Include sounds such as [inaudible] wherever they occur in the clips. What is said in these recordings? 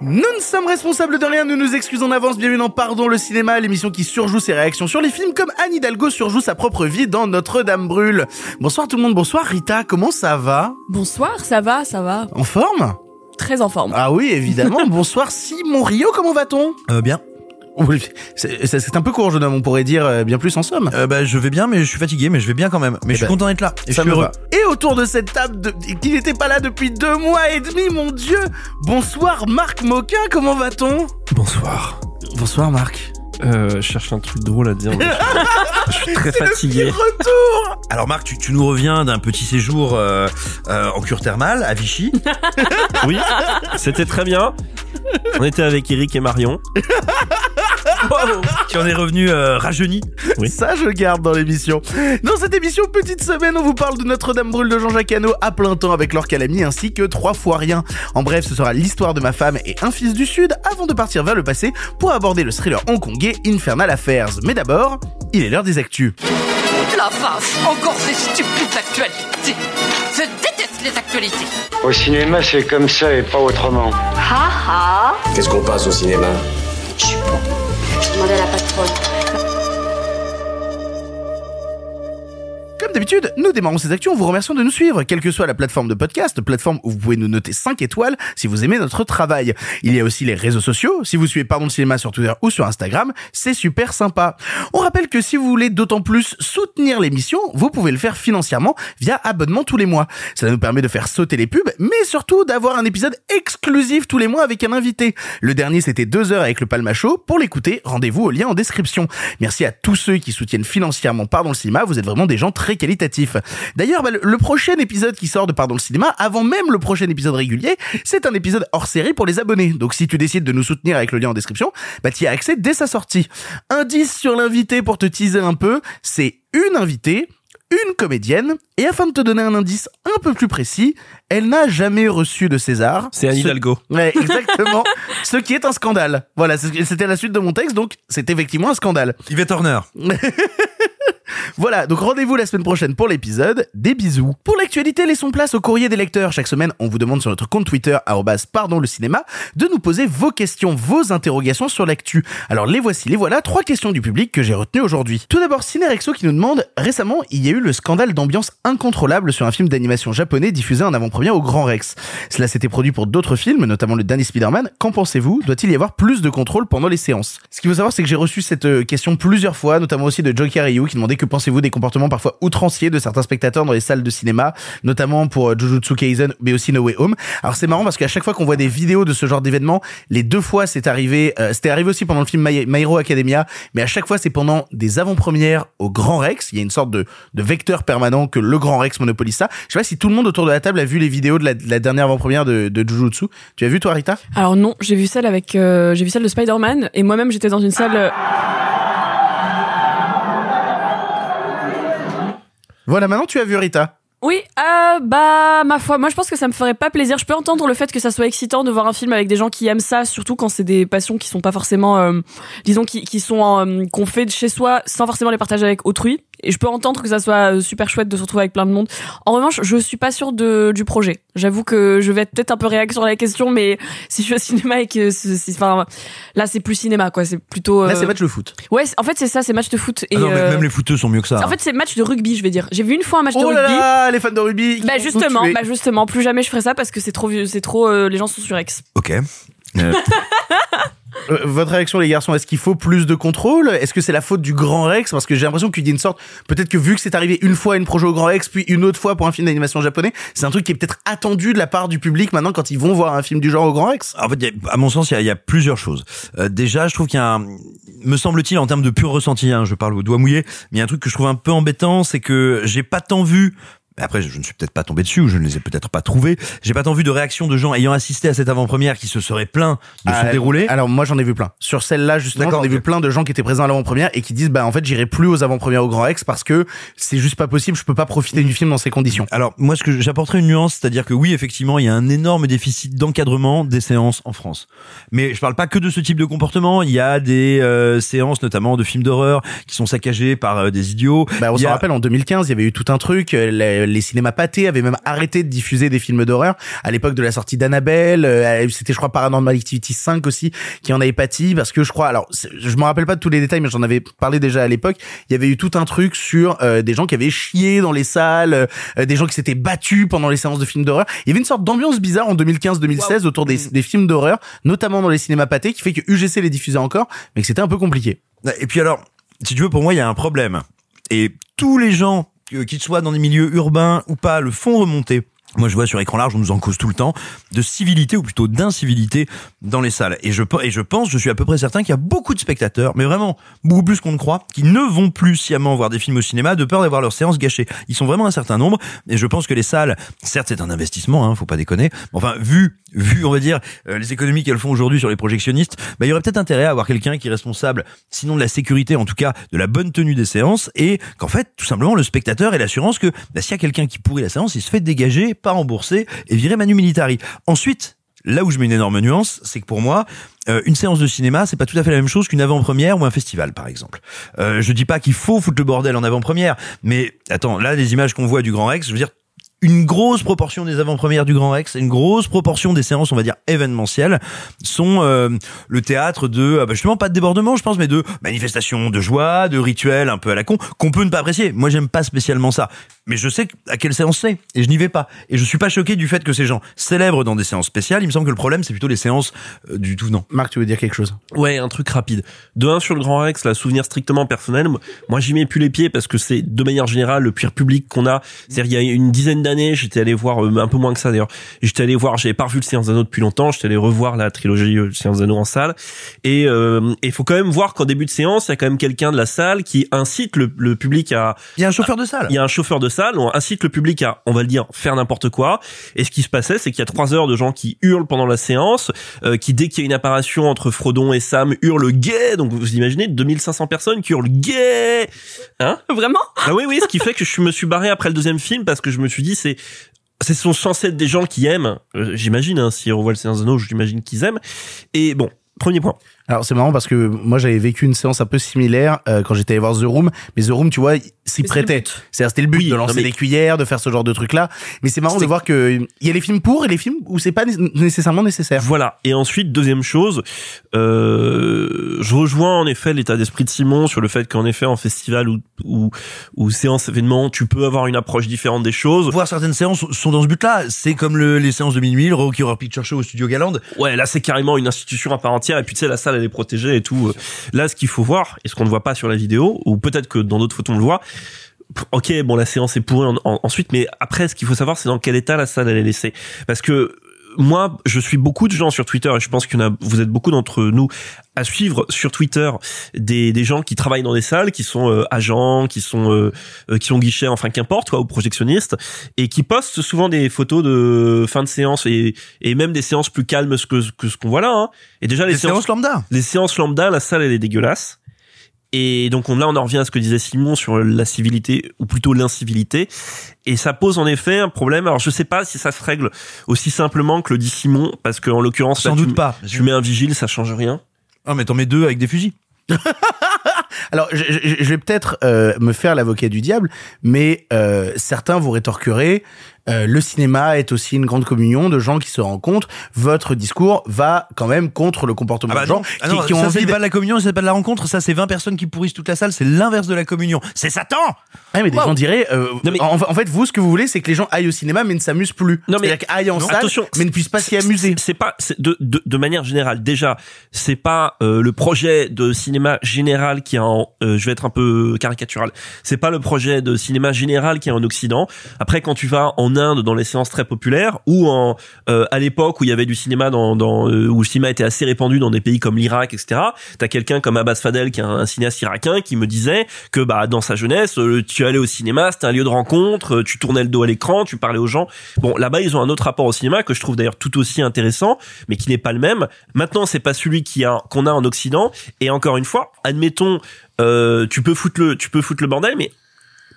Nous ne sommes responsables de rien, nous nous excusons en avance, bienvenue dans Pardon le cinéma, l'émission qui surjoue ses réactions sur les films comme Anne Hidalgo surjoue sa propre vie dans Notre-Dame brûle. Bonsoir tout le monde, bonsoir Rita, comment ça va? Bonsoir, ça va, ça va. En forme? Très en forme. Ah oui, évidemment, [laughs] bonsoir Simon Rio, comment va-t-on? Euh, bien. Oui, c'est un peu court jeune homme, on pourrait dire euh, bien plus en somme. Euh, bah, je vais bien, mais je suis fatigué, mais je vais bien quand même. Mais je suis ben, content d'être là. Et je suis heureux. va. Et autour de cette table, de... qui n'était pas là depuis deux mois et demi, mon dieu Bonsoir Marc Moquin, comment va-t-on? Bonsoir. Bonsoir Marc. Euh, je cherche un truc drôle à dire. mais je, [laughs] suis très fatigué. Retour Alors Marc, tu, tu nous reviens d'un petit séjour euh, euh, en cure thermale à Vichy. Oui, c'était très bien. On était avec Eric et Marion. [laughs] tu en es revenu euh, rajeuni. Oui. Ça, je garde dans l'émission. Dans cette émission Petite Semaine, on vous parle de Notre-Dame brûle de Jean-Jacques Hano à plein temps avec Laure Calamy ainsi que Trois fois rien. En bref, ce sera l'histoire de ma femme et un fils du Sud avant de partir vers le passé pour aborder le thriller hongkongais Infernal Affairs. Mais d'abord, il est l'heure des actus. La vache, encore ces stupides actualités. Je déteste les actualités. Au cinéma, c'est comme ça et pas autrement. Ha ha Qu'est-ce qu'on passe au cinéma? Je sais pas. Je demandais à la patronne. Comme d'habitude, nous démarrons ces actions en vous remerciant de nous suivre, quelle que soit la plateforme de podcast, plateforme où vous pouvez nous noter 5 étoiles si vous aimez notre travail. Il y a aussi les réseaux sociaux, si vous suivez Pardon le cinéma sur Twitter ou sur Instagram, c'est super sympa. On rappelle que si vous voulez d'autant plus soutenir l'émission, vous pouvez le faire financièrement via abonnement tous les mois. Ça nous permet de faire sauter les pubs, mais surtout d'avoir un épisode exclusif tous les mois avec un invité. Le dernier c'était 2 heures avec le Palma Show. Pour l'écouter, rendez-vous au lien en description. Merci à tous ceux qui soutiennent financièrement Pardon le cinéma, vous êtes vraiment des gens très qualitatifs. D'ailleurs, bah, le, prochain épisode qui sort de Pardon le cinéma, avant même le prochain épisode régulier, c'est un épisode hors série pour les abonnés. Donc si tu décides de nous soutenir avec le lien en description, bah tu y as accès dès sa sortie. Indice sur l'invité pour te teaser un peu, c'est une invitée, une comédienne, et afin de te donner un indice un peu plus précis, elle n'a jamais reçu de César. C'est Anne Ce- Hidalgo. Ouais, [laughs] exactement. ce qui est un scandale. Voilà, c'était la suite de mon texte, donc c'est effectivement un scandale. Yvette Horner. [laughs] Voilà, donc rendez-vous la semaine prochaine pour l'épisode. Des bisous. Pour l'actualité, laissons place au courrier des lecteurs. Chaque semaine, on vous demande sur notre compte Twitter, pardon le cinéma, de nous poser vos questions, vos interrogations sur l'actu. Alors les voici, les voilà, trois questions du public que j'ai retenues aujourd'hui. Tout d'abord, Cinérexo qui nous demande, récemment, il y a eu le scandale d'ambiance incontrôlable sur un film d'animation japonais diffusé en avant-première au Grand Rex. Cela s'était produit pour d'autres films, notamment le dernier Spider-Man. Qu'en pensez-vous? Doit-il y avoir plus de contrôle pendant les séances? Ce qu'il faut savoir, c'est que j'ai reçu cette euh, question plusieurs fois, notamment aussi de Joker Ryu qui demandait que pensez-vous des comportements parfois outranciers de certains spectateurs dans les salles de cinéma, notamment pour euh, Jujutsu Kaisen, mais aussi No Way Home? Alors c'est marrant parce qu'à chaque fois qu'on voit des vidéos de ce genre d'événement, les deux fois c'est arrivé, euh, c'était arrivé aussi pendant le film My, Hero Academia, mais à chaque fois c'est pendant des avant-premières au Grand Rex. Il y a une sorte de, vecteur permanent que le Grand Rex monopolise ça. Je sais pas si tout le monde autour de la table a vu les vidéos de la, de la dernière avant-première de, de Jujutsu. Tu as vu toi Rita? Alors non, j'ai vu celle avec, euh, j'ai vu celle de Spider-Man et moi-même j'étais dans une salle. Voilà, maintenant tu as vu Rita. Oui, euh, bah ma foi, moi je pense que ça me ferait pas plaisir. Je peux entendre le fait que ça soit excitant de voir un film avec des gens qui aiment ça, surtout quand c'est des passions qui sont pas forcément, euh, disons, qui, qui sont euh, qu'on fait de chez soi sans forcément les partager avec autrui. Et je peux entendre que ça soit euh, super chouette de se retrouver avec plein de monde. En revanche, je suis pas sûre de, du projet. J'avoue que je vais être peut-être un peu réac sur la question, mais [laughs] si je suis au cinéma et que, c'est- enfin, là c'est plus cinéma quoi, c'est plutôt. Là euh, c'est match de foot. Ouais, en fait c'est ça, c'est match de foot. Et Ah non, mais euh, même les footeux sont mieux que ça. en fait c'est match de rugby, je vais dire. J'ai vu une fois un match de Oh rugby. là là, les fans de rugby. Bah justement, bah justement, plus jamais je ferai ça parce que c'est trop, vieux- c'est trop, euh, les gens sont sur ex. Ok. [laughs] Euh, votre réaction, les garçons, est-ce qu'il faut plus de contrôle? Est-ce que c'est la faute du Grand Rex? Parce que j'ai l'impression qu'il y a une sorte, peut-être que vu que c'est arrivé une fois une projet au Grand Rex, puis une autre fois pour un film d'animation japonais, c'est un truc qui est peut-être attendu de la part du public maintenant quand ils vont voir un film du genre au Grand Rex. En fait, à mon sens, il y a, plusieurs choses. Euh, déjà, je trouve qu'il y a un, me semble-t-il, en termes de pur ressenti, hein, je parle au doigt mouillé, mais il y a un truc que je trouve un peu embêtant, c'est que j'ai pas tant vu après, je ne suis peut-être pas tombé dessus ou je ne les ai peut-être pas trouvés. J'ai pas tant vu de réactions de gens ayant assisté à cette avant-première qui se seraient plaints de Ah, son déroulé. Alors moi j'en ai vu plein. Sur celle-là justement, j'en ai vu plein de gens qui étaient présents à l'avant-première et qui disent bah en fait j'irai plus aux avant-premières au Grand Rex parce que c'est juste pas possible, je peux pas profiter du film dans ces conditions. Alors moi, ce que j'apporterai une nuance, c'est-à-dire que oui, effectivement, il y a un énorme déficit d'encadrement des séances en France. Mais je parle pas que de ce type de comportement. Il y a des euh, séances, notamment de films d'horreur, qui sont saccagées par euh, des idiots. Bah, on se rappelle en 2015, il y avait eu tout un truc. Les, les cinémas pâtés avaient même arrêté de diffuser des films d'horreur à l'époque de la sortie d'Annabelle. euh, C'était, je crois, Paranormal Activity 5 aussi qui en avait pâti parce que je crois. Alors, je me rappelle pas de tous les détails, mais j'en avais parlé déjà à l'époque. Il y avait eu tout un truc sur euh, des gens qui avaient chié dans les salles, euh, des gens qui s'étaient battus pendant les séances de films d'horreur. Il y avait une sorte d'ambiance bizarre en 2015-2016 autour des, des films d'horreur, notamment dans les cinémas pâtés, qui fait que UGC les diffusait encore, mais que c'était un peu compliqué. Et puis alors, si tu veux, pour moi, il y a un problème. Et tous les gens, euh, qu'ils soient dans des milieux urbains ou pas, le font remonter. Moi, je vois sur écran large, on nous en cause tout le temps, de civilité ou plutôt d'incivilité dans les salles. Et je, pense, je suis à peu près certain qu'il y a beaucoup de spectateurs, mais vraiment beaucoup plus qu'on ne croit, qui ne vont plus sciemment voir des films au cinéma de peur d'avoir leur séance gâchée. Ils sont vraiment un certain nombre. Et je pense que les salles, certes, c'est un investissement, hein, faut pas déconner. Mais enfin, vu, vu, on va dire, euh, les économies qu'elles font aujourd'hui sur les projectionnistes, bah, il y aurait peut-être intérêt à avoir quelqu'un qui est responsable, sinon de la sécurité, en tout cas de la bonne tenue des séances, et qu'en fait, tout simplement, le spectateur ait l'assurance que bah, s'il y a quelqu'un qui pourrit la séance, il se fait dégager, rembourser et virer Manu Militari. Ensuite, là où je mets une énorme nuance, c'est que pour moi, euh, une séance de cinéma, c'est pas tout à fait la même chose qu'une avant-première ou un festival, par exemple. Euh, je dis pas qu'il faut foutre le bordel en avant-première, mais attends, là, les images qu'on voit du Grand Rex, je veux dire, une grosse proportion des avant-premières du Grand Rex, une grosse proportion des séances, on va dire événementielles, sont euh, le théâtre de euh, bah, justement pas de débordement, je pense, mais de manifestations, de joie, de rituels un peu à la con qu'on peut ne pas apprécier. Moi, j'aime pas spécialement ça, mais je sais à quelle séance c'est et je n'y vais pas. Et je suis pas choqué du fait que ces gens célèbrent dans des séances spéciales. Il me semble que le problème, c'est plutôt les séances euh, du tout venant. Marc, tu veux dire quelque chose? Ouais, un truc rapide. De un sur le Grand Rex, là, souvenir strictement personnel. Moi, j'y mets plus les pieds parce que c'est de manière générale le pire public qu'on a. C'est-à-dire, il y a une dizaine d'années, j'étais allé voir euh, un peu moins que ça d'ailleurs. J'étais allé voir, j'avais pas revu le Seigneur des Anneaux depuis longtemps. J'étais allé revoir la trilogie euh, Seigneur des Anneaux en salle. Et euh, il faut quand même voir qu'en début de séance, il y a quand même quelqu'un de la salle qui incite le, le public à. Il y a un chauffeur de salle. Il y a un chauffeur de salle. On incite le public à, on va le dire, faire n'importe quoi. Et ce qui se passait, c'est qu'il y a trois heures de gens qui hurlent pendant la séance, euh, qui dès qu'il y a une apparition entre Frodon et Sam hurlent gay. Donc vous imaginez 2500 personnes qui hurlent gay. Hein? Vraiment? Ah oui oui, ce qui fait que je me suis barré après le deuxième film parce que je me suis dit c'est ce sont censés être des gens qui aiment, euh, j'imagine, hein, si on voit le Seigneur des Anneaux, j'imagine qu'ils aiment. Et bon, premier point. Alors c'est marrant parce que moi j'avais vécu une séance un peu similaire euh, quand j'étais allé voir The Room, mais The Room tu vois s'y prêtait. but. C'est-à-dire c'était le but Oui, de lancer mais- des cuillères, de faire ce genre de trucs là. Mais c'est marrant de voir que il y a les films pour et les films où c'est pas né- nécessairement nécessaire. Voilà. Et ensuite, deuxième chose, euh, je rejoins en effet l'état d'esprit de Simon sur le fait qu'en effet, en festival ou, ou, ou séance événement, tu peux avoir une approche différente des choses. Voir certaines séances sont dans ce but-là. C'est comme le- les séances de minuit, le Rocky Horror Picture Show au Studio Galand. Ouais, là, c'est carrément une institution à part entière. Et puis, tu sais, la salle, elle est protégée et tout. Là, ce qu'il faut voir, et ce qu'on ne voit pas sur la vidéo, ou peut-être que dans d'autres photos, on le voit, ok, bon, la séance est pourrie en- en- ensuite, mais après, ce qu'il faut savoir, c'est dans quel état la salle elle est laissée. Parce que moi, je suis beaucoup de gens sur Twitter et je pense qu'il y en a, vous êtes beaucoup d'entre nous à suivre sur Twitter des, des gens qui travaillent dans des salles, qui sont euh, agents, qui sont euh, euh, qui sont guichets, enfin qu'importe, quoi, ou projectionnistes, et qui postent souvent des photos de fin de séance et, et même des séances plus calmes que, que ce qu'on voit là. Hein. Et déjà les, Les séances lambda. les séances lambda, la salle elle est dégueulasse. Et donc on, là on en revient à ce que disait Simon sur la civilité ou plutôt l'incivilité. Et ça pose en effet un problème. Alors je sais pas si ça se règle aussi simplement que le dit Simon, parce qu'en l'occurrence Sans là, doute tu, pas. tu mets un vigile, ça change rien. Ah, mais t'en mets deux avec des fusils. [laughs] Alors je, je- je vais peut-être euh, me faire l'avocat du diable, mais euh, certains vous rétorqueraient euh, le cinéma est aussi une grande communion de gens qui se rencontrent. Votre discours va quand même contre le comportement Ah bah de gens ah qui, non, qui ont ça envie c'est de... pas de la communion, c'est pas de la rencontre, ça c'est 20 personnes qui pourrissent toute la salle, c'est l'inverse de la communion. C'est Satan Ah, mais des gens diraient, euh, Non, mais- en, en fait, vous, ce que vous voulez, c'est que les gens aillent au cinéma, mais ne s'amusent plus. Non, mais- C'est-à-dire qu'aillent en Non, salle, mais ne puissent pas s'y amuser. C'est pas de, de de manière générale. Déjà, c'est pas euh, le projet de cinéma général qui est en. euh, je vais être un peu caricatural. C'est pas le projet de cinéma général qui est en Occident. Après, quand tu vas en Inde dans les séances très populaires ou en euh, à l'époque où il y avait du cinéma dans, euh, où le cinéma était assez répandu dans des pays comme l'Irak etc t'as quelqu'un comme Abbas Fadel qui est un, cinéaste irakien qui me disait que bah dans sa jeunesse euh, tu allais au cinéma c'était un lieu de rencontre tu tournais le dos à l'écran tu parlais aux gens. Bon là-bas ils ont un autre rapport au cinéma que je trouve d'ailleurs tout aussi intéressant mais qui n'est pas le même. Maintenant c'est pas celui qu'on a en Occident. Et encore une fois admettons tu peux foutre le tu peux foutre le bordel mais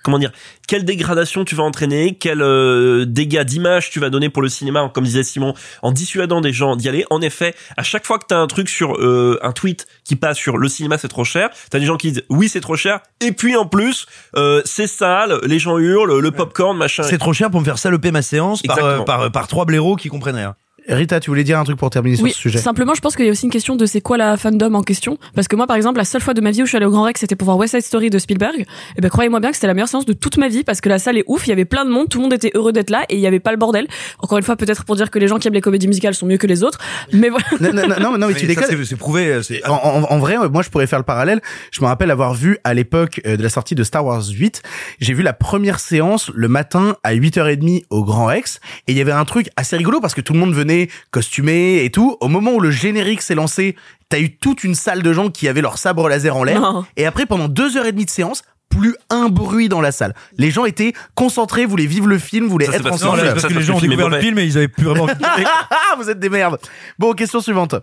comment dire quelle dégradation tu vas entraîner, quel euh, dégâts d'image tu vas donner pour le cinéma, comme disait Simon, en dissuadant des gens d'y aller. En effet, à chaque fois que tu as un truc sur euh, un tweet qui passe sur le cinéma c'est trop cher, t'as des gens qui disent oui c'est trop cher, et puis en plus euh, c'est sale, les gens hurlent, le popcorn machin. C'est trop cher pour me faire saloper ma séance par, par, par trois blaireaux qui comprennent rien. Rita, tu voulais dire un truc pour terminer sur ce sujet Simplement, je pense qu'il y a aussi une question de c'est quoi la fandom en question. Parce que moi, par exemple, la seule fois de ma vie où je suis allée au Grand Rex, c'était pour voir West Side Story de Spielberg. Et ben, croyez-moi bien que c'était la meilleure séance de toute ma vie parce que la salle est ouf, il y avait plein de monde, tout le monde était heureux d'être là et il y avait pas le bordel. Encore une fois, peut-être pour dire que les gens qui aiment les comédies musicales sont mieux que les autres. Mais voilà. Non, non, non, non mais tu déconnes. C'est prouvé. En, en, en, vrai, moi, je pourrais faire le parallèle. Je me rappelle avoir vu à l'époque euh, de la sortie de Star Wars 8, j'ai vu la première séance le matin à 8h30 au Grand Rex et il y avait un truc assez rigolo parce que tout le monde venait costumé et tout, au moment où le générique s'est lancé, t'as eu toute une salle de gens qui avaient leur sabre laser en l'air. Et après, pendant deux heures et demie de séance, plus un bruit dans la salle. Les gens étaient concentrés, voulaient vivre le film, voulaient être ensemble. parce que les gens ont découvert le film et ils avaient plus vraiment. [laughs] Vous êtes des merdes. Bon, question suivante.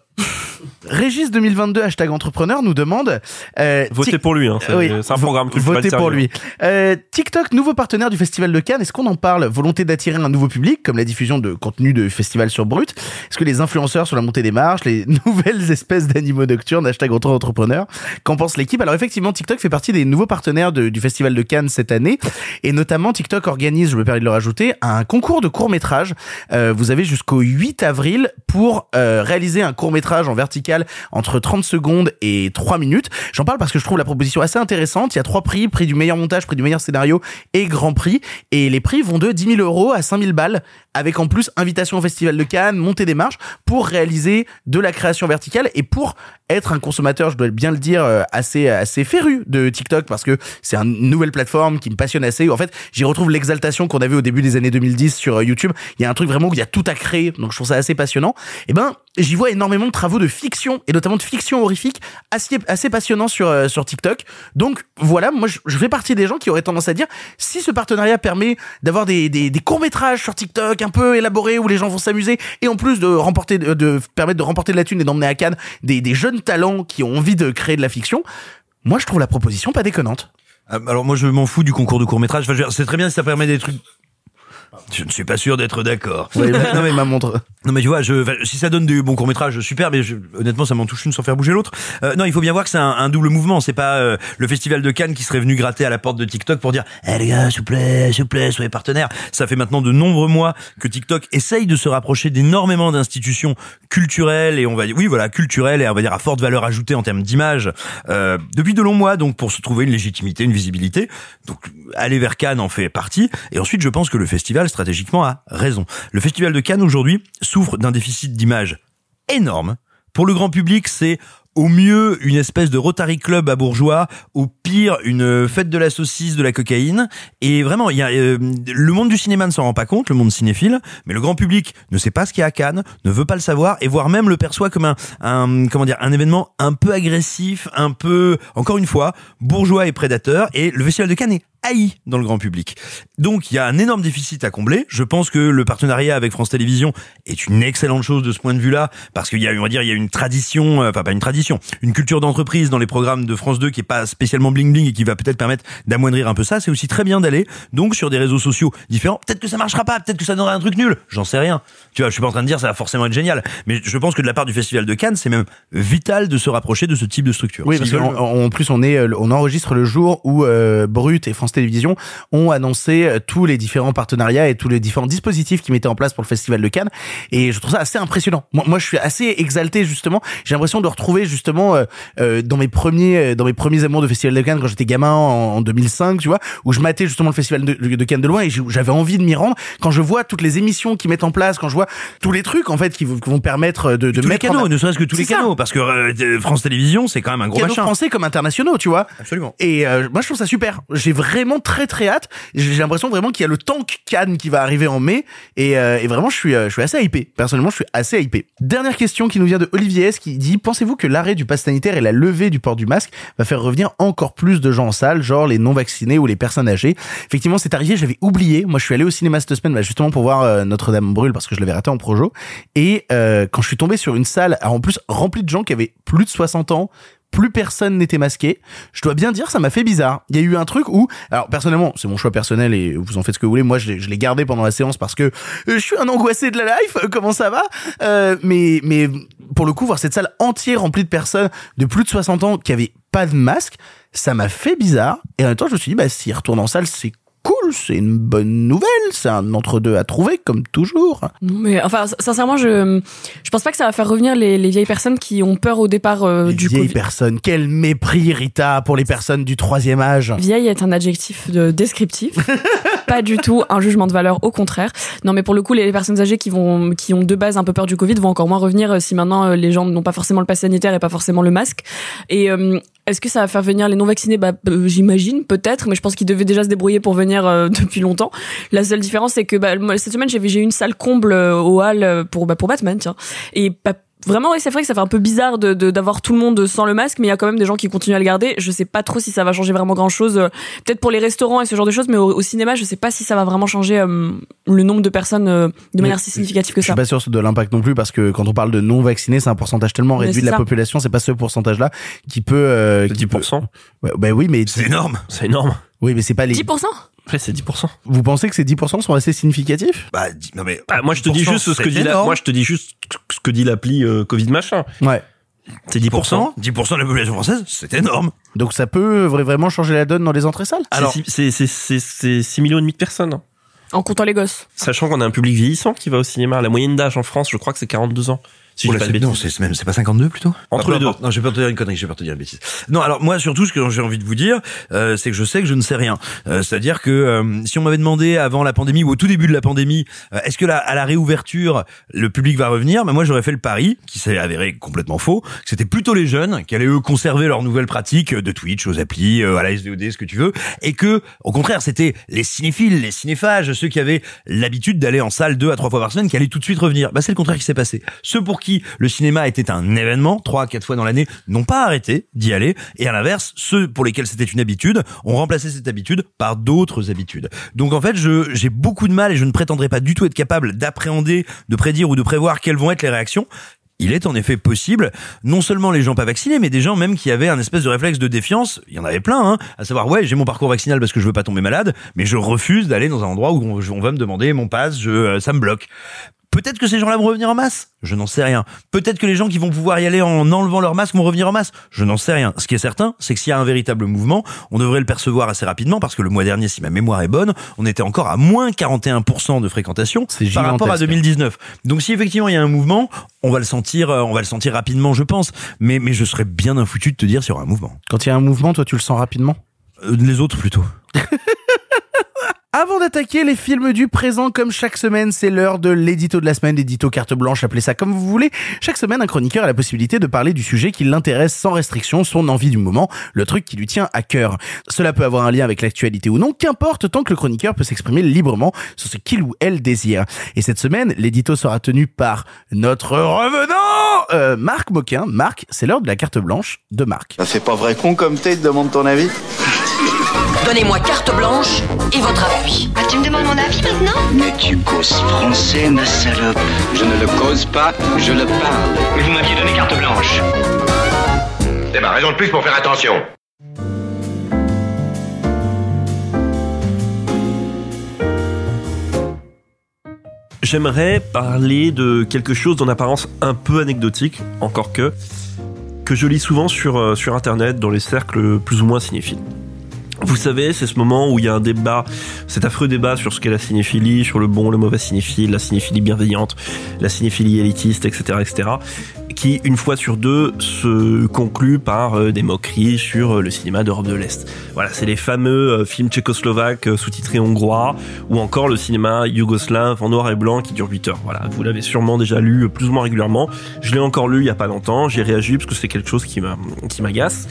Régis 2022 hashtag entrepreneur nous demande euh, votez pour lui hein, c'est un programme votez pour lui euh, TikTok nouveau partenaire du festival de Cannes est-ce qu'on en parle? Volonté d'attirer un nouveau public comme la diffusion de contenu de festival sur Brut est-ce que les influenceurs sur la montée des marches les [laughs] nouvelles espèces d'animaux nocturnes hashtag entrepreneur qu'en pense l'équipe? Alors effectivement TikTok fait partie des nouveaux partenaires du festival de Cannes cette année et notamment TikTok organise je me permets de le rajouter un concours de court métrage euh, vous avez jusqu'au 8 avril pour euh, réaliser un court métrage en vertical entre 30 secondes et 3 minutes. J'en parle parce que je trouve la proposition assez intéressante. Il y a trois prix, prix du meilleur montage, prix du meilleur scénario et grand prix. Et les prix vont de 10 000 euros à 5 000 balles avec en plus invitation au Festival de Cannes, montée des marches pour réaliser de la création verticale et pour être un consommateur, je dois bien le dire, euh, assez assez féru de TikTok parce que c'est une nouvelle plateforme qui me passionne assez. En fait, j'y retrouve l'exaltation qu'on avait au début des années 2010 sur euh, YouTube. Il y a un truc vraiment où il y a tout à créer, donc je trouve ça assez passionnant. Et eh ben, j'y vois énormément de travaux de fiction et notamment de fiction horrifique assez assez passionnant sur euh, sur TikTok. Donc voilà, moi je, fais partie des gens qui auraient tendance à dire si ce partenariat permet d'avoir des, des, des courts métrages sur TikTok un peu élaborés où les gens vont s'amuser et en plus de remporter de, de permettre de remporter de la thune et d'emmener à Cannes des, des jeunes talents qui ont envie de créer de la fiction, moi je trouve la proposition pas déconnante. Ah, alors moi je m'en fous du concours de court métrage. c'est très bien si ça permet des trucs je ne suis pas sûr d'être d'accord. non mais ma montre. Non mais tu vois, je, si ça donne du bon court métrage, super. Mais je, honnêtement, ça m'en touche une sans faire bouger l'autre. Euh, non, il faut bien voir que c'est un, un, double mouvement. C'est pas euh, le festival de Cannes qui serait venu gratter à la porte de TikTok pour dire, eh les gars, s'il vous plaît, s'il vous plaît, soyez partenaires. Ça fait maintenant de nombreux mois que TikTok essaye de se rapprocher d'énormément d'institutions culturelles et on va dire, oui voilà, culturelles et on va dire à forte valeur ajoutée en termes d'image euh, depuis de longs mois. Donc pour se trouver une légitimité, une visibilité. Donc aller vers Cannes en fait partie. Et ensuite, je pense que le festival stratégiquement a raison. Le festival de Cannes aujourd'hui souffre d'un déficit d'image énorme. Pour le grand public, c'est au mieux une espèce de Rotary Club à Bourgeois, au pire une fête de la saucisse, de la cocaïne. Et vraiment, y a euh, le monde du cinéma ne s'en rend pas compte, le monde cinéphile, mais le grand public ne sait pas ce qu'il y a à Cannes, ne veut pas le savoir, et voire même le perçoit comme un, un comment dire, un événement un peu agressif, un peu, encore une fois, bourgeois et prédateur. Et le festival de Cannes est haï dans le grand public. Donc il y a un énorme déficit à combler. Je pense que le partenariat avec France Télévisions est une excellente chose de ce point de vue-là parce qu'il y a on va dire il y a une tradition euh, enfin pas une tradition, une culture d'entreprise dans les programmes de France 2 qui est pas spécialement bling bling et qui va peut-être permettre d'amoindrir un peu ça, c'est aussi très bien d'aller donc sur des réseaux sociaux différents. Peut-être que ça marchera pas, peut-être que ça donnera un truc nul, j'en sais rien. Tu vois, je suis pas en train de dire ça va forcément être génial, mais je pense que de la part du festival de Cannes, c'est même vital de se rapprocher de ce type de structure. Oui, parce qu'en plus on est euh, on enregistre le jour où euh, Brut et France Télévisions ont annoncé euh, tous les différents partenariats et tous les différents dispositifs qu'ils mettaient en place pour le Festival de Cannes. Et je trouve ça assez impressionnant. Moi, moi je suis assez exalté justement. J'ai l'impression de retrouver justement euh, euh, dans mes premiers dans mes premiers amours de Festival de Cannes quand j'étais gamin en, 2005, tu vois, où je matais justement le Festival de, de Cannes de loin et j'avais envie de m'y rendre. Quand je vois toutes les émissions qu'ils mettent en place, quand je vois tous les trucs en fait qui, vont permettre de, de tous mettre les canaux, ne serait-ce que tous les canaux, parce que France Télévisions c'est quand même un gros canaux machin. français comme internationaux, tu vois. Absolument. Et moi je trouve ça super. J'ai vraiment vraiment très très hâte. J'ai l'impression vraiment qu'il y a le tank Cannes qui va arriver en mai et, euh, vraiment je suis euh, je suis assez hypé. Personnellement, je suis assez hypé. Dernière question qui nous vient de Olivier S qui dit pensez-vous que l'arrêt du pass sanitaire et la levée du port du masque va faire revenir encore plus de gens en salle, genre les non vaccinés ou les personnes âgées? Effectivement, c'est arrivé, j'avais oublié. Moi, je suis allé au cinéma cette semaine bah, justement pour voir euh, Notre-Dame brûle parce que je l'avais raté en projo et quand je suis tombé sur une salle en plus remplie de gens qui avaient plus de 60 ans plus personne n'était masqué. Je dois bien dire, ça m'a fait bizarre. Il y a eu un truc où, alors personnellement, c'est mon choix personnel et vous en faites ce que vous voulez. Moi, je l'ai- gardé pendant la séance parce que euh, je suis un angoissé de la life. euh, Comment ça va? Euh, Mais mais pour le coup, voir cette salle entière remplie de personnes de plus de 60 ans qui avaient pas de masque, ça m'a fait bizarre. Et en même temps, je me suis dit, bah s'ils retournent en salle, c'est cool, c'est une bonne nouvelle, c'est un entre-deux à trouver comme toujours. Mais enfin, sincèrement, je je pense pas que ça va faire revenir les, les vieilles personnes qui ont peur au départ euh, Les du vieilles Covid. personnes, quel mépris Rita pour les personnes du troisième âge. Vieille est un adjectif de descriptif, [laughs] pas du tout un jugement de valeur, au contraire. Non, mais pour le coup, les personnes âgées qui vont, qui ont de base un peu peur du Covid vont encore moins revenir euh, si maintenant euh, les gens n'ont pas forcément le pass sanitaire et pas forcément le masque. Et euh, est-ce que ça va faire venir les non vaccinés Bah, euh, j'imagine, peut-être, mais je pense qu'ils devaient déjà se débrouiller pour venir euh, [laughs] depuis longtemps. La seule différence, c'est que bah, cette semaine, j'ai eu une salle comble euh, au hall euh, pour bah, pour Batman, tiens. Et Vraiment, oui, c'est vrai que ça fait un peu bizarre de d'avoir tout le monde sans le masque, mais il y a quand même des gens qui continuent à le garder. Je sais pas trop si ça va changer vraiment grand chose. Peut-être pour les restaurants et ce genre de choses, mais au, au cinéma, je sais pas si ça va vraiment changer euh, le nombre de personnes euh, de Mais manière si significative que Je suis ça. pas sûr de l'impact non plus parce que quand on parle de non vaccinés, c'est un pourcentage tellement réduit de la ça. population, c'est pas ce pourcentage-là qui peut. Euh, qui 10%. peut- Ouais, bah oui, mais C'est énorme. C'est énorme. Oui, mais c'est pas les. 10% Ouais, c'est 10%. Vous pensez que ces 10% sont assez significatifs? Bah, non mais. Ah, moi, je te dis 10%, juste ce que dit la, moi, je te dis juste ce que dit l'appli euh, Covid machin. Ouais. C'est 10%. 10%, 10% de la population française, c'est énorme. Donc ça peut vra- vraiment changer la donne dans les entrées salles. Alors, c'est, c'est, c'est, c'est 6 millions et demi de personnes. hein. En comptant les gosses. Sachant qu'on a un public vieillissant qui va au cinéma. La moyenne d'âge en France, je crois que c'est 42 ans. Si je pas de c'est- non, bêtises. c'est même, c'est pas 52 plutôt Entre Ah, les deux. Non, j'ai peur de te dire une connerie, j'ai peur de te dire une bêtise. Non, alors moi surtout ce que j'ai envie de vous dire, euh, c'est que je sais que je ne sais rien. Euh, C'est-à-dire que euh, si on m'avait demandé avant la pandémie ou au tout début de la pandémie, euh, est-ce que là, à la réouverture, le public va revenir Ben moi j'aurais fait le pari, qui s'est avéré complètement faux, que c'était plutôt les jeunes qui allaient eux conserver leurs nouvelles pratiques de Twitch, aux applis, euh, à la SVOD, ce que tu veux, et que au contraire c'était les cinéphiles, les cinéphages, ceux qui avaient l'habitude d'aller en salle deux à trois fois par semaine, qui allaient tout de suite revenir. Bah c'est le contraire qui s'est passé. Ceux pour qui le cinéma était un événement, trois quatre fois dans l'année, n'ont pas arrêté d'y aller, et à l'inverse, ceux pour lesquels c'était une habitude ont remplacé cette habitude par d'autres habitudes. Donc en fait, je j'ai beaucoup de mal et je ne prétendrai pas du tout être capable d'appréhender, de prédire ou de prévoir quelles vont être les réactions. Il est en effet possible, non seulement les gens pas vaccinés, mais des gens même qui avaient un espèce de réflexe de défiance. Il y en avait plein, hein, à savoir ouais, j'ai mon parcours vaccinal parce que je veux pas tomber malade, mais je refuse d'aller dans un endroit où on, on va me demander mon pass, je, euh, ça me bloque. Peut-être que ces gens-là vont revenir en masse. Je n'en sais rien. Peut-être que les gens qui vont pouvoir y aller en enlevant leur masque vont revenir en masse. Je n'en sais rien. Ce qui est certain, c'est que s'il y a un véritable mouvement, on devrait le percevoir assez rapidement parce que le mois dernier, si ma mémoire est bonne, on était encore à moins 41% de fréquentation C'est par rapport à gigantesque. 2019. Donc si effectivement il y a un mouvement, on va le sentir, euh, on va le sentir rapidement, je pense. Mais, mais je serais bien infoutu de te dire s'il y aura un mouvement. Quand il y a un mouvement, toi tu le sens rapidement? Euh, les autres plutôt. [laughs] Avant d'attaquer les films du présent, comme chaque semaine, c'est l'heure de l'édito de la semaine, l'édito carte blanche, appelez ça comme vous voulez. Chaque semaine, un chroniqueur a la possibilité de parler du sujet qui l'intéresse sans restriction, son envie du moment, le truc qui lui tient à cœur. Cela peut avoir un lien avec l'actualité ou non, qu'importe, tant que le chroniqueur peut s'exprimer librement sur ce qu'il ou elle désire. Et cette semaine, l'édito sera tenu par notre revenant, euh, Marc Moquin. Marc, c'est l'heure de la carte blanche de Marc. Ça fait pas vrai con comme t'es, te demande ton avis Donnez-moi carte blanche et votre appui. Ah, tu me demandes mon avis maintenant Mais tu causes français, ma salope. Je ne le cause pas, je le parle. Mais vous m'aviez donné carte blanche. C'est ma raison de plus pour faire attention. J'aimerais parler de quelque chose d'en apparence un peu anecdotique, encore que, que je lis souvent sur, euh, sur internet dans les cercles plus ou moins cinéphiles. Vous savez, c'est ce moment où il y a un débat, cet affreux débat sur ce qu'est la cinéphilie, sur le bon, le mauvais cinéphile, la cinéphilie bienveillante, la cinéphilie élitiste, etc., etc., qui, une fois sur deux, se conclut par euh, des moqueries sur euh, le cinéma d'Europe de l'Est. Voilà, c'est les fameux euh, films tchécoslovaques sous-titrés hongrois, ou encore le cinéma yougoslave en noir et blanc qui dure 8 heures. Voilà, vous l'avez sûrement déjà lu plus ou moins régulièrement. Je l'ai encore lu il y a pas longtemps, j'ai réagi parce que c'est quelque chose qui m'agace.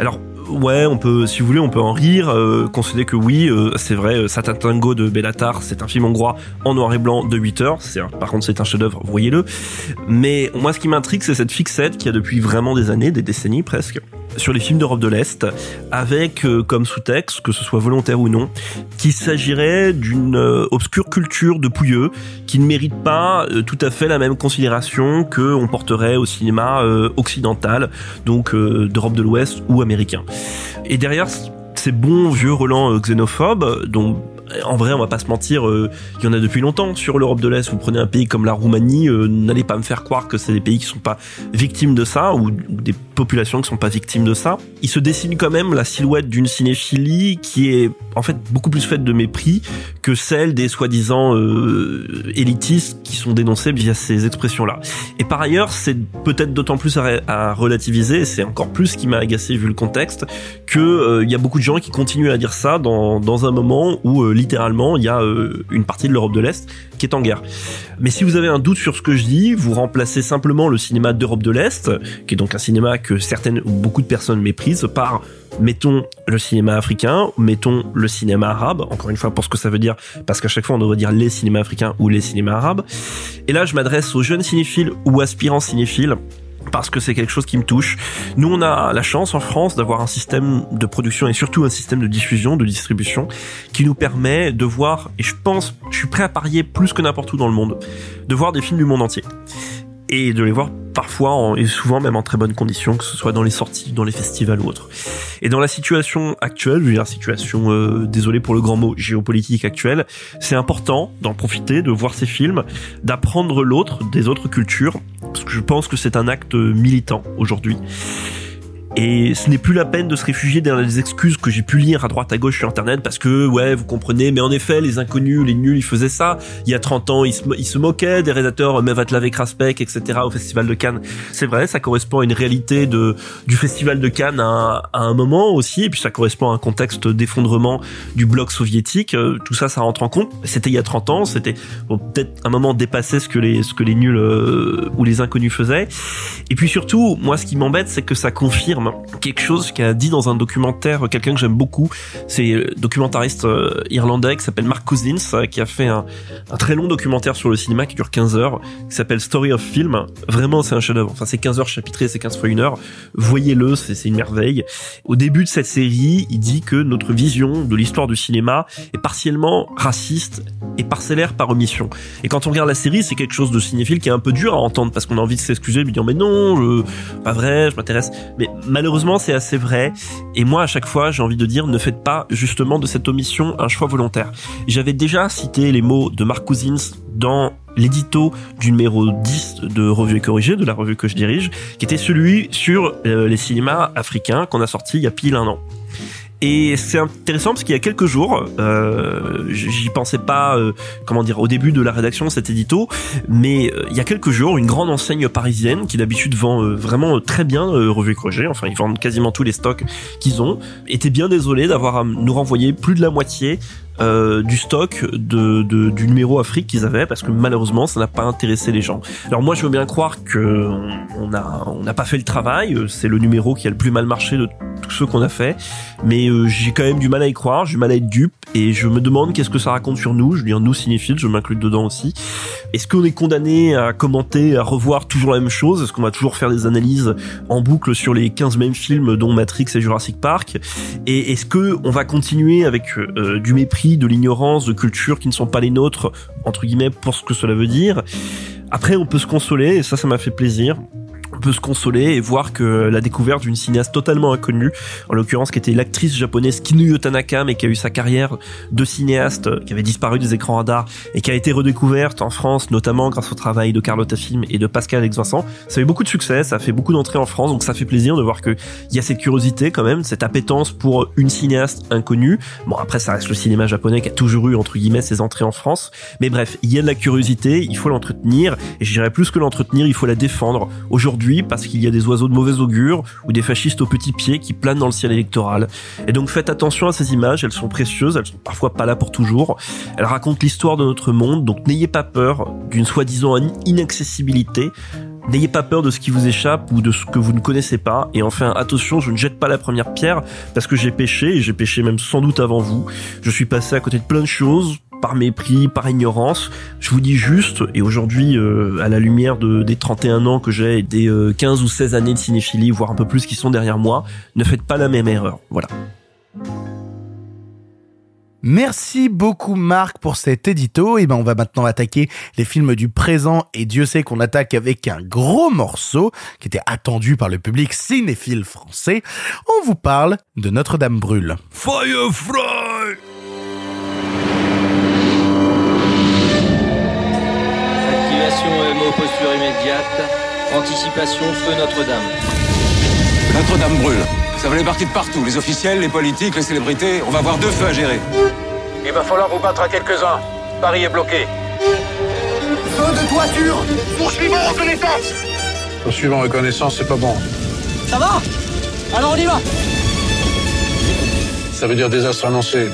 Alors, ouais, on peut, si vous voulez, on peut en rire, euh, considérer que oui, euh, c'est vrai, euh, Satan Tango de Bellatar, c'est un film hongrois en noir et blanc de 8 heures. C'est, par contre, c'est un chef-d'œuvre, voyez-le. Mais moi, ce qui m'intrigue, c'est cette fixette qui a depuis vraiment des années, des décennies presque, sur les films d'Europe de l'Est, avec comme sous-texte, que ce soit volontaire ou non, qu'il s'agirait d'une obscure culture de pouilleux qui ne mérite pas tout à fait la même considération que on porterait au cinéma occidental, donc d'Europe de l'Ouest ou américain. Et derrière ces bons vieux relents euh, xénophobes, dont en vrai, on va pas se mentir, euh, il y en a depuis longtemps sur l'Europe de l'Est. Vous prenez un pays comme la Roumanie, euh, n'allez pas me faire croire que c'est des pays qui sont pas victimes de ça ou, des populations qui sont pas victimes de ça. Il se dessine quand même la silhouette d'une cinéphilie qui est en fait beaucoup plus faite de mépris que celle des soi-disant euh, élitistes qui sont dénoncés via ces expressions-là. Et par ailleurs, c'est peut-être d'autant plus à, relativiser, c'est encore plus ce qui m'a agacé vu le contexte, que euh, il y a beaucoup de gens qui continuent à dire ça dans, dans un moment où littéralement il y a euh, une partie de l'Europe de l'Est qui est en guerre. Mais si vous avez un doute sur ce que je dis, vous remplacez simplement le cinéma d'Europe de l'Est, qui est donc un cinéma que certaines ou beaucoup de personnes méprisent, par mettons le cinéma africain, mettons le cinéma arabe, encore une fois pour ce que ça veut dire, parce qu'à chaque fois on devrait dire les cinémas africains ou les cinémas arabes. Et là je m'adresse aux jeunes cinéphiles ou aspirants cinéphiles parce que c'est quelque chose qui me touche. Nous, on a la chance en France d'avoir un système de production et surtout un système de diffusion, de distribution, qui nous permet de voir, et je pense, je suis prêt à parier plus que n'importe où dans le monde, de voir des films du monde entier. Et de les voir parfois en- et souvent même en très bonnes conditions, que ce soit dans les sorties, dans les festivals ou autres. Et dans la situation actuelle, je veux dire situation, euh, désolé pour le grand mot, géopolitique actuelle, c'est important d'en profiter, de voir ces films, d'apprendre l'autre, des autres cultures, parce que je pense que c'est un acte militant aujourd'hui. Et ce n'est plus la peine de se réfugier derrière les excuses que j'ai pu lire à droite à gauche sur internet parce que ouais vous comprenez mais en effet les inconnus les nuls ils faisaient ça. Il y a 30 ans ils se, ils se moquaient des réalisateurs te laver Kraspek etc au festival de Cannes. C'est vrai ça correspond à une réalité de du festival de Cannes à, à un moment aussi et puis ça correspond à un contexte d'effondrement du bloc soviétique. Euh, tout ça ça rentre en compte. C'était il y a 30 ans c'était bon, peut-être un moment dépassé ce que les ce que les nuls euh, ou les inconnus faisaient. Et puis surtout, moi, ce qui m'embête, c'est que ça confirme quelque chose qu'a dit dans un documentaire quelqu'un que j'aime beaucoup. C'est le documentariste euh, irlandais qui s'appelle Mark Cousins, euh, qui a fait un, très long documentaire sur le cinéma qui dure 15 heures, qui s'appelle Story of Film. Vraiment, c'est un chef-d'œuvre. Enfin, c'est 15 heures chapitrées, c'est 15 fois une heure. Voyez-le, c'est une merveille. Au début de cette série, il dit que notre vision de l'histoire du cinéma est partiellement raciste et parcellaire par omission. Et quand on regarde la série, c'est quelque chose de cinéphile qui est un peu dur à entendre parce qu'on a envie de s'excuser, de lui dire mais non, pas vrai, je m'intéresse. Mais malheureusement, c'est assez vrai. Et moi, à chaque fois, j'ai envie de dire ne faites pas justement de cette omission un choix volontaire. J'avais déjà cité les mots de Mark Cousins dans l'édito du numéro 10 de Revue et Corrigée, de la revue que je dirige, qui était celui sur euh, les cinémas africains qu'on a sorti il y a pile un an. Et c'est intéressant parce qu'il y a quelques jours, euh, j'y pensais pas, euh, comment dire, au début de la rédaction de cet édito, mais euh, il y a quelques jours, une grande enseigne parisienne qui d'habitude vend vraiment très bien Revue et Corrigée, enfin ils vendent quasiment tous les stocks qu'ils ont, était bien désolé d'avoir à nous renvoyer plus de la moitié euh, du stock de, de- du numéro Afrique qu'ils avaient parce que malheureusement ça n'a pas intéressé les gens. Alors moi je veux bien croire que on- on a on n'a pas fait le travail, euh, c'est le numéro qui a le plus mal marché de tous ceux qu'on a fait, mais euh, j'ai quand même du mal à y croire, j'ai du mal à être dupe et je me demande qu'est-ce que ça raconte sur nous, je veux dire nous cinéphiles, je m'inclus dedans aussi. Est-ce qu'on est condamné à commenter, à revoir toujours la même chose? Est-ce qu'on va toujours faire des analyses en boucle sur les 15 mêmes films dont Matrix et Jurassic Park? Et est-ce que on va continuer avec euh, du mépris, de l'ignorance, de cultures qui ne sont pas les nôtres, entre guillemets, pour ce que cela veut dire. Après, on peut se consoler, et ça, ça m'a fait plaisir peut se consoler et voir que la découverte d'une cinéaste totalement inconnue, en l'occurrence qui était l'actrice japonaise Kinuyo Tanaka, mais qui a eu sa carrière de cinéaste, qui avait disparu des écrans radars et qui a été redécouverte en France, notamment grâce au travail de Carlotta Film et de Pascal Alex Vincent. Ça a eu beaucoup de succès, ça a fait beaucoup d'entrées en France, donc ça fait plaisir de voir que il y a cette curiosité quand même, cette appétence pour une cinéaste inconnue. Bon après ça reste le cinéma japonais qui a toujours eu entre guillemets ses entrées en France, mais bref, il y a de la curiosité, il faut l'entretenir et je dirais plus que l'entretenir, il faut la défendre aujourd'hui parce qu'il y a des oiseaux de mauvais augure ou des fascistes aux petits pieds qui planent dans le ciel électoral. Et donc faites attention à ces images, elles sont précieuses, elles sont parfois pas là pour toujours. Elles racontent l'histoire de notre monde, donc n'ayez pas peur d'une soi-disant inaccessibilité. N'ayez pas peur de ce qui vous échappe ou de ce que vous ne connaissez pas. Et enfin, attention, je ne jette pas la première pierre parce que j'ai péché et j'ai péché même sans doute avant vous. Je suis passé à côté de plein de choses par mépris, par ignorance. Je vous dis juste, et aujourd'hui, euh, à la lumière de, des 31 ans que j'ai et des euh, 15 ou 16 années de cinéphilie, voire un peu plus qui sont derrière moi, ne faites pas la même erreur. Voilà. Merci beaucoup Marc pour cet édito. Et ben on va maintenant attaquer les films du présent et Dieu sait qu'on attaque avec un gros morceau qui était attendu par le public cinéphile français. On vous parle de Notre-Dame brûle. Firefly EMO posture immédiate. Anticipation feu Notre-Dame. Notre-Dame brûle. Ça va les partir de partout. Les officiels, les politiques, les célébrités. On va avoir deux feux à gérer. Il va falloir vous battre à quelques-uns. Paris est bloqué. Feu de toiture Poursuivons reconnaissance Poursuivons reconnaissance, c'est pas bon. Ça va? Alors on y va Ça veut dire désastre annoncé.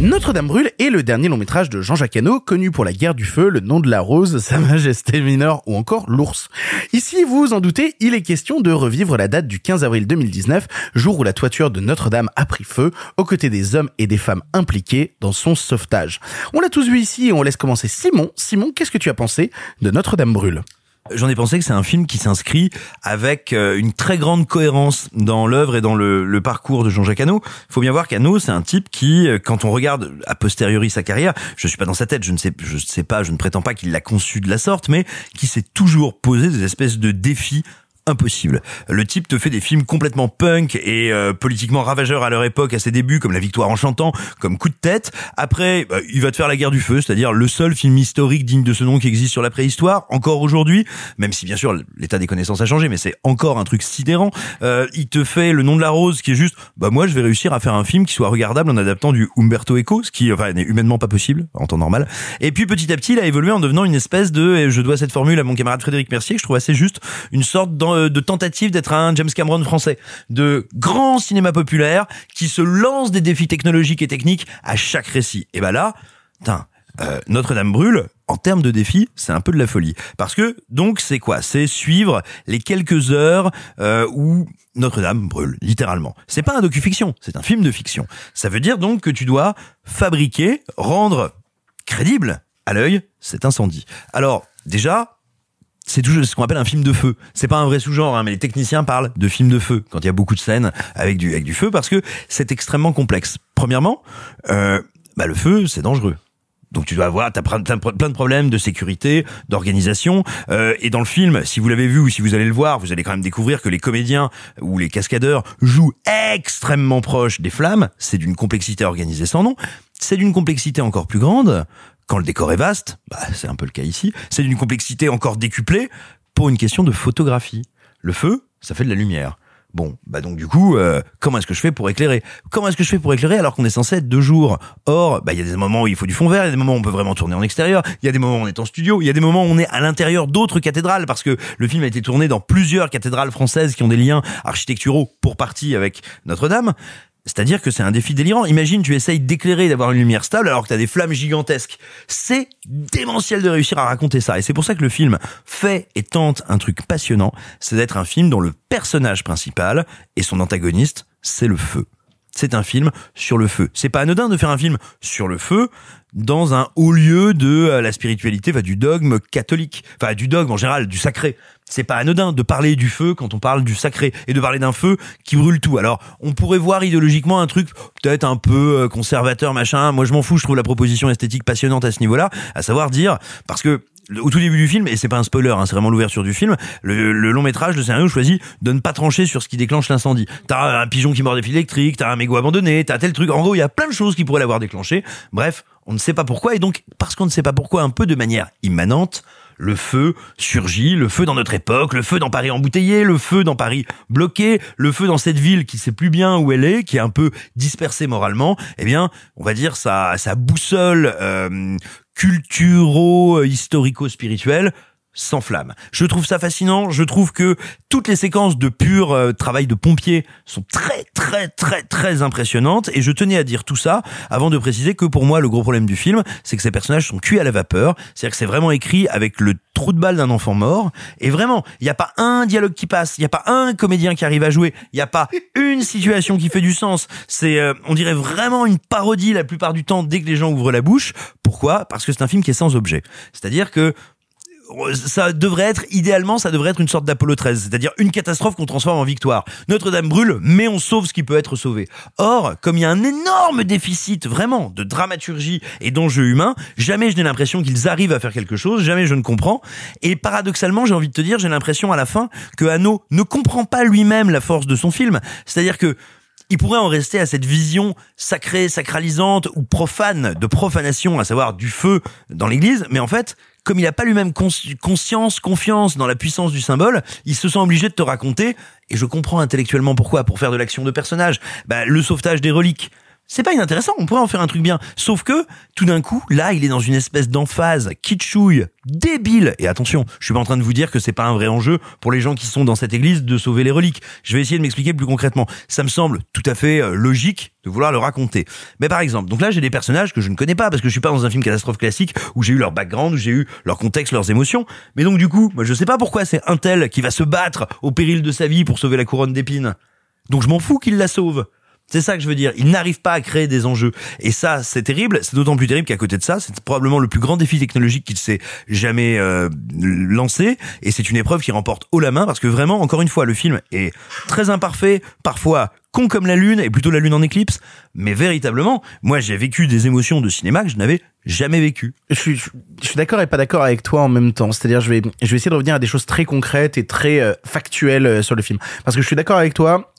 Notre-Dame brûle est le dernier long métrage de Jean-Jacques Hano, connu pour La guerre du feu, Le nom de la rose, Sa majesté mineure ou encore L'ours. Ici, vous vous en doutez, il est question de revivre la date du 15 avril 2019, jour où la toiture de Notre-Dame a pris feu, aux côtés des hommes et des femmes impliqués dans son sauvetage. On l'a tous vu ici et on laisse commencer Simon. Simon, qu'est-ce que tu as pensé de Notre-Dame brûle J'en ai pensé que c'est un film qui s'inscrit avec euh, une très grande cohérence dans l'œuvre et dans le, parcours de Jean-Jacques Hano. Il faut bien voir qu'Hano, c'est un type qui, euh, quand on regarde a posteriori sa carrière, je suis pas dans sa tête, je ne sais, sais pas, je ne prétends pas qu'il l'a conçu de la sorte, mais qui s'est toujours posé des espèces de défis impossible. Le type te fait des films complètement punk et euh, politiquement ravageurs à leur époque, à ses débuts, comme La Victoire en chantant, comme Coup de tête. Après, bah, il va te faire La Guerre du Feu, c'est-à-dire le seul film historique digne de ce nom qui existe sur la préhistoire, encore aujourd'hui, même si bien sûr l'état des connaissances a changé, mais c'est encore un truc sidérant. Euh, il te fait Le Nom de la Rose, qui est juste, bah moi je vais réussir à faire un film qui soit regardable en adaptant du Umberto Eco, ce qui enfin n'est humainement pas possible en temps normal. Et puis petit à petit, il a évolué en devenant une espèce de, et je dois cette formule à mon camarade Frédéric Mercier, que je trouve assez juste, une sorte de, de tentative d'être un James Cameron français, de grand cinéma populaire qui se lance des défis technologiques et techniques à chaque récit. Et bah là, euh, Notre-Dame brûle, en termes de défis, c'est un peu de la folie. Parce que, donc, c'est quoi? C'est suivre les quelques heures euh, où Notre-Dame brûle, littéralement. C'est pas un docu-fiction, c'est un film de fiction. Ça veut dire donc que tu dois fabriquer, rendre crédible à l'œil cet incendie. Alors, déjà, c'est toujours ce qu'on appelle un film de feu. C'est pas un vrai sous-genre, hein, mais les techniciens parlent de film de feu quand il y a beaucoup de scènes avec du avec du feu parce que c'est extrêmement complexe. Premièrement, euh, bah le feu c'est dangereux. Donc tu dois avoir, t'as plein plein de problèmes de sécurité, d'organisation. Euh, et dans le film, si vous l'avez vu ou si vous allez le voir, vous allez quand même découvrir que les comédiens ou les cascadeurs jouent extrêmement proches des flammes. C'est d'une complexité organisée sans nom. C'est d'une complexité encore plus grande quand le décor est vaste. Bah, c'est un peu le cas ici. C'est d'une complexité encore décuplée pour une question de photographie. Le feu, ça fait de la lumière. Bon, bah donc du coup, euh, comment est-ce que je fais pour éclairer? Comment est-ce que je fais pour éclairer alors qu'on est censé être deux jours? Or, bah il y a des moments où il faut du fond vert, il y a des moments où on peut vraiment tourner en extérieur, il y a des moments où on est en studio, il y a des moments où on est à l'intérieur d'autres cathédrales parce que le film a été tourné dans plusieurs cathédrales françaises qui ont des liens architecturaux pour partie avec Notre-Dame. C'est-à-dire que c'est un défi délirant. Imagine, tu essayes d'éclairer, d'avoir une lumière stable alors que tu as des flammes gigantesques. C'est démentiel de réussir à raconter ça. Et c'est pour ça que le film fait et tente un truc passionnant, c'est d'être un film dont le personnage principal et son antagoniste, c'est le feu. C'est un film sur le feu. C'est pas anodin de faire un film sur le feu dans un haut lieu de euh, la spiritualité, enfin, du dogme catholique, enfin du dogme en général, du sacré. C'est pas anodin de parler du feu quand on parle du sacré et de parler d'un feu qui brûle tout. Alors, on pourrait voir idéologiquement un truc peut-être un peu euh, conservateur, machin. Moi, je m'en fous. Je trouve la proposition esthétique passionnante à ce niveau-là, à savoir dire parce que au tout début du film, et c'est pas un spoiler, hein, c'est vraiment l'ouverture du film, le, le, long métrage, le scénario choisit de ne pas trancher sur ce qui déclenche l'incendie. T'as un pigeon qui mord des fils électriques, t'as un mégot abandonné, t'as tel truc. En gros, il y a plein de choses qui pourraient l'avoir déclenché. Bref, on ne sait pas pourquoi, et donc, parce qu'on ne sait pas pourquoi, un peu de manière immanente, le feu surgit, le feu dans notre époque, le feu dans Paris embouteillé, le feu dans Paris bloqué, le feu dans cette ville qui sait plus bien où elle est, qui est un peu dispersée moralement, eh bien, on va dire sa, boussole euh, culturo-historico-spirituelle sans flamme. Je trouve ça fascinant, je trouve que toutes les séquences de pur euh, travail de pompier sont très très très très impressionnantes et je tenais à dire tout ça avant de préciser que pour moi le gros problème du film, c'est que ces personnages sont cuits à la vapeur, c'est-à-dire que c'est vraiment écrit avec le trou de balle d'un enfant mort et vraiment, il n'y a pas un dialogue qui passe, il n'y a pas un comédien qui arrive à jouer, il n'y a pas une situation qui fait du sens. C'est euh, on dirait vraiment une parodie la plupart du temps dès que les gens ouvrent la bouche. Pourquoi? Parce que c'est un film qui est sans objet. C'est-à-dire que ça devrait être, idéalement, ça devrait être une sorte d'Apollo 13, c'est-à-dire une catastrophe qu'on transforme en victoire. Notre-Dame brûle, mais on sauve ce qui peut être sauvé. Or, comme il y a un énorme déficit, vraiment, de dramaturgie et d'enjeux humains, jamais je n'ai l'impression qu'ils arrivent à faire quelque chose, jamais je ne comprends. Et paradoxalement, j'ai envie de te dire, j'ai l'impression à la fin que Hanno ne comprend pas lui-même la force de son film. C'est-à-dire que il pourrait en rester à cette vision sacrée, sacralisante ou profane de profanation, à savoir du feu dans l'église, mais en fait, comme il n'a pas lui-même conscience, confiance dans la puissance du symbole, il se sent obligé de te raconter, et je comprends intellectuellement pourquoi, pour faire de l'action de personnage, bah, le sauvetage des reliques c'est pas inintéressant, on pourrait en faire un truc bien. Sauf que, tout d'un coup, là, il est dans une espèce d'emphase kitschouille, débile. Et attention, je suis pas en train de vous dire que c'est pas un vrai enjeu pour les gens qui sont dans cette église de sauver les reliques. Je vais essayer de m'expliquer plus concrètement. Ça me semble tout à fait euh, logique de vouloir le raconter. Mais par exemple, donc là, j'ai des personnages que je ne connais pas parce que je suis pas dans un film catastrophe classique où j'ai eu leur background, où j'ai eu leur contexte, leurs émotions. Mais donc, du coup, moi, je sais pas pourquoi c'est un tel qui va se battre au péril de sa vie pour sauver la couronne d'épines. Donc je m'en fous qu'il la sauve. C'est ça que je veux dire. Il n'arrive pas à créer des enjeux. Et ça, c'est terrible. C'est d'autant plus terrible qu'à côté de ça, c'est probablement le plus grand défi technologique qu'il s'est jamais euh, lancé. Et c'est une épreuve qui remporte haut la main parce que vraiment, encore une fois, le film est très imparfait, parfois con comme la lune et plutôt la lune en éclipse. Mais véritablement, moi, j'ai vécu des émotions de cinéma que je n'avais jamais vécues. Je suis, je suis d'accord et pas d'accord avec toi en même temps. C'est-à-dire, je vais, je vais essayer de revenir à des choses très concrètes et très euh, factuelles euh, sur le film. Parce que je suis d'accord avec toi.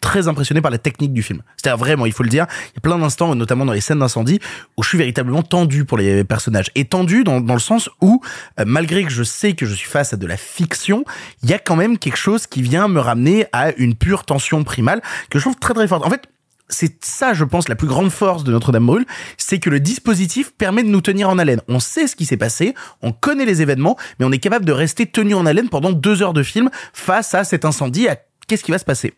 Très impressionné par la technique du film. C'est-à-dire vraiment, il faut le dire, il y a plein d'instants, notamment dans les scènes d'incendie, où je suis véritablement tendu pour les personnages. Et tendu dans, dans le sens où, euh, malgré que je sais que je suis face à de la fiction, il y a quand même quelque chose qui vient me ramener à une pure tension primale que je trouve très très forte. En fait, c'est ça, je pense, la plus grande force de Notre-Dame brûle, c'est que le dispositif permet de nous tenir en haleine. On sait ce qui s'est passé, on connaît les événements, mais on est capable de rester tenu en haleine pendant deux heures de film face à cet incendie, qu'est-ce qui va se passer?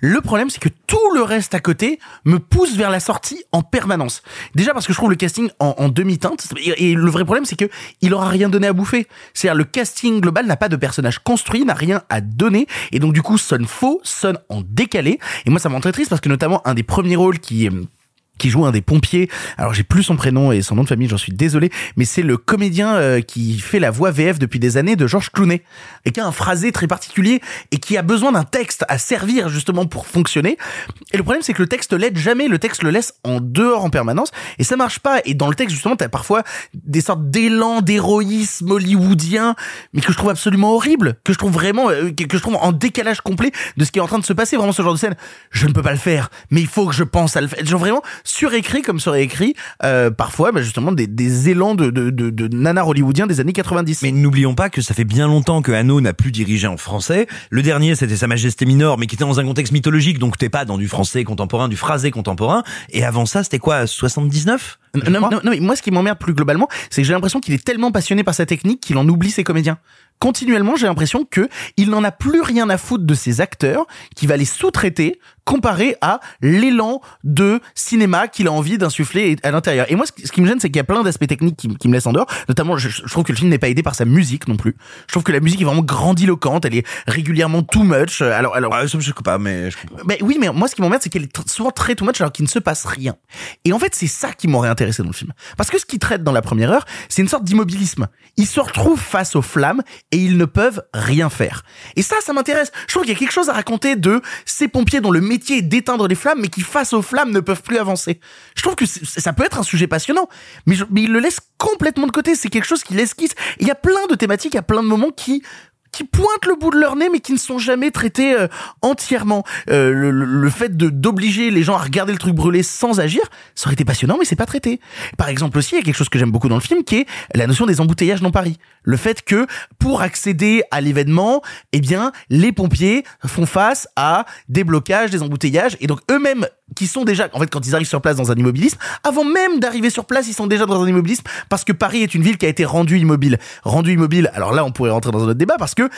Le problème, c'est que tout le reste à côté me pousse vers la sortie en permanence. Déjà parce que je trouve le casting en, demi-teinte. Et, le vrai problème, c'est que il aura rien donné à bouffer. C'est-à-dire le casting global n'a pas de personnage construit, n'a rien à donner, et donc du coup sonne faux, sonne en décalé. Et moi, ça me rend très triste parce que notamment un des premiers rôles qui qui joue un des pompiers. Alors j'ai plus son prénom et son nom de famille, j'en suis désolé, mais c'est le comédien euh, qui fait la voix VF depuis des années de Georges Clooney et qui a un phrasé très particulier et qui a besoin d'un texte à servir justement pour fonctionner. Et le problème c'est que le texte l'aide jamais, le texte le laisse en dehors en permanence et ça marche pas. Et dans le texte justement, t'as parfois des sortes d'élan d'héroïsme hollywoodien, mais que je trouve absolument horrible, que je trouve vraiment, euh, que je trouve en décalage complet de ce qui est en train de se passer. Vraiment ce genre de scène, je ne peux pas le faire, mais il faut que je pense à le faire. Genre vraiment surécrit comme serait écrit euh, parfois bah, justement des, des élans de, de, de, de nanar hollywoodien des années 90. Mais n'oublions pas que ça fait bien longtemps que Hanno n'a plus dirigé en français. Le dernier c'était Sa Majesté Mineure mais qui était dans un contexte mythologique donc t'es pas dans du français contemporain, du phrasé contemporain. Et avant ça c'était quoi 79 non, non, non, mais moi ce qui m'emmerde plus globalement c'est que j'ai l'impression qu'il est tellement passionné par sa technique qu'il en oublie ses comédiens continuellement, j'ai l'impression que il n'en a plus rien à foutre de ses acteurs, qui va les sous-traiter comparé à l'élan de cinéma qu'il a envie d'insuffler à l'intérieur. Et moi, ce qui me gêne, c'est qu'il y a plein d'aspects techniques qui, me laissent en dehors. Notamment, je, trouve que le film n'est pas aidé par sa musique non plus. Je trouve que la musique est vraiment grandiloquente, elle est régulièrement too much. Alors, alors. Ah, je sais pas, mais je Mais oui, mais moi, ce qui m'emmerde, c'est qu'elle est souvent très too much alors qu'il ne se passe rien. Et en fait, c'est ça qui m'aurait intéressé dans le film. Parce que ce qu'il traite dans la première heure, c'est une sorte d'immobilisme. Ils se retrouvent face aux flammes et ils ne peuvent rien faire. Et ça, ça m'intéresse. Je trouve qu'il y a quelque chose à raconter de ces pompiers dont le métier est d'éteindre les flammes, mais qui face aux flammes ne peuvent plus avancer. Je trouve que ça peut être un sujet passionnant, mais, mais il le laisse complètement de côté. C'est quelque chose qui l'esquisse. Il y a plein de thématiques, il y a plein de moments qui qui pointent le bout de leur nez mais qui ne sont jamais traités euh, entièrement. Euh, le, fait de d'obliger les gens à regarder le truc brûler sans agir, ça aurait été passionnant mais c'est pas traité. Par exemple aussi, il y a quelque chose que j'aime beaucoup dans le film qui est la notion des embouteillages dans Paris. Le fait que pour accéder à l'événement, eh bien les pompiers font face à des blocages, des embouteillages et donc eux-mêmes qui sont déjà, en fait, quand ils arrivent sur place dans un immobilisme, avant même d'arriver sur place, ils sont déjà dans un immobilisme parce que Paris est une ville qui a été rendue immobile. Rendue immobile. Alors là, on pourrait rentrer dans un autre débat parce que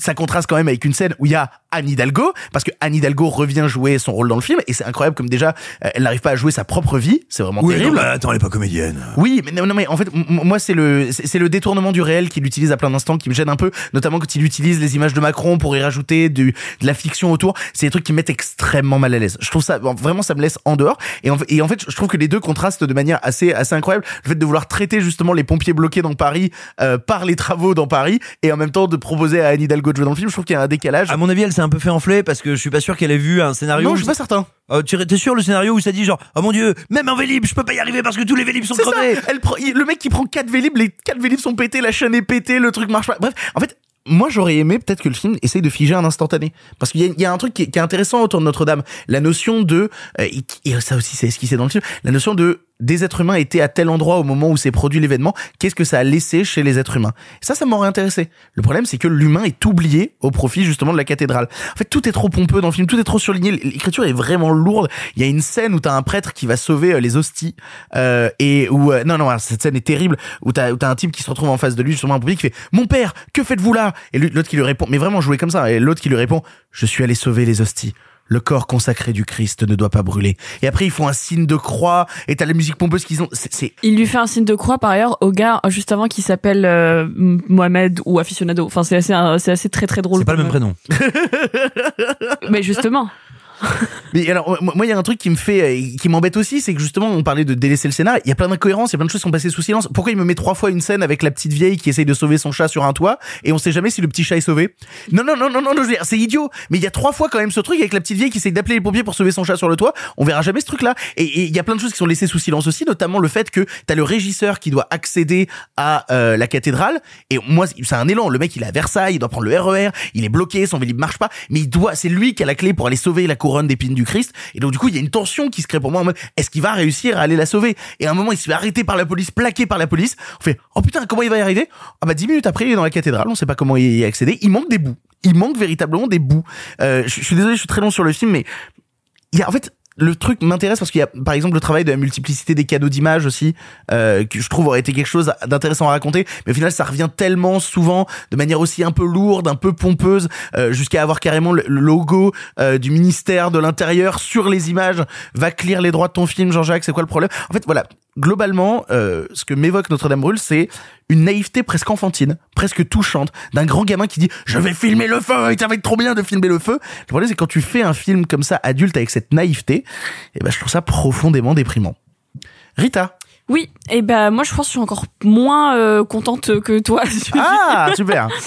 ça contraste quand même avec une scène où il y a Anne Hidalgo, parce que Anne Hidalgo revient jouer son rôle dans le film et c'est incroyable comme déjà elle n'arrive pas à jouer sa propre vie. C'est vraiment Oui, terrible. non, bah, attends, elle est pas comédienne. Oui, mais non, non, mais en fait, moi, c'est le, c'est le détournement du réel qu'il utilise à plein d'instants qui me gêne un peu, notamment quand il utilise les images de Macron pour y rajouter du, de la fiction autour. C'est des trucs qui me mettent extrêmement mal à l'aise. Je trouve ça, vraiment, ça me laisse en dehors. Et en, fait- et en fait, je trouve que les deux contrastent de manière assez, assez incroyable. Le fait de vouloir traiter justement les pompiers bloqués dans Paris euh, par les travaux dans Paris et en même temps de proposer à Anne Hidalgo de jouer dans le film, je trouve qu'il y a un décalage. À mon avis, elle s'est un peu fait enfler parce que je suis pas sûr qu'elle ait vu un scénario. Non, je suis pas certain. Euh, tu t'es sûr le scénario où ça dit genre oh mon dieu même en vélib je peux pas y arriver parce que tous les vélib sont ça. crevés. Elle prend- il- le mec qui prend quatre vélib, les quatre vélib sont pétés, la chaîne est pétée, le truc marche pas. Bref, en fait, moi j'aurais aimé peut-être que le film essaye de figer un instantané, parce qu'il y, a- un truc qui est, intéressant autour de Notre-Dame, la notion de euh, et ça aussi c'est esquissé dans le film, la notion de des êtres humains étaient à tel endroit au moment où s'est produit l'événement, qu'est-ce que ça a laissé chez les êtres humains? Ça, ça m'aurait intéressé. Le problème, c'est que l'humain est oublié au profit justement de la cathédrale. En fait, tout est trop pompeux dans le film, tout est trop surligné, l'écriture est vraiment lourde. Il y a une scène où t'as un prêtre qui va sauver euh, les hosties euh, et où euh, non non cette scène est terrible où t'as où t'as un type qui se retrouve en face de lui justement un public qui fait mon père que faites-vous là? Et l'autre qui lui répond mais vraiment jouer comme ça et l'autre qui lui répond je suis allé sauver les hosties le corps consacré du Christ ne doit pas brûler. Et après, ils font un signe de croix, et t'as la musique pompeuse qu'ils ont. C'est, c'est- Il lui fait un signe de croix par ailleurs au gars juste avant qui s'appelle euh, Mohamed ou Aficionado. Enfin, c'est assez, c'est assez très très drôle. C'est pas le même prénom. [laughs] Mais justement. [laughs] Mais alors, moi, il y a un truc qui me fait, euh, qui m'embête aussi, c'est que justement, on parlait de délaisser le Sénat. Il y a plein d'incohérences, il y a plein de choses qui sont passées sous silence. Pourquoi il me met trois fois une scène avec la petite vieille qui essaye de sauver son chat sur un toit et on sait jamais si le petit chat est sauvé? Non, non, non, non, non, je veux dire, c'est idiot. Mais il y a trois fois quand même ce truc avec la petite vieille qui essaye d'appeler les pompiers pour sauver son chat sur le toit. On verra jamais ce truc-là. Et il y a plein de choses qui sont laissées sous silence aussi, notamment le fait que t'as le régisseur qui doit accéder à euh, la cathédrale. Et moi, c'est un élan. Le mec, il est à Versailles, il doit prendre le RER, il est bloqué, son vélib marche pas, mais il doit, c'est lui qui a la clé pour aller sauver la couronne d'épines du Christ. Et donc, du coup, il y a une tension qui se crée pour moi en mode, est-ce qu'il va réussir à aller la sauver? Et à un moment, il se fait arrêter par la police, plaqué par la police. On fait, oh putain, comment il va y arriver? Ah bah, dix minutes après, il est dans la cathédrale, on sait pas comment y accéder. Il manque des bouts. Il manque véritablement des bouts. Euh, je suis désolé, je suis très long sur le film, mais il y a en fait le truc m'intéresse parce qu'il y a par exemple le travail de la multiplicité des cadeaux d'images aussi euh, que je trouve aurait été quelque chose d'intéressant à raconter. Mais au final ça revient tellement souvent de manière aussi un peu lourde un peu pompeuse euh, jusqu'à avoir carrément le, logo euh, du ministère de l'intérieur sur les images. Va clear les droits de ton film Jean-Jacques c'est quoi le problème? En fait voilà. Globalement euh, ce que m'évoque Notre-Dame brûle c'est une naïveté presque enfantine, presque touchante, d'un grand gamin qui dit je vais filmer le feu, et ça va être trop bien de filmer le feu. Le problème c'est quand tu fais un film comme ça adulte avec cette naïveté, et ben je trouve ça profondément déprimant. Rita. Oui, et ben moi je pense que je suis encore moins euh, contente que toi. [laughs] Ah super. [laughs]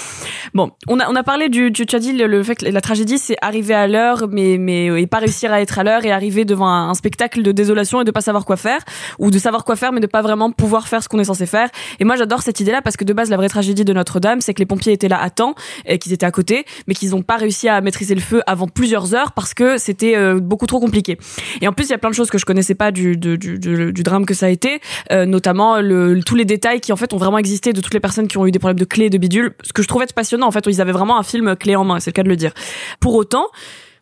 Bon, on a on a parlé du tu, tu as dit le, le fait que la tragédie c'est arriver à l'heure mais mais et pas réussir à être à l'heure et arriver devant un, un spectacle de désolation et de pas savoir quoi faire ou de savoir quoi faire mais de pas vraiment pouvoir faire ce qu'on est censé faire. Et moi j'adore cette idée là parce que de base la vraie tragédie de Notre-Dame c'est que les pompiers étaient là à temps et qu'ils étaient à côté mais qu'ils ont pas réussi à maîtriser le feu avant plusieurs heures parce que c'était euh, beaucoup trop compliqué. Et en plus il y a plein de choses que je connaissais pas du du, du, du, du drame que ça a été, euh, notamment le, tous les détails qui en fait ont vraiment existé de toutes les personnes qui ont eu des problèmes de clés de bidules, ce que je trouvais passionnant en fait ils avaient vraiment un film clé en main, c'est le cas de le dire. Pour autant,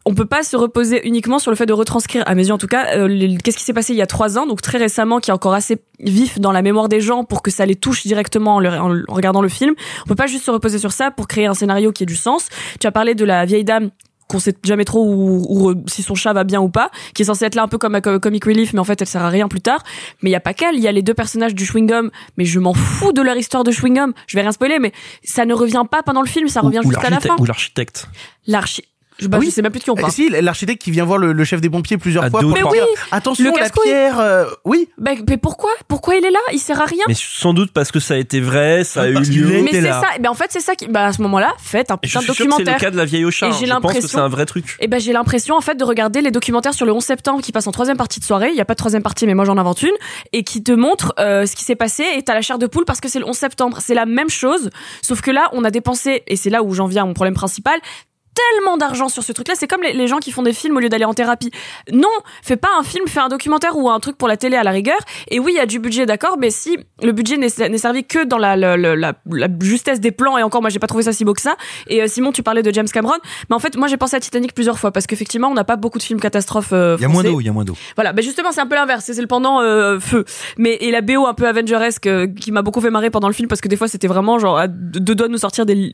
on peut pas se reposer uniquement sur le fait de retranscrire, à mes yeux en tout cas, euh, qu'est-ce qui s'est passé il y a trois ans, donc très récemment, qui est encore assez vif dans la mémoire des gens pour que ça les touche directement en, en regardant le film. On peut pas juste se reposer sur ça pour créer un scénario qui ait du sens. Tu as parlé de la vieille dame qu'on sait jamais trop où, où- si son chat va bien ou pas, qui est censée être là un peu comme co- comic relief, mais en fait elle sert à rien plus tard. Mais il y a pas qu'elle, il y a les deux personnages du chewing gum, mais je m'en fous de leur histoire de chewing gum. Je vais rien spoiler, mais ça ne revient pas pendant le film, ça revient ou juste à la fin. l'architecte- ou l'architecte. L'archi, je, bah, je sais même plus de qui on Euh, parle. Si, l'architecte qui vient voir le, le chef des pompiers plusieurs À fois pour dire Oui, attention le la pierre. euh, oui. Bah, mais pourquoi? Pourquoi il est là? Il sert à rien. Mais sans doute parce que ça a été vrai, ça a eu lieu. Mais c'est là. ça. Ben en fait, c'est ça qui. Bah à ce moment-là, faites un putain de que c'est le documentaire. cas de la vieille au chat. Et hein. j'ai Je pense que l'impression- c'est un vrai truc. Et ben j'ai l'impression en fait de regarder les documentaires sur le 11 septembre qui passent en troisième partie de soirée. Il y a pas de troisième partie, mais moi j'en invente une et qui te montre euh, ce qui s'est passé. Et t'as la chair de poule parce que c'est le 11 septembre. C'est la même chose, sauf que là on a dépensé et c'est là où j'en viens à mon problème principal tellement d'argent sur ce truc-là. C'est comme les, les gens qui font des films au lieu d'aller en thérapie. Non, fais pas un film, fais un documentaire ou un truc pour la télé à la rigueur. Et oui, il y a du budget, d'accord, mais si le budget n'est servi que dans la, la, la, la- la justesse des plans, et encore, moi, j'ai pas trouvé ça si beau que ça. Et euh, Simon, tu parlais de James Cameron, mais en fait, moi, j'ai pensé à Titanic plusieurs fois parce qu'effectivement, on n'a pas beaucoup de films catastrophes. euh, Il y a moins d'eau, il y a moins d'eau. Voilà, ben justement, c'est un peu l'inverse, c'est le pendant euh, feu. Mais et la BO un peu Avengeresque euh, qui m'a beaucoup fait marrer pendant le film parce que des fois c'était vraiment genre à deux doigts de nous sortir des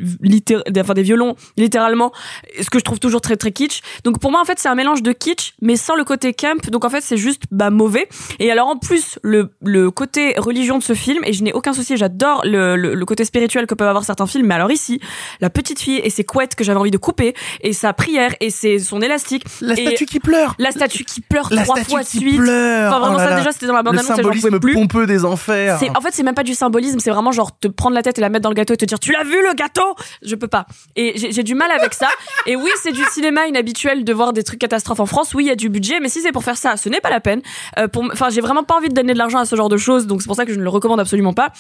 enfin des violons littéralement, ce que je trouve toujours très très kitsch. Donc pour moi en fait c'est un mélange de kitsch mais sans le côté camp. Donc en fait c'est juste bah mauvais. Et alors en plus le le côté religion de ce film et je n'ai aucun souci, j'adore le, le le côté spirituel que peuvent avoir certains films. Mais alors ici la petite fille et ses couettes que j'avais envie de couper et sa prière et ses son élastique. La et statue qui pleure. La statue qui pleure La trois fois de qui suite. pleure. Enfin, vraiment, Oh là ça, là. déjà, c'était dans la Le et j'en pouvais symbolisme plus. pompeux des enfers. C'est, en fait, c'est même pas du symbolisme, c'est vraiment genre te prendre la tête et la mettre dans le gâteau et te dire tu l'as vu le gâteau? Je peux pas. Et j'ai du mal avec ça. Et oui, c'est du cinéma inhabituel de voir des trucs catastrophes en France. Oui, il y a du budget, mais si c'est pour faire ça, ce n'est pas la peine. Euh, pour, enfin, j'ai vraiment pas envie de donner de l'argent à ce genre de choses, donc c'est pour ça que je ne le recommande absolument pas.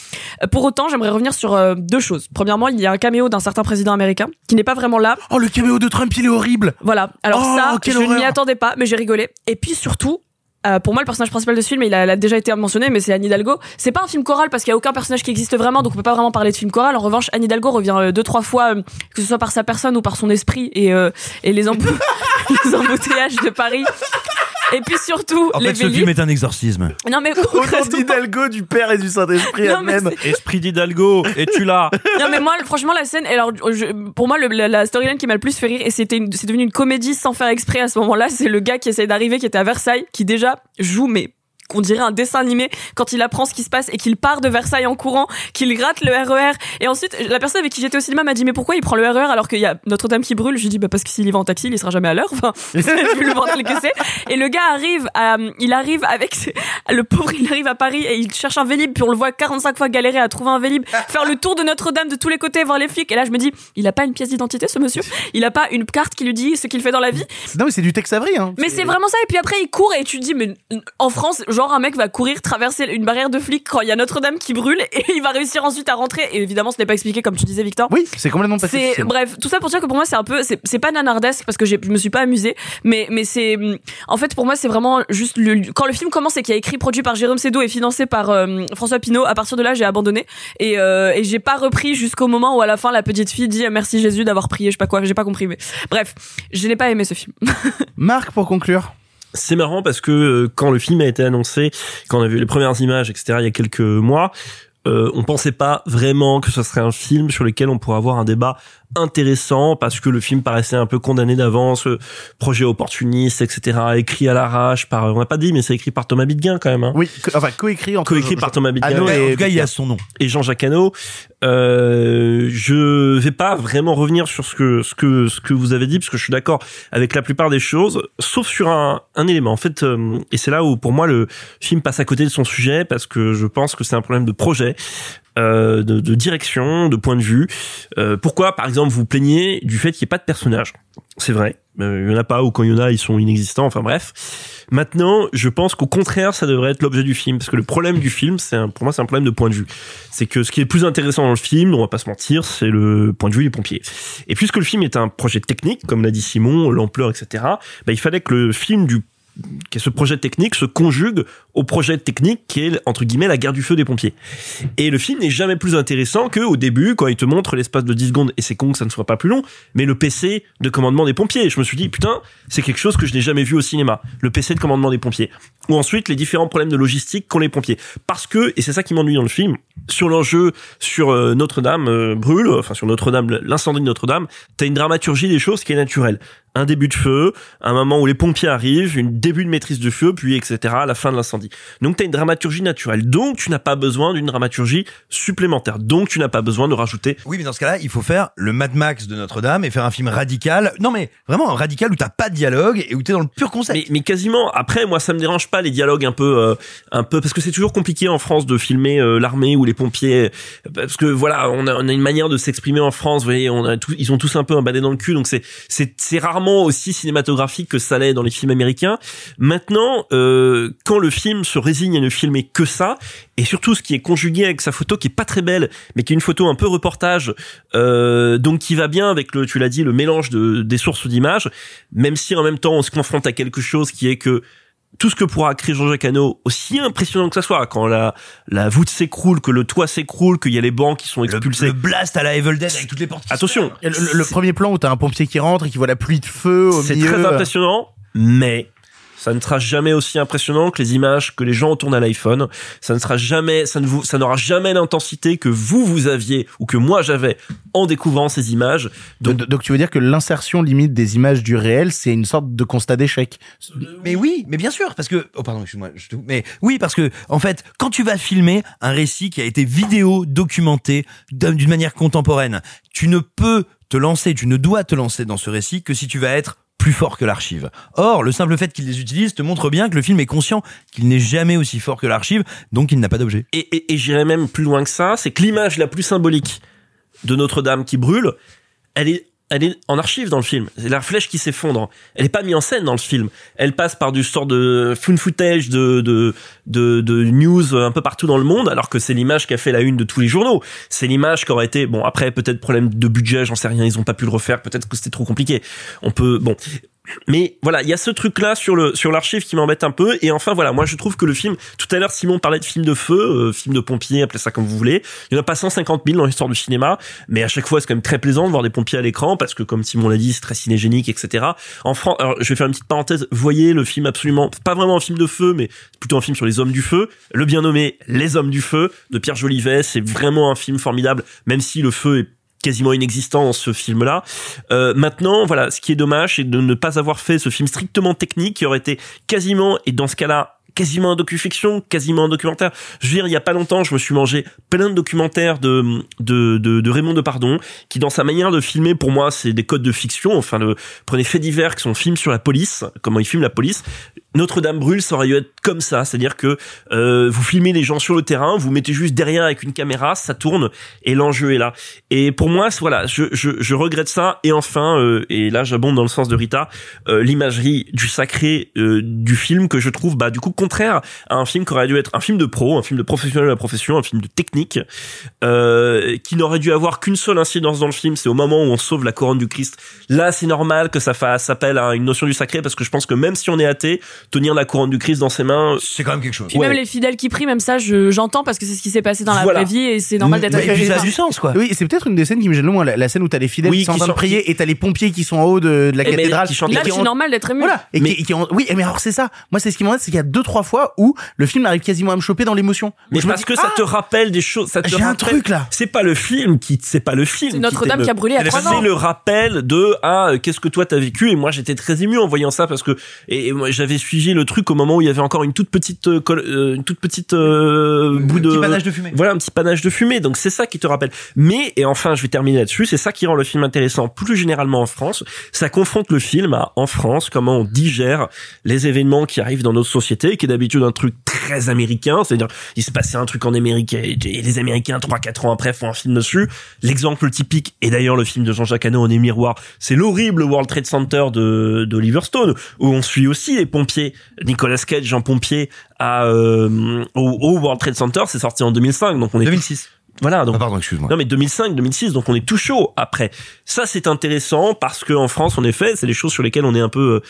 Euh, pour autant, j'aimerais revenir sur euh, deux choses. Premièrement, il y a un caméo d'un certain président américain qui n'est pas vraiment là. Oh, le caméo de Trump, il est horrible. Voilà. Alors Oh, ça, je n'y attendais pas, mais j'ai rigolé. Et puis surtout. Euh, pour moi, le personnage principal de ce film, il a, il a déjà été mentionné, mais c'est Anne Hidalgo. C'est pas un film choral parce qu'il y a aucun personnage qui existe vraiment, donc on peut pas vraiment parler de film choral. En revanche, Anne Hidalgo revient euh, deux trois fois, euh, que ce soit par sa personne ou par son esprit et et [laughs] les embouteillages de Paris. Et puis surtout En les fait, ce Vélib. film est un exorcisme. Non mais Au nom d'Hidalgo, du Père et du Saint-Esprit, Non, mais Amen. Esprit d'Hidalgo, es-tu là [laughs] non mais moi franchement la scène alors je- pour moi le- la, la storyline qui m'a le plus fait rire et c'était une- c'est devenu une comédie sans faire exprès à ce moment-là c'est le gars qui essaye d'arriver qui était à Versailles qui déjà joue mais on dirait un dessin animé quand il apprend ce qui se passe et qu'il part de Versailles en courant, qu'il rate le RER et ensuite la personne avec qui j'étais au cinéma m'a dit mais pourquoi il prend le RER alors qu'il y a Notre-Dame qui brûle? Je lui dis bah parce que s'il y va en taxi il sera jamais à l'heure. Enfin [laughs] vu le [laughs] bordel que c'est. Et le gars arrive, à, il arrive avec le pauvre il arrive à Paris et il cherche un Vélib puis on le voit 45 fois galérer à trouver un Vélib, faire le tour de Notre-Dame de tous les côtés voir les flics et là je me dis il a pas une pièce d'identité ce monsieur, il a pas une carte qui lui dit ce qu'il fait dans la vie? Non, mais c'est du Tex Avery, hein. Mais c'est vraiment ça. Et puis après, il court et tu te dis, mais en France, genre un mec va courir, traverser une barrière de flics quand il y a Notre-Dame qui brûle [laughs] et il va réussir ensuite à rentrer. Et évidemment, ce n'est pas expliqué comme tu disais, Victor. Oui, c'est complètement passé. C'est bref, tout ça pour dire que pour moi c'est un peu c'est pas nanardesque parce que je me suis pas amusée, mais mais c'est en fait pour moi c'est vraiment juste le, quand le film commence et qu'il y a écrit produit par Jérôme Sédou et financé par euh, François Pinault, à partir de là j'ai abandonné et euh, et j'ai pas repris jusqu'au moment où à la fin la petite fille dit merci Jésus d'avoir prié, je sais pas quoi, j'ai pas compris mais bref, je n'ai pas aimé ce film. [laughs] Marc, pour conclure. C'est marrant parce que euh, quand le film a été annoncé, quand on a vu les premières images, etc., il y a quelques mois, euh, on pensait pas vraiment que ce serait un film sur lequel on pourrait avoir un débat intéressant parce que le film paraissait un peu condamné d'avance, euh, projet opportuniste, etc., écrit à l'arrache par, on n'a pas dit, mais c'est écrit par Thomas Bidguin quand même. Hein. Oui, co- enfin, coécrit entre coécrit par Thomas Bidguin Hano En et tout cas, il y a son nom. et Jean-Jacques Hano. Euh, je vais pas vraiment revenir sur ce que ce que ce que vous avez dit parce que je suis d'accord avec la plupart des choses, sauf sur un, un élément. En fait, euh, et c'est là où pour moi le film passe à côté de son sujet parce que je pense que c'est un problème de projet. euh, de, de direction, de point de vue. Euh, pourquoi, par exemple, vous plaignez du fait qu'il n'y ait pas de personnages C'est vrai, euh, il y en a pas ou quand il y en a, ils sont inexistants. Enfin bref. Maintenant, je pense qu'au contraire, ça devrait être l'objet du film, parce que le problème du film, c'est pour moi, c'est un problème de point de vue. C'est que ce qui est plus intéressant dans le film, on va pas se mentir, c'est le point de vue des pompiers. Et puisque le film est un projet technique, comme l'a dit Simon, l'ampleur, etc., bah, il fallait que le film du que ce projet technique se conjugue au projet technique qui est entre guillemets la guerre du feu des pompiers. Et le film n'est jamais plus intéressant que au début quand il te montre l'espace de 10 secondes et c'est con que ça ne soit pas plus long, mais le PC de commandement des pompiers. Je me suis dit putain, c'est quelque chose que je n'ai jamais vu au cinéma, le PC de commandement des pompiers. Ou ensuite les différents problèmes de logistique qu'ont les pompiers. Parce que et c'est ça qui m'ennuie dans le film, sur l'enjeu sur euh, Notre-Dame euh, brûle, enfin sur Notre-Dame l'incendie de Notre-Dame, t'as une dramaturgie des choses qui est naturelle. Un début de feu, un moment où les pompiers arrivent, une début de maîtrise de feu, puis etc. à la fin de l'incendie. Donc t'as une dramaturgie naturelle. Donc tu n'as pas besoin d'une dramaturgie supplémentaire. Donc tu n'as pas besoin de rajouter. Oui, mais dans ce cas-là, il faut faire le Mad Max de Notre-Dame et faire un film radical. Non, mais vraiment un radical où t'as pas de dialogue et où t'es dans le pur concept. Mais, mais quasiment. Après, moi, ça me dérange pas les dialogues un peu, euh, un peu, parce que c'est toujours compliqué en France de filmer euh, l'armée ou les pompiers, parce que voilà, on a, on a une manière de s'exprimer en France. Vous voyez, on a tout, ils ont tous un peu un balai dans le cul, donc c'est, c'est, c'est rarement aussi cinématographique que ça l'est dans les films américains. Maintenant, euh, quand le film se résigne à ne filmer que ça, et surtout ce qui est conjugué avec sa photo qui est pas très belle, mais qui est une photo un peu reportage, euh, donc qui va bien avec le, tu l'as dit, le mélange de, des sources d'images, même si en même temps on se confronte à quelque chose qui est que tout ce que pourra créer Jean-Jacques Hano, aussi impressionnant que ça soit, quand la, la voûte s'écroule, que le toit s'écroule, qu'il y a les bancs qui sont expulsés. Le blast à la Evil Dead avec toutes les portes. qui Attention, Le, le- le premier plan où t'as un pompier qui rentre et qui voit la pluie de feu au c'est très impressionnant, mais ça ne sera jamais aussi impressionnant que les images que les gens tournent à l'iPhone. Ça ne sera jamais, ça ne vous, ça n'aura jamais l'intensité que vous vous aviez ou que moi j'avais en découvrant ces images. Donc, donc tu veux dire que l'insertion limite des images du réel, c'est une sorte de constat d'échec. Mais oui, mais bien sûr, parce que oh pardon, excuse-moi, je te- mais oui, parce que en fait, quand tu vas filmer un récit qui a été vidéo documenté d'un- d'une manière contemporaine, tu ne peux te lancer, tu ne dois te lancer dans ce récit que si tu vas être plus fort que l'archive. Or, le simple fait qu'il les utilise te montre bien que le film est conscient qu'il n'est jamais aussi fort que l'archive, donc il n'a pas d'objet. Et, et, j'irais même plus loin que ça, c'est que l'image la plus symbolique de Notre-Dame qui brûle, elle est, elle est en archive dans le film. C'est la flèche qui s'effondre. Elle est pas mise en scène dans le film. Elle passe par du sort de fun footage de, de, de, de news un peu partout dans le monde, alors que c'est l'image qui a fait la une de tous les journaux. C'est l'image qui aurait été, bon, après, peut-être problème de budget, j'en sais rien, ils ont pas pu le refaire, peut-être que c'était trop compliqué. On peut, bon. Mais voilà, il y a ce truc-là sur le sur l'archive qui m'embête un peu. Et enfin voilà, moi je trouve que le film, tout à l'heure Simon parlait de film de feu, euh, film de pompiers, appelez ça comme vous voulez. Il y en a pas 150 000 dans l'histoire du cinéma, mais à chaque fois c'est quand même très plaisant de voir des pompiers à l'écran parce que comme Simon l'a dit, c'est très cinégénique, etc. En France, alors je vais faire une petite parenthèse. Voyez le film absolument, pas vraiment un film de feu, mais plutôt un film sur les hommes du feu, le bien nommé Les hommes du feu de Pierre Jolivet. C'est vraiment un film formidable, même si le feu est quasiment inexistant ce film-là. Euh, maintenant, voilà, ce qui est dommage, c'est de ne pas avoir fait ce film strictement technique qui aurait été quasiment, et dans ce cas-là, quasiment un docu-fiction, quasiment un documentaire. Je veux dire, il y a pas longtemps, je me suis mangé plein de documentaires de, de, de, de Raymond Depardon, qui dans sa manière de filmer, pour moi, c'est des codes de fiction. Enfin, le, prenez faits divers qui sont films sur la police, comment il filme la police. Notre-Dame brûle, ça aurait dû être comme ça, c'est-à-dire que euh, vous filmez les gens sur le terrain, vous mettez juste derrière avec une caméra, ça tourne et l'enjeu est là. Et pour moi, voilà, je, je, je regrette ça. Et enfin, euh, et là j'abonde dans le sens de Rita, euh, l'imagerie du sacré euh, du film que je trouve bah du coup contraire à un film qui aurait dû être un film de pro, un film de professionnel de la profession, un film de technique, euh, qui n'aurait dû avoir qu'une seule incidence dans le film, c'est au moment où on sauve la couronne du Christ. Là, c'est normal que ça fasse appel à une notion du sacré parce que je pense que même si on est athée, tenir la couronne du Christ dans ses mains, c'est quand même quelque chose. Puis même les fidèles qui prient, même ça, je- j'entends parce que c'est ce qui s'est passé dans la Voilà. vraie vie et c'est normal d'être Mais- attaqué. mais- sens, quoi. Oui, c'est peut-être une des scènes qui me gêne le moins, la, la scène où t'as les fidèles Oui, qui sont en qui train de prier et t'as les pompiers qui sont en haut de, de la Eh ben, cathédrale. qui chantent et Là, qui c'est normal d'être ému. Voilà. Et qui, qui ont- oui, mais alors c'est ça. Moi, c'est ce qui m'embête, c'est qu'il y a deux, trois fois où le film arrive quasiment à me choper dans l'émotion. mais me parce dis, que ça ah, te rappelle des choses, ça te J'ai un truc, là. C'est pas le film qui, c'est pas le film. C'est Notre-Dame qui a brûlé à c'est trois ans. le rappel de ah qu'est-ce que toi t'as vécu? Et moi j'étais très ému en voyant ça parce que et, et moi j'avais suivi le truc au moment où il y avait encore une toute petite euh, euh, une toute petite euh, bout de petit panache de fumée. Voilà un petit panache de fumée donc c'est ça qui te rappelle. Mais et enfin je vais terminer là-dessus c'est ça qui rend le film intéressant plus généralement en France. Ça confronte le film à en France comment on digère les événements qui arrivent dans notre société qui est d'habitude un truc très américain c'est-à-dire il s'est passé un truc en Amérique et et les Américains trois quatre ans après font un film dessus. L'exemple typique et d'ailleurs le film de Jean-Jacques Hano en est miroir c'est l'horrible World Trade Center de d'Oliver Stone où on suit aussi les pompiers Nicolas Cage en pompier à euh, au, au World Trade Center c'est sorti en 2005 donc on est 2006. voilà donc Ah, pardon, excuse-moi. non mais 2005, 2006, donc on est tout chaud après. Ça c'est intéressant parce que en France, en effet, c'est des choses sur lesquelles on est un peu, euh,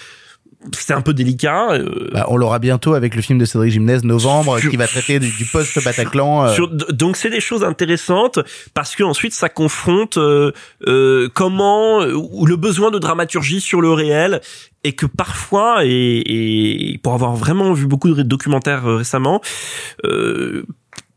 c'est un peu délicat. euh, Bah, on l'aura bientôt avec le film de Cédric Gimnès, Novembre, Sur- qui va traiter du, du post-Bataclan. euh, sur- donc c'est des choses intéressantes parce que ensuite ça confronte euh, euh, comment ou le besoin de dramaturgie sur le réel et que parfois et, et pour avoir vraiment vu beaucoup de documentaires récemment euh,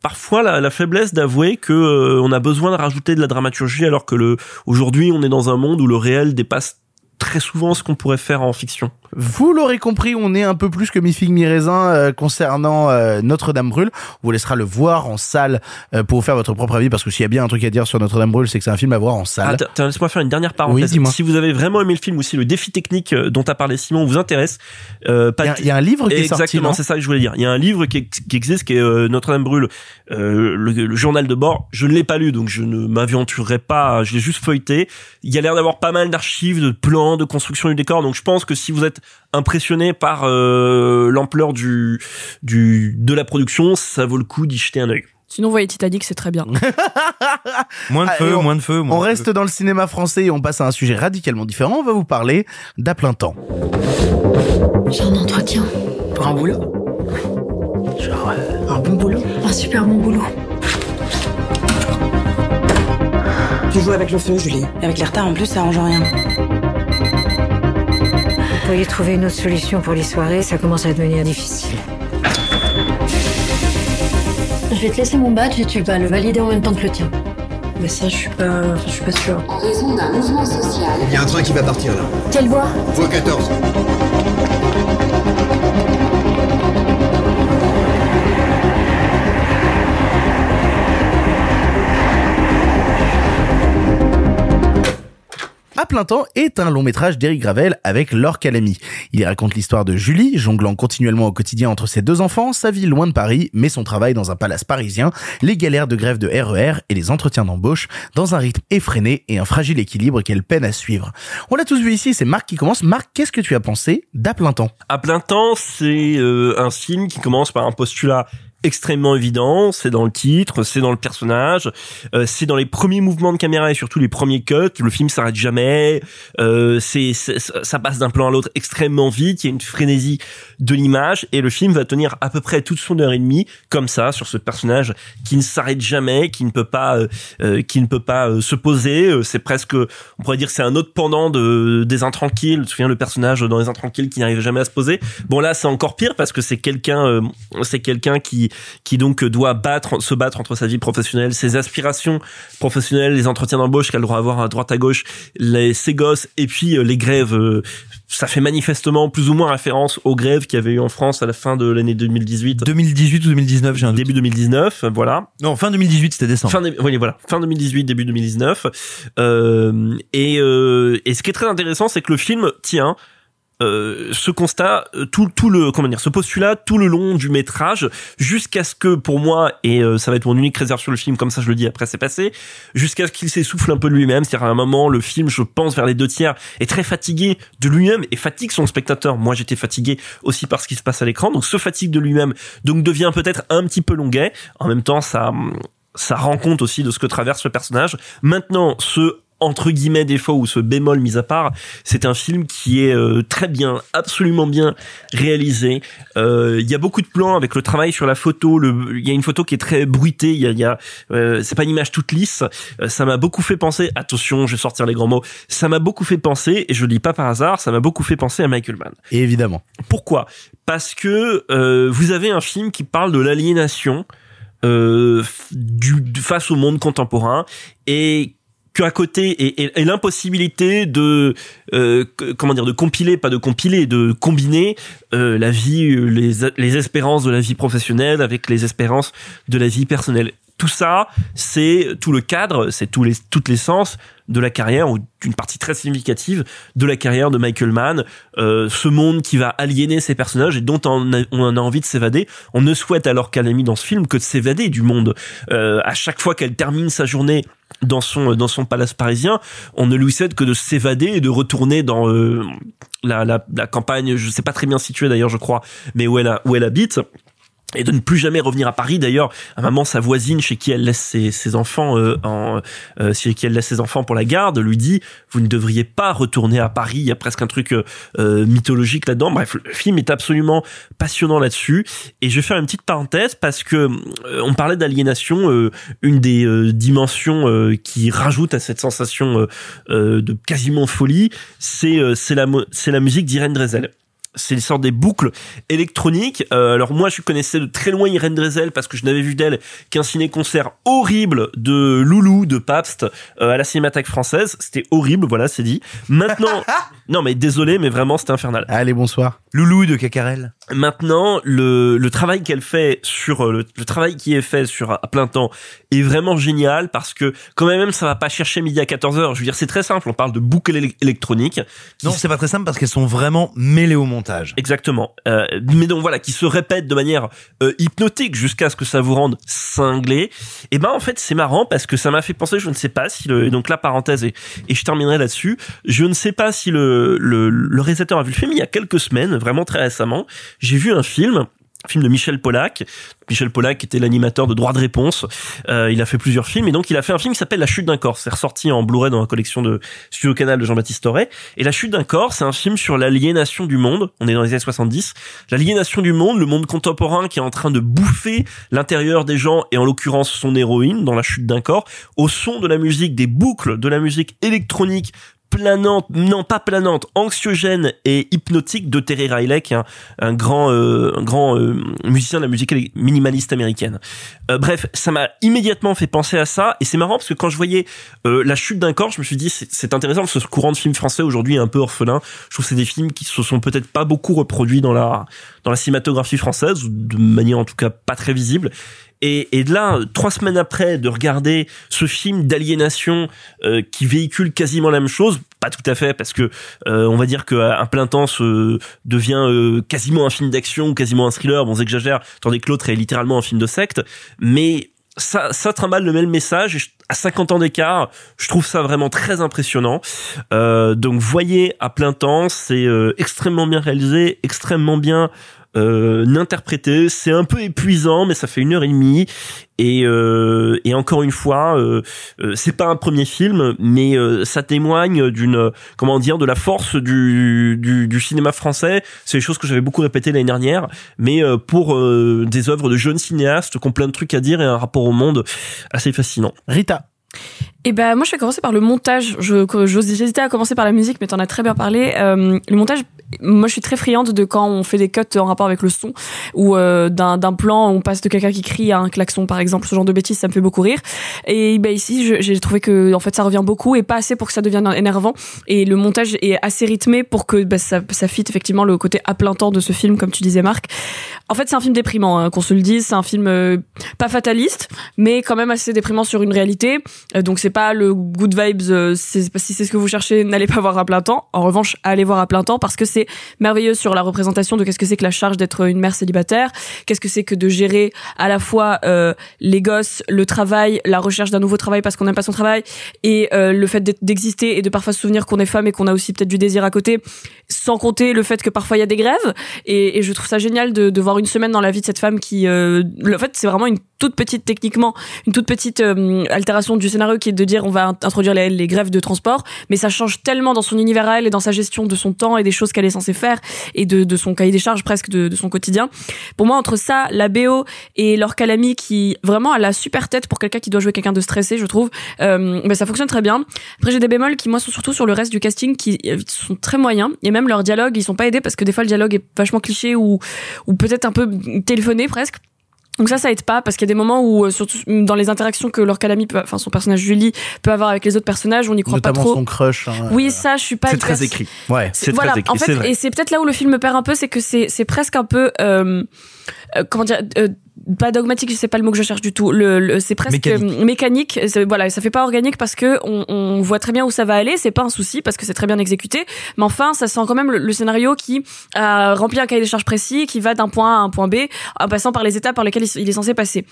parfois la, la faiblesse d'avouer que euh, on a besoin de rajouter de la dramaturgie alors que le aujourd'hui on est dans un monde où le réel dépasse très souvent ce qu'on pourrait faire en fiction. Vous l'aurez compris, on est un peu plus que mi-figue mi-raisin euh, concernant euh, Notre-Dame brûle. On vous laissera le voir en salle euh, pour vous faire votre propre avis parce que s'il y a bien un truc à dire sur Notre-Dame brûle, c'est que c'est un film à voir en Ah, salle. t'as- t'as- Laisse-moi faire une dernière Oui, parenthèse. dis-moi. si vous avez vraiment aimé le film ou si le défi technique euh, dont a parlé Simon vous intéresse, euh, pas Il y y a un livre qui est sorti, Exactement, c'est ça que je voulais dire. Il y a un livre qui, ex- qui existe, qui est euh, Notre-Dame brûle, euh, le, le journal de bord. Je ne l'ai pas lu, donc je ne m'aventurerai pas. Je l'ai juste feuilleté. Il y a l'air d'avoir pas mal d'archives, de plans, de construction du décor. Donc je pense que si vous êtes impressionné par euh, l'ampleur du, du de la production, ça vaut le coup d'y jeter un œil. Sinon, vous voyez Titanic, c'est très bien. [laughs] Moins de Ah, feu, on- moins de feu. moins On de feu. reste dans le cinéma français et on passe à un sujet radicalement différent. On va vous parler d'à plein temps. J'ai un entretien. Pour un boulot? Genre euh, un bon boulot? Un super bon boulot. Tu joues avec le feu, Julie? Et avec les retards, en plus, ça arrange rien. Vous pourriez trouver une autre solution pour les soirées, ça commence à devenir difficile. Je vais te laisser mon badge et tu vas le valider en même temps que le tien. Mais ça, je suis pas, je suis pas sûre. En raison d'un mouvement social. Il y a un train qui va partir là. Quelle voie Voie 14. Plein temps est un long métrage d'Eric Gravel avec Laure Calamy. Il raconte l'histoire de Julie, jonglant continuellement au quotidien entre ses deux enfants, sa vie loin de Paris, mais son travail dans un palace parisien, les galères de grève de RER et les entretiens d'embauche dans un rythme effréné et un fragile équilibre qu'elle peine à suivre. On l'a tous vu ici, c'est Marc qui commence. Marc, qu'est-ce que tu as pensé d'À plein temps? À plein temps, c'est euh, un film qui commence par un postulat extrêmement évident, c'est dans le titre, c'est dans le personnage, euh, c'est dans les premiers mouvements de caméra et surtout les premiers cuts, le film s'arrête jamais, euh, c'est, ça passe d'un plan à l'autre extrêmement vite, il y a une frénésie de l'image et le film va tenir à peu près toute son heure et demie comme ça sur ce personnage qui ne s'arrête jamais, qui ne peut pas euh, euh, qui ne peut pas euh, se poser, Euh, c'est presque on pourrait dire c'est un autre pendant de des intranquilles, tu te souviens le personnage dans les intranquilles qui n'arrive jamais à se poser. Bon là, c'est encore pire parce que c'est quelqu'un c'est quelqu'un qui qui donc doit battre se battre entre sa vie professionnelle, ses aspirations professionnelles, les entretiens d'embauche qu'elle doit avoir à droite à gauche, les ses gosses et puis euh, les grèves euh, ça fait manifestement plus ou moins référence aux grèves qu'il y avait eu en France à la fin de l'année 2018. 2018 ou 2019, j'ai un doute. Début 2019, voilà. Non, fin 2018, c'était décembre. Fin, oui, voilà, fin 2018, début 2019. Euh, et, euh, et ce qui est très intéressant, c'est que le film tient euh, ce constat, euh, tout, tout le comment dire, ce postulat tout le long du métrage, jusqu'à ce que pour moi et euh, ça va être mon unique réserve sur le film, comme ça je le dis après c'est passé, jusqu'à ce qu'il s'essouffle un peu lui-même, c'est-à-dire à un moment le film, je pense vers les deux tiers, est très fatigué de lui-même et fatigue son spectateur. Moi j'étais fatigué aussi par ce qui se passe à l'écran, donc se fatigue de lui-même, donc devient peut-être un petit peu longuet. En même temps ça ça rend compte aussi de ce que traverse le personnage. Maintenant, ce entre guillemets défaut ou ce bémol mis à part, c'est un film qui est euh, très bien, absolument bien réalisé. Euh, Il y a beaucoup de plans avec le travail sur la photo. Il y a une photo qui est très bruitée. Il y a, y a euh, c'est pas une image toute lisse. Euh, ça m'a beaucoup fait penser. Attention, je vais sortir les grands mots. Ça m'a beaucoup fait penser, et je le dis pas par hasard, ça m'a beaucoup fait penser à Michael Mann. Et évidemment. Pourquoi? Parce que euh, vous avez un film qui parle de l'aliénation euh, du- face au monde contemporain et à côté et, l'impossibilité de euh, comment dire de compiler pas de compiler de combiner euh, la vie euh, les les espérances de la vie professionnelle avec les espérances de la vie personnelle tout ça c'est tout le cadre c'est tous les toutes les sens de la carrière ou d'une partie très significative de la carrière de Michael Mann. Euh, ce monde qui va aliéner ses personnages et dont on a, on a envie de s'évader. On ne souhaite alors qu'elle mis dans ce film que de s'évader du monde. Euh, à chaque fois qu'elle termine sa journée dans son dans son palace parisien, on ne lui souhaite que de s'évader et de retourner dans euh, la, la la campagne, je sais pas très bien située d'ailleurs, je crois, mais où elle a, où elle habite et de ne plus jamais revenir à Paris. D'ailleurs, à maman, sa voisine chez qui elle laisse ses, enfants euh, en euh, chez qui elle laisse ses enfants pour la garde, lui dit vous ne devriez pas retourner à Paris. Il y a presque un truc euh, euh, mythologique là-dedans. Bref, le film est absolument passionnant là-dessus. Et je vais faire une petite parenthèse parce que euh, on parlait d'aliénation, euh, une des dimensions qui rajoute à cette sensation de quasiment folie, c'est c'est la c'est la musique d'Irène Drezel c'est sorte des boucles électroniques. Euh, alors moi, je connaissais de très loin Irène Drezel parce que je n'avais vu d'elle qu'un ciné-concert horrible de Loulou, de Pabst, euh, à la Cinémathèque française. C'était horrible, voilà, c'est dit. Maintenant, [laughs] Non, mais désolé, mais vraiment, c'était infernal. Allez, bonsoir. Loulou de Cacarel. Maintenant, le, le travail qu'elle fait sur euh, le, le travail qui est fait sur à plein temps est vraiment génial parce que quand même ça va pas chercher midi à 14h. Je veux dire, c'est très simple. On parle de boucles éle- électroniques. Non, c'est pas très simple parce qu'elles sont vraiment mêlées au montage. Exactement. Euh, mais donc voilà, qui se répètent de manière euh, hypnotique jusqu'à ce que ça vous rende cinglé. Et ben en fait c'est marrant parce que ça m'a fait penser, je ne sais pas si le et donc la parenthèse et, et je terminerai là-dessus. Je ne sais pas si le, le le réalisateur a vu le film il y a quelques semaines, vraiment très récemment. J'ai vu un film film de Michel Pollack. Michel Pollack était l'animateur de Droit de réponse. Euh, il a fait plusieurs films et donc il a fait un film qui s'appelle La chute d'un corps. C'est ressorti en Blu-ray dans la collection de Studio Canal de Jean-Baptiste Toré. Et La chute d'un corps, c'est un film sur l'aliénation du monde. On est dans les années 70. L'aliénation du monde, le monde contemporain qui est en train de bouffer l'intérieur des gens et en l'occurrence son héroïne dans La chute d'un corps au son de la musique, des boucles de la musique électronique planante, non pas planante, anxiogène et hypnotique de Terry Riley, qui est un, grand, euh, un grand euh, musicien de la musique minimaliste américaine. Euh, bref, ça m'a immédiatement fait penser à ça, et c'est marrant parce que quand je voyais euh, la chute d'un corps, je me suis dit c'est intéressant parce que ce courant de films français aujourd'hui est un peu orphelin. Je trouve que c'est des films qui se sont peut-être pas beaucoup reproduits dans la dans la cinématographie française, ou de manière en tout cas pas très visible. Et, et là, trois semaines après, de regarder ce film d'aliénation euh, qui véhicule quasiment la même chose, pas tout à fait, parce que euh, on va dire qu'un plein temps se devient euh, quasiment un film d'action, quasiment un thriller, bon, j'exagère, tandis que l'autre est littéralement un film de secte, mais ça, ça trimballe le même message. Et à 50 ans d'écart, je trouve ça vraiment très impressionnant. Euh, donc, voyez à plein temps, c'est euh, extrêmement bien réalisé, extrêmement bien euh, interprété. C'est un peu épuisant, mais ça fait une heure et demie. Et, euh, et encore une fois, euh, euh, c'est pas un premier film, mais euh, ça témoigne d'une comment dire de la force du, du, du cinéma français. C'est des choses que j'avais beaucoup répétées l'année dernière, mais euh, pour euh, des œuvres de jeunes cinéastes qui ont plein de trucs à dire et un rapport au monde assez fascinant. Rita. Et ben moi je vais commencer par le montage. Je que- j'ose- j'hésitais à commencer par la musique, mais t'en as très bien parlé. Euh, le montage, moi je suis très friande de quand on fait des cuts en rapport avec le son ou euh, d'un plan on passe de quelqu'un qui crie à un klaxon par exemple. Ce genre de bêtises, ça me fait beaucoup rire. Et ben ici j'ai trouvé que en fait ça revient beaucoup et pas assez pour que ça devienne énervant. Et le montage est assez rythmé pour que ben, ça ça fit effectivement le côté à plein temps de ce film comme tu disais Marc. En fait c'est un film déprimant hein, qu'on se le dise. C'est un film euh, pas fataliste mais quand même assez déprimant sur une réalité. Euh, donc c'est pas le good vibes. euh, si c'est ce que vous cherchez, [laughs] n'allez pas voir à plein temps. En revanche, allez voir à plein temps parce que c'est merveilleux sur la représentation de qu'est-ce que c'est que la charge d'être une mère célibataire, qu'est-ce que c'est que de gérer à la fois euh, les gosses, le travail, la recherche d'un nouveau travail parce qu'on n'aime pas son travail et euh, le fait d'exister et de parfois se souvenir qu'on est femme et qu'on a aussi peut-être du désir à côté, sans compter le fait que parfois il y a des grèves. Et, et je trouve ça génial de, de voir une semaine dans la vie de cette femme qui, euh, en fait, c'est vraiment une toute petite techniquement, une toute petite euh, altération du scénario qui est de dire on va int- introduire les, les grèves de transport, mais ça change tellement dans son univers à elle et dans sa gestion de son temps et des choses qu'elle est censée faire et de, de son cahier des charges presque de, son quotidien. Pour moi, entre ça, la BO et Laure Calamy qui vraiment a la super tête pour quelqu'un qui doit jouer quelqu'un de stressé, je trouve, euh, ben, ça fonctionne très bien. Après, j'ai des bémols qui moi sont surtout sur le reste du casting qui sont très moyens et même leurs dialogues, ils sont pas aidés parce que des fois le dialogue est vachement cliché ou ou peut-être un peu téléphoné presque. Donc ça, ça aide pas parce qu'il y a des moments où, euh, surtout dans les interactions que Laure Calamy, peut, enfin son personnage Julie peut avoir avec les autres personnages, on n'y croit Notamment pas trop. son crush. hein, Oui, ça, je suis pas. C'est très écrit. Ouais, c'est voilà, très écrit. en fait, et c'est peut-être là où le film me perd un peu, c'est que c'est c'est presque un peu euh, euh, comment dire. euh, pas dogmatique, c'est pas le mot que je cherche du tout. Le, le- c'est presque Mécanique. mécanique. Voilà, ça fait pas organique parce que on, on voit très bien où ça va aller. C'est pas un souci parce que c'est très bien exécuté. Mais enfin, ça sent quand même le, le scénario qui a rempli un cahier des charges précis, qui va d'un point A à un point B, en passant par les étapes par lesquelles il, il est censé passer.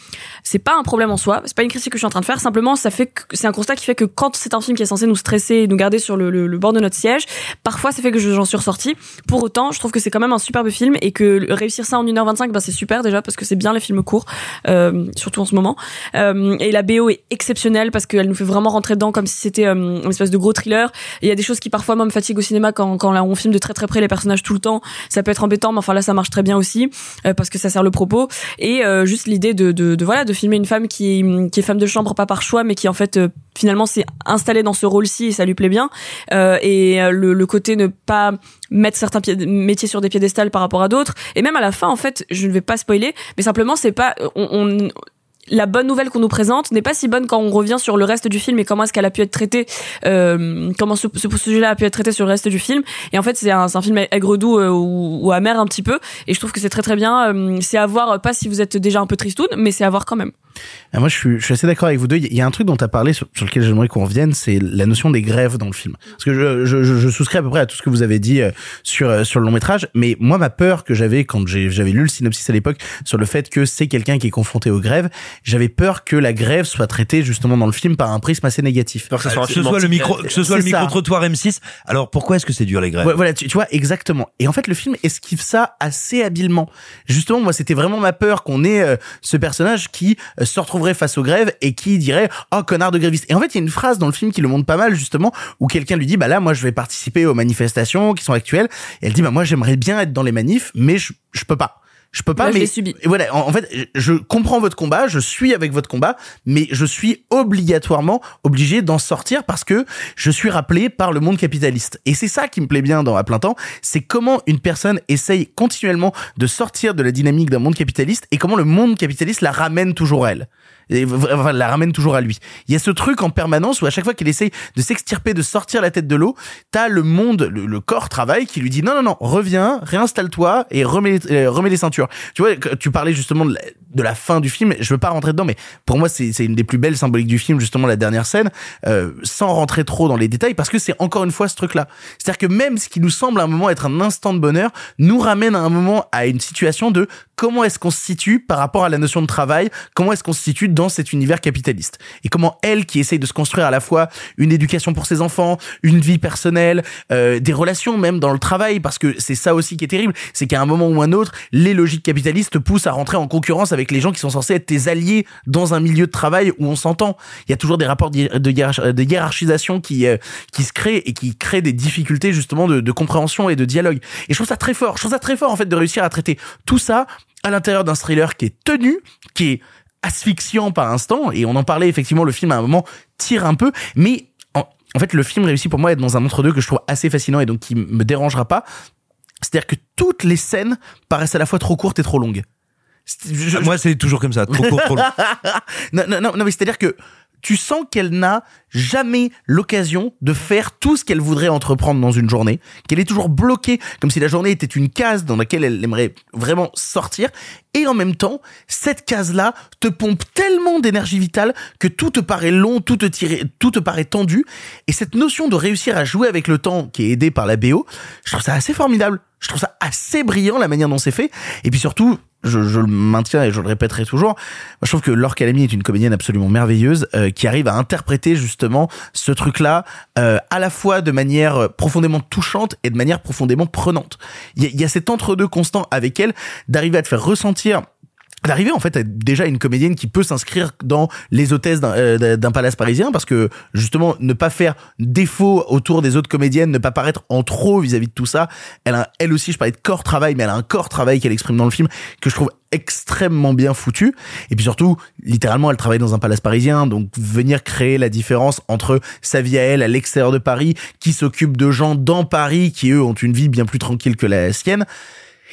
C'est pas un problème en soi. C'est pas une critique que je suis en train de faire. Simplement, ça fait c'est un constat qui fait que quand c'est un film qui est censé nous stresser et nous garder sur le, le- le bord de notre siège, parfois ça fait que je- j'en suis ressortie. Pour autant, je trouve que c'est quand même un superbe film et que réussir ça en 1h25, ben c'est super déjà parce que c'est bien les films courts, euh, surtout en ce moment. Euh, et la BO est exceptionnelle parce qu'elle nous fait vraiment rentrer dedans comme si c'était euh, une espèce de gros thriller. Il y a des choses qui parfois moi me fatiguent au cinéma quand, quand on filme de très très près les personnages tout le temps. Ça peut être embêtant, mais enfin là ça marche très bien aussi parce que ça sert le propos. Et juste l'idée de, de, de, voilà de filmer une femme qui qui est femme de chambre pas par choix, mais qui en fait finalement s'est installée dans ce rôle-ci et ça lui plaît bien. Euh, et euh, le, le côté ne pas mettre certains métiers sur des piédestals par rapport à d'autres. Et même à la fin, en fait, je ne vais pas spoiler, mais simplement c'est pas on, on la bonne nouvelle qu'on nous présente n'est pas si bonne quand on revient sur le reste du film et comment est-ce qu'elle a pu être traitée, euh, comment ce, ce sujet-là a pu être traité sur le reste du film. Et en fait, c'est un, un film aigre doux euh, ou, ou amer un petit peu. Et je trouve que c'est très très bien. Euh, c'est à voir, pas si vous êtes déjà un peu tristoun, mais c'est à voir quand même. Ah, moi, je suis, je suis assez d'accord avec vous deux. Il y a un truc dont tu as parlé sur, sur lequel j'aimerais qu'on revienne, c'est la notion des grèves dans le film. Parce que je, je, je, je souscris à peu près à tout ce que vous avez dit euh, sur euh, sur le long métrage, mais moi, ma peur que j'avais quand j'ai- j'avais lu le synopsis à l'époque sur le fait que c'est quelqu'un qui est confronté aux grèves, j'avais peur que la grève soit traitée justement dans le film par un prisme assez négatif. que ce soit, le micro, que ce soit le micro trottoir M6. Alors pourquoi est-ce que c'est dur les grèves? Ouais, voilà, tu, tu vois exactement. Et en fait, le film esquive ça assez habilement. Justement, moi, c'était vraiment ma peur qu'on ait euh, ce personnage qui euh, se retrouverait face aux grèves et qui dirait "Oh connard de gréviste". Et en fait, il y a une phrase dans le film qui le montre pas mal justement où quelqu'un lui dit "Bah là, moi, je vais participer aux manifestations qui sont actuelles." Et elle dit "Bah moi, j'aimerais bien être dans les manifs, mais je je peux pas." Je peux pas, Moi, mais voilà. En, en fait, je je comprends votre combat, je suis avec votre combat, mais je suis obligatoirement obligé d'en sortir parce que je suis rappelé par le monde capitaliste. Et c'est ça qui me plaît bien dans À plein temps, c'est comment une personne essaye continuellement de sortir de la dynamique d'un monde capitaliste et comment le monde capitaliste la ramène toujours à elle. Et enfin, la ramène toujours à lui. Il y a ce truc en permanence où à chaque fois qu'il essaye de s'extirper, de sortir la tête de l'eau, t'as le monde, le, corps travail qui lui dit non, non, non, reviens, réinstalle-toi et remets, euh, remets les ceintures. Tu vois, tu parlais justement de la, de la fin du film, je veux pas rentrer dedans, mais pour moi, c'est une des plus belles symboliques du film, justement, la dernière scène, euh, sans rentrer trop dans les détails, parce que c'est encore une fois ce truc-là. C'est-à-dire que même ce qui nous semble à un moment être un instant de bonheur, nous ramène à un moment à une situation de comment est-ce qu'on se situe par rapport à la notion de travail, comment est-ce qu'on se situe dans cet univers capitaliste. Et comment elle, qui essaye de se construire à la fois une éducation pour ses enfants, une vie personnelle, euh, des relations même dans le travail, parce que c'est ça aussi qui est terrible, c'est qu'à un moment ou un autre, les logiques capitalistes te poussent à rentrer en concurrence avec les gens qui sont censés être tes alliés dans un milieu de travail où on s'entend. Il y a toujours des rapports de hiér- de hiérarch- de hiérarchisation qui, euh, qui se créent et qui créent des difficultés justement de, de compréhension et de dialogue. Et je trouve ça très fort. Je trouve ça très fort en fait de réussir à traiter tout ça à l'intérieur d'un thriller qui est tenu, qui est asphyxiant par instant, et on en parlait effectivement, le film à un moment tire un peu, mais en, en fait le film réussit pour moi à être dans un entre-deux que je trouve assez fascinant et donc qui me dérangera pas. C'est-à-dire que toutes les scènes paraissent à la fois trop courtes et trop longues. Moi c'est toujours comme ça, trop court, trop long. [laughs] non, non, mais c'est-à-dire que tu sens qu'elle n'a jamais l'occasion de faire tout ce qu'elle voudrait entreprendre dans une journée, qu'elle est toujours bloquée, comme si la journée était une case dans laquelle elle aimerait vraiment sortir, et en même temps, cette case-là te pompe tellement d'énergie vitale que tout te paraît long, tout te tire, tout te paraît tendu, et cette notion de réussir à jouer avec le temps, qui est aidée par la BO, je trouve ça assez formidable. Je trouve ça assez brillant la manière dont c'est fait, et puis surtout, je, je le maintiens et je le répéterai toujours. Je trouve que Laure Calamy est une comédienne absolument merveilleuse euh, qui arrive à interpréter justement ce truc-là euh, à la fois de manière profondément touchante et de manière profondément prenante. Il y y a cet entre-deux constant avec elle d'arriver à te faire ressentir d'arriver en fait à déjà une comédienne qui peut s'inscrire dans les hôtesses d'un euh, palace parisien parce que justement ne pas faire défaut autour des autres comédiennes ne pas paraître en trop vis-à-vis de tout ça elle a elle aussi je parlais de corps travail mais elle a un corps travail qu'elle exprime dans le film que je trouve extrêmement bien foutu. Et puis surtout littéralement elle travaille dans un palace parisien donc venir créer la différence entre sa vie à elle à l'extérieur de Paris qui s'occupe de gens dans Paris qui eux ont une vie bien plus tranquille que la sienne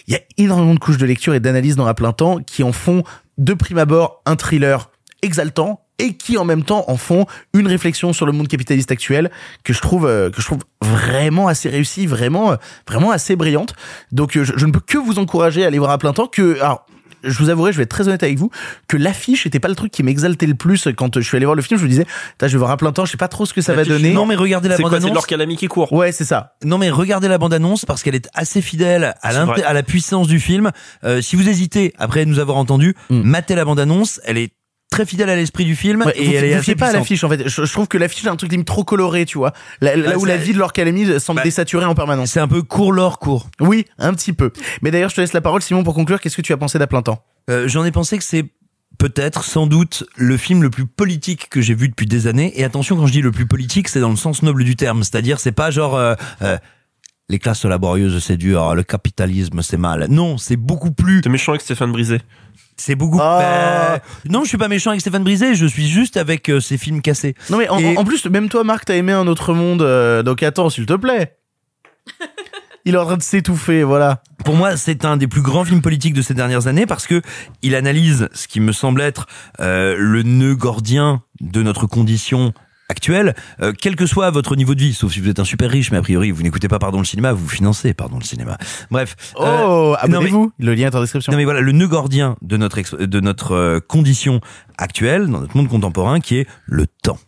il y a énormément de couches de lecture et d'analyse dans À plein temps qui en font de prime abord un thriller exaltant et qui en même temps en font une réflexion sur le monde capitaliste actuel que je trouve euh, que je trouve vraiment assez réussi, vraiment euh, vraiment assez brillante. Donc euh, je, je ne peux que vous encourager à aller voir à plein temps que alors je vous avouerai, je vais être très honnête avec vous, que l'affiche était pas le truc qui m'exaltait le plus quand je suis allé voir le film. Je me disais, je vais voir à plein temps, je sais pas trop ce que ça va donner. Non mais regardez la C'est bande quoi C'est Calamy qui court. Ouais, c'est ça. Non mais regardez la bande annonce parce qu'elle est assez fidèle à, la puissance du film. Euh, si vous hésitez après nous avoir entendu, matez la bande annonce. Elle est très fidèle à l'esprit du film Ouais, et vous, elle est assez pas à l'affiche en fait. Je, je trouve que l'affiche est un truc limite trop coloré, tu vois. Là, là Bah, où la vie de Laure Calamy semble Bah, désaturée en permanence. C'est un peu court l'or court. Oui, un petit peu. Mais d'ailleurs, je te laisse la parole, Simon, pour conclure. Qu'est-ce que tu as pensé d'à plein temps? Euh, J'en ai pensé que c'est peut-être, sans doute, le film le plus politique que j'ai vu depuis des années. Et attention, quand je dis le plus politique, c'est dans le sens noble du terme. C'est-à-dire, c'est pas genre euh, euh, les classes laborieuses c'est dur, le capitalisme c'est mal. Non, c'est beaucoup plus. T'es méchant avec Stéphane Brisé. C'est beaucoup. Ah. Euh, non, je suis pas méchant avec Stéphane Brisé. Je suis juste avec euh, ces films cassés. Non mais en, Et- en plus, même toi, Marc, t'as aimé un autre monde. euh, donc attends, s'il te plaît. [laughs] Il est en train de s'étouffer, voilà. Pour moi, c'est un des plus grands films politiques de ces dernières années parce que il analyse ce qui me semble être euh, le nœud gordien de notre condition actuelle, euh, quel que soit votre niveau de vie, sauf si vous êtes un super riche, mais a priori vous n'écoutez pas Pardon le cinéma, vous financez Pardon le cinéma. Bref. Oh, euh, mais- abonnez-vous. Le lien est en description. non mais voilà, le nœud gordien de notre ex- de notre euh, condition actuelle dans notre monde contemporain qui est le temps.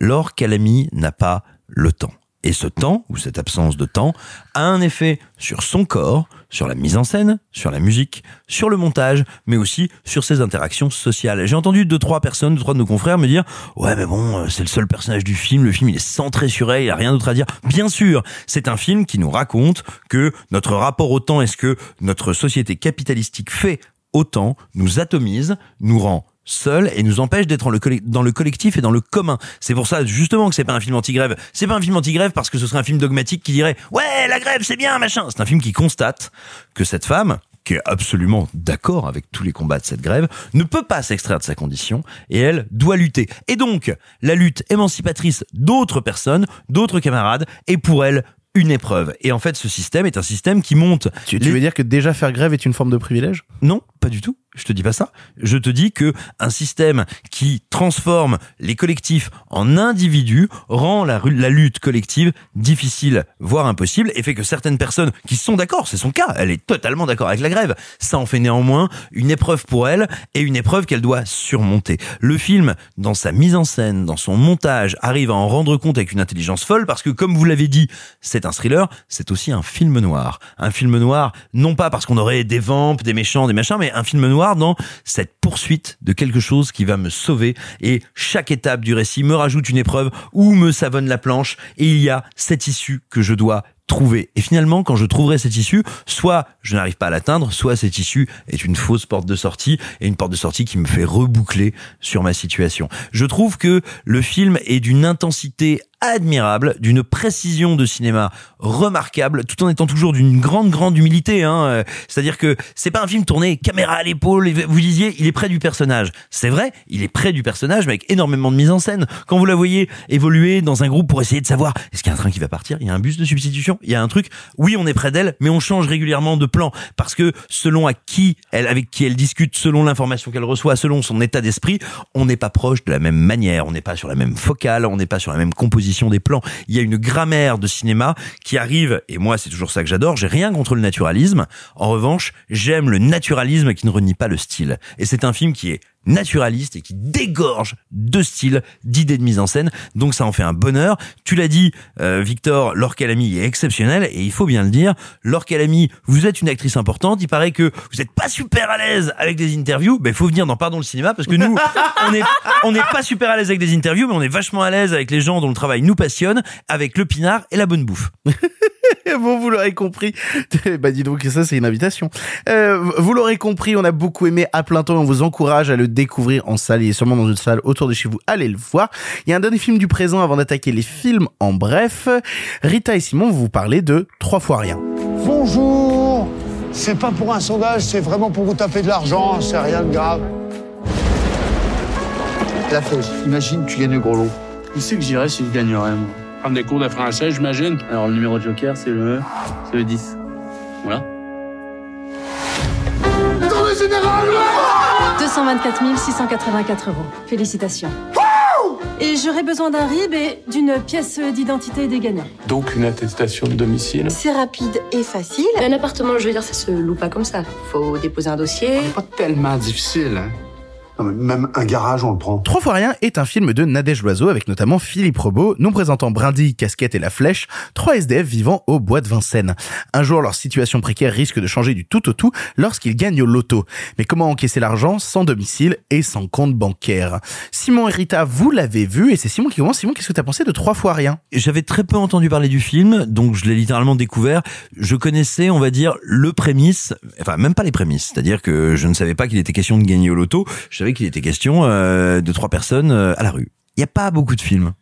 L'or Calamy n'a pas le temps. Et ce temps, ou cette absence de temps, a un effet sur son corps, sur la mise en scène, sur la musique, sur le montage, mais aussi sur ses interactions sociales. J'ai entendu deux, trois personnes, deux, trois de nos confrères me dire Ouais, mais bon, euh, c'est le seul personnage du film, le film il est centré sur elle, il a rien d'autre à dire. Bien sûr, c'est un film qui nous raconte que notre rapport au temps et ce que notre société capitalistique fait au temps nous atomise, nous rend seuls et nous empêche d'être dans le collectif et dans le commun. C'est pour ça justement que c'est pas un film anti-grève. C'est pas un film anti-grève parce que ce serait un film dogmatique qui dirait "Ouais, la grève, c'est bien, machin." C'est un film qui constate que cette femme qui est absolument d'accord avec tous les combats de cette grève, ne peut pas s'extraire de sa condition et elle doit lutter. Et donc, la lutte émancipatrice d'autres personnes, d'autres camarades, est pour elle une épreuve. Et en fait, ce système est un système qui monte. Tu, tu veux dire que déjà faire grève est une forme de privilège? Non, pas du tout. Je te dis pas ça. Je te dis que un système qui transforme les collectifs en individus rend la, lutte collective difficile, voire impossible, et fait que certaines personnes qui sont d'accord, c'est son cas, elle est totalement d'accord avec la grève, ça en fait néanmoins une épreuve pour elle et une épreuve qu'elle doit surmonter. Le film, dans sa mise en scène, dans son montage, arrive à en rendre compte avec une intelligence folle parce que, comme vous l'avez dit, c'est un thriller, c'est aussi un film noir. Un film noir, non pas parce qu'on aurait des vampes, des méchants, des machins, mais un film noir dans cette poursuite de quelque chose qui va me sauver. Et chaque étape du récit me rajoute une épreuve ou me savonne la planche. Et il y a cette issue que je dois trouver. Et finalement, quand je trouverai cette issue, soit je n'arrive pas à l'atteindre, soit cette issue est une fausse porte de sortie et une porte de sortie qui me fait reboucler sur ma situation. Je trouve que le film est d'une intensité admirable, d'une précision de cinéma remarquable, tout en étant toujours d'une grande, grande humilité. Hein. C'est-à-dire que c'est pas un film tourné caméra à l'épaule. Vous disiez, il est près du personnage. C'est vrai, il est près du personnage, mais avec énormément de mise en scène. Quand vous la voyez évoluer dans un groupe pour essayer de savoir, est-ce qu'il y a un train qui va partir? Il y a un bus de substitution? Il y a un truc Oui, on est près d'elle, mais on change régulièrement de plan parce que selon à qui elle, avec qui elle discute, selon l'information qu'elle reçoit, selon son état d'esprit, on n'est pas proche de la même manière, on n'est pas sur la même focale, on n'est pas sur la même composition des plans. Il y a une grammaire de cinéma qui arrive, et moi c'est toujours ça que j'adore, j'ai rien contre le naturalisme. En revanche, j'aime le naturalisme qui ne renie pas le style. Et c'est un film qui est naturaliste et qui dégorge de style, d'idées de mise en scène. Donc ça en fait un bonheur. Tu l'as dit, euh, Victor, Laure Calamy est exceptionnelle et il faut bien le dire. Laure Calamy, vous êtes une actrice importante. Il paraît que vous n'êtes pas super à l'aise avec des interviews. Ben, il faut venir dans Pardon le cinéma parce que nous, [laughs] on n'est on n'est pas super à l'aise avec des interviews, mais on est vachement à l'aise avec les gens dont le travail nous passionne, avec le pinard et la bonne bouffe. [laughs] bon, vous l'aurez compris. [laughs] bah, dis donc, ça, c'est une invitation. Euh, vous l'aurez compris, on a beaucoup aimé à plein temps et on vous encourage à le découvrir en salle. Il est sûrement dans une salle autour de chez vous. Allez le voir. Il y a un dernier film du présent avant d'attaquer les films en bref. Rita et Simon vont vous parler de Trois fois rien. Bonjour C'est pas pour un sondage, c'est vraiment pour vous taper de l'argent, c'est rien de grave. La fausse. Imagine, tu gagnes le gros lot. Où c'est que j'irais si je gagnerais, moi? Prendre des cours de français, j'imagine. Alors, le numéro de joker, c'est le... c'est le 10. Voilà. Tournée générale 224 684 euros. Félicitations. Et j'aurais besoin d'un RIB et d'une pièce d'identité des gagnants. Donc, une attestation de domicile. C'est rapide et facile. Un appartement, je veux dire, ça se loue pas comme ça. Faut déposer un dossier. Pas tellement difficile, hein. Même un garage, on le prend. Trois fois rien est un film de Nadège Loiseau avec notamment Philippe Robot, nous présentant Brindy, Casquette et La Flèche, trois SDF vivant au bois de Vincennes. Un jour, leur situation précaire risque de changer du tout au tout lorsqu'ils gagnent au loto. Mais comment encaisser l'argent sans domicile et sans compte bancaire? Simon et Rita, vous l'avez vu et c'est Simon qui commence. Simon, qu'est-ce que t'as pensé de Trois fois rien? J'avais très peu entendu parler du film, donc je l'ai littéralement découvert. Je connaissais, on va dire, le prémisse, enfin même pas les prémices, c'est-à-dire que je ne savais pas qu'il était question de gagner au loto. Je savais qu'il était question euh, de trois personnes euh, à la rue. Il n'y a pas beaucoup de films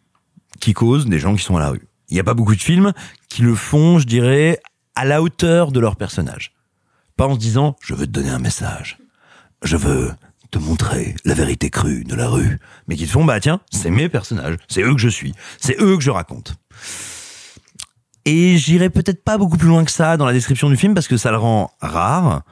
qui causent des gens qui sont à la rue. Il n'y a pas beaucoup de films qui le font, je dirais, à la hauteur de leur personnage. Pas en se disant, je veux te donner un message. Je veux te montrer la vérité crue de la rue. Mais qui te font, bah tiens, c'est mes personnages. C'est eux que je suis. C'est eux que je raconte. Et j'irai peut-être pas beaucoup plus loin que ça dans la description du film parce que ça le rend rare,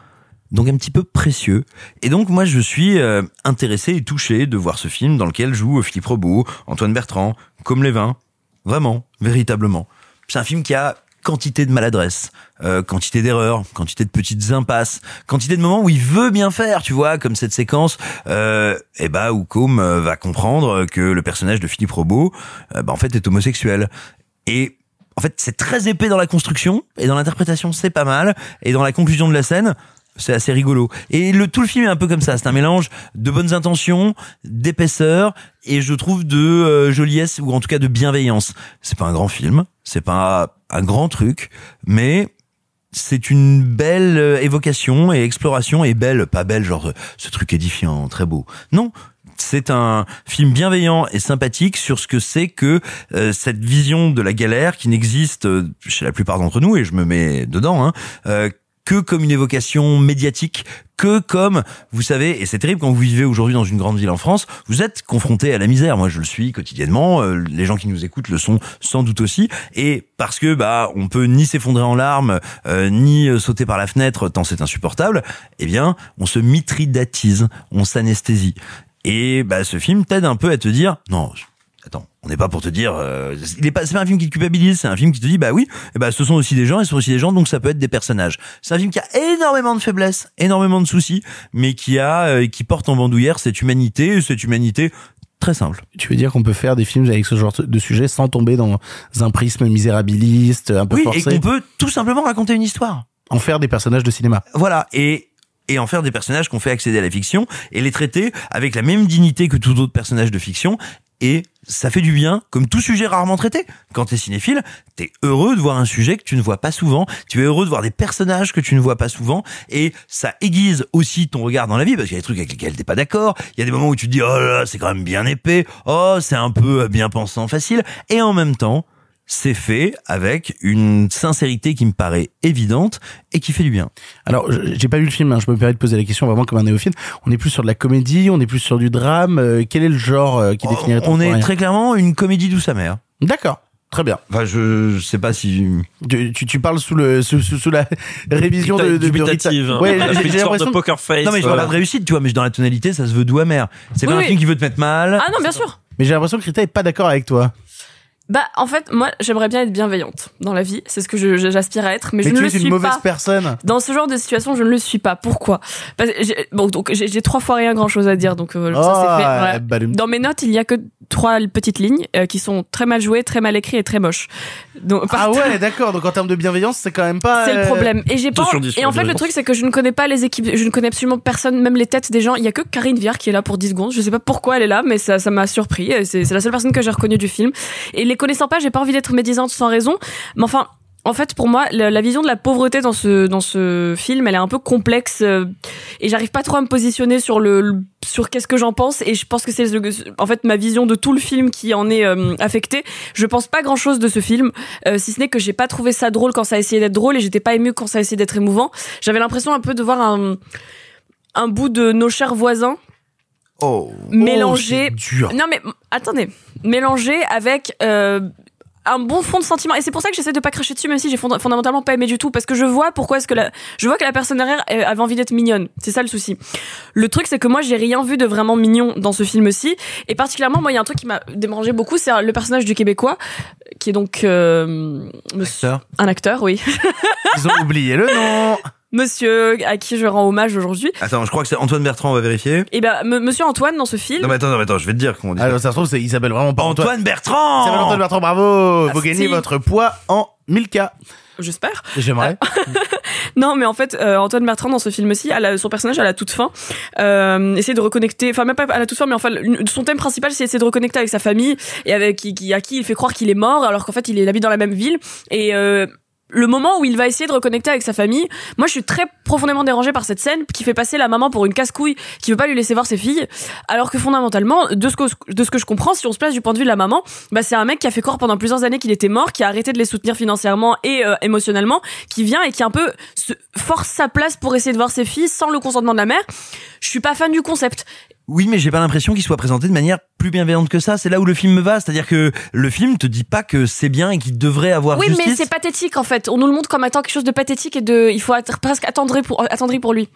donc un petit peu précieux. Et donc moi je suis euh, intéressé et touché de voir ce film dans lequel joue Philippe Robot, Antoine Bertrand, comme Lévin. Vraiment, véritablement. C'est un film qui a quantité de maladresse, euh, quantité d'erreurs, quantité de petites impasses, quantité de moments où il veut bien faire, tu vois, comme cette séquence, euh, et bah où Com euh, va comprendre que le personnage de Philippe Robot, euh, bah, en fait, est homosexuel. Et en fait, c'est très épais dans la construction et dans l'interprétation, c'est pas mal. Et dans la conclusion de la scène, c'est assez rigolo. Et le tout le film est un peu comme ça. C'est un mélange de bonnes intentions, d'épaisseur et je trouve de euh, joliesse ou en tout cas de bienveillance. C'est pas un grand film, c'est pas un grand truc, mais c'est une belle euh, évocation et exploration et belle, pas belle genre euh, ce truc édifiant, très beau. Non, c'est un film bienveillant et sympathique sur ce que c'est que euh, cette vision de la galère qui n'existe chez la plupart d'entre nous et je me mets dedans hein, euh, que comme une évocation médiatique, que comme, vous savez, et c'est terrible quand vous vivez aujourd'hui dans une grande ville en France, vous êtes confronté à la misère. Moi, je le suis quotidiennement. euh, les gens qui nous écoutent le sont sans doute aussi. Et parce que bah, on peut ni s'effondrer en larmes, euh, ni euh, sauter par la fenêtre tant c'est insupportable. Eh bien, on se mitridatise, on s'anesthésie. Et bah, ce film t'aide un peu à te dire, non, attends, on n'est pas pour te dire, euh, il est pas, c'est pas un film qui te culpabilise, c'est un film qui te dit, bah oui, eh bah, ce sont aussi des gens, et ce sont aussi des gens, donc ça peut être des personnages. C'est un film qui a énormément de faiblesses, énormément de soucis, mais qui a, euh, qui porte en bandoulière cette humanité, cette humanité très simple. Tu veux dire qu'on peut faire des films avec ce genre de sujet sans tomber dans un prisme misérabiliste, un peu Oui, forcé et qu'on peut tout simplement raconter une histoire. En faire des personnages de cinéma. Voilà, et et en faire des personnages qu'on fait accéder à la fiction et les traiter avec la même dignité que tout autre personnage de fiction et ça fait du bien, comme tout sujet rarement traité. Quand t'es cinéphile, t'es heureux de voir un sujet que tu ne vois pas souvent, tu es heureux de voir des personnages que tu ne vois pas souvent, et ça aiguise aussi ton regard dans la vie, parce qu'il y a des trucs avec lesquels t'es pas d'accord, il y a des moments où tu te dis, oh là là, c'est quand même bien épais, oh, c'est un peu bien pensant, facile, et en même temps, c'est fait avec une sincérité qui me paraît évidente et qui fait du bien. Alors, je- j'ai pas vu le film, hein, je me permets de poser la question vraiment comme un néophyte. On est plus sur de la comédie, on est plus sur du drame. euh, quel est le genre euh, qui définirait ton On est très clairement une comédie douce amère. D'accord. Très bien. Enfin, je, je sais pas si. Tu, tu, tu parles sous le sous, sous, sous la [laughs] révision de, de, de Dubitative, hein. Ouais, a j'ai- sorte de l'impression. poker face. Non mais je voilà. pas de réussite, tu vois, mais dans la tonalité, ça se veut doux amer. C'est Oui, pas un oui. film qui veut te mettre mal. Ah non, bien sûr. Mais j'ai l'impression que Rita est pas d'accord avec toi. Bah, en fait, moi, j'aimerais bien être bienveillante dans la vie. C'est ce que j'aspire à être, mais, Mais je ne tu le es suis une mauvaise pas. personne. Dans ce genre de situation, je ne le suis pas. Pourquoi? Parce que Bon, donc j'ai trois fois rien grand chose à dire, donc euh, ça Oh, c'est fait. voilà. badum. Dans mes notes, il y a que trois petites lignes euh, qui sont très mal jouées, très mal écrites et très moches. Donc, Ah ouais, d'accord. Donc en termes de bienveillance, c'est quand même pas. C'est le euh, problème. Et j'ai pas. Et en fait, le truc, c'est que je ne connais pas les équipes. Je ne connais absolument personne, même les têtes des gens. Il y a que Karine Viard qui est là pour 10 secondes. Je sais pas pourquoi elle est là, mais ça, ça m'a surpris. C'est la seule personne que j'ai reconnue du film. Et les connaissant pas, j'ai pas envie d'être médisante sans raison. Mais enfin. En fait, pour moi, la, la vision de la pauvreté dans ce dans ce film, elle est un peu complexe euh, et j'arrive pas trop à me positionner sur le, le- sur qu'est-ce que j'en pense. Et je pense que c'est en fait ma vision de tout le film qui en est euh, affectée. Je pense pas grand chose de ce film, euh, si ce n'est que j'ai pas trouvé ça drôle quand ça a essayé d'être drôle et j'étais pas émue quand ça a essayé d'être émouvant. J'avais l'impression un peu de voir un un bout de nos chers voisins Oh. mélangé. dur. Non mais attendez, mélangé avec euh, un bon fond de sentiment. Et c'est pour ça que j'essaie de pas cracher dessus même si j'ai fond- fondamentalement pas aimé du tout parce que je vois pourquoi est-ce que la je vois que la personne derrière avait envie d'être mignonne. C'est ça le souci. Le truc c'est que moi j'ai rien vu de vraiment mignon dans ce film ci et particulièrement moi il y a un truc qui m'a dérangé beaucoup c'est le personnage du québécois qui est donc euh, monsieur- Acteur. un acteur oui. Ils ont oublié le nom. [laughs] monsieur à qui je rends hommage aujourd'hui Attends, je crois que c'est Antoine Bertrand, on va vérifier. et ben m- monsieur Antoine dans ce film Non mais attends, non mais attends, je vais te dire comment on dit. Alors ça se trouve, c'est- il s'appelle vraiment pas Antoine. Antoine Bertrand. Il s'appelle Antoine Bertrand, bravo. Vous Merci. gagnez votre poids en 1000K. j'espère J'aimerais. [laughs] Non, mais en fait, euh, Antoine Bertrand dans ce film-ci, à la- son personnage à la toute fin, euh, essaie de reconnecter, enfin même pas à la toute fin, mais enfin une- son thème principal, c'est essayer de reconnecter avec sa famille et avec qui, qui- à qui il fait croire qu'il est mort, alors qu'en fait il est il habite dans la même ville et euh, le moment où il va essayer de reconnecter avec sa famille, moi je suis très profondément dérangée par cette scène qui fait passer la maman pour une casse-couille qui veut pas lui laisser voir ses filles, alors que fondamentalement, de ce que, de ce que je comprends, si on se place du point de vue de la maman, bah c'est un mec qui a fait croire pendant plusieurs années qu'il était mort, qui a arrêté de les soutenir financièrement et euh, émotionnellement, qui vient et qui un peu force sa place pour essayer de voir ses filles sans le consentement de la mère. Je suis pas fan du concept. Oui, mais j'ai pas l'impression qu'il soit présenté de manière plus bienveillante que ça. C'est là où le film me va. C'est-à-dire que le film te dit pas que c'est bien et qu'il devrait avoir Oui, justice. mais c'est pathétique en fait. On nous le montre comme étant quelque chose de pathétique et de. Il faut être presque attendri pour, attendri pour lui.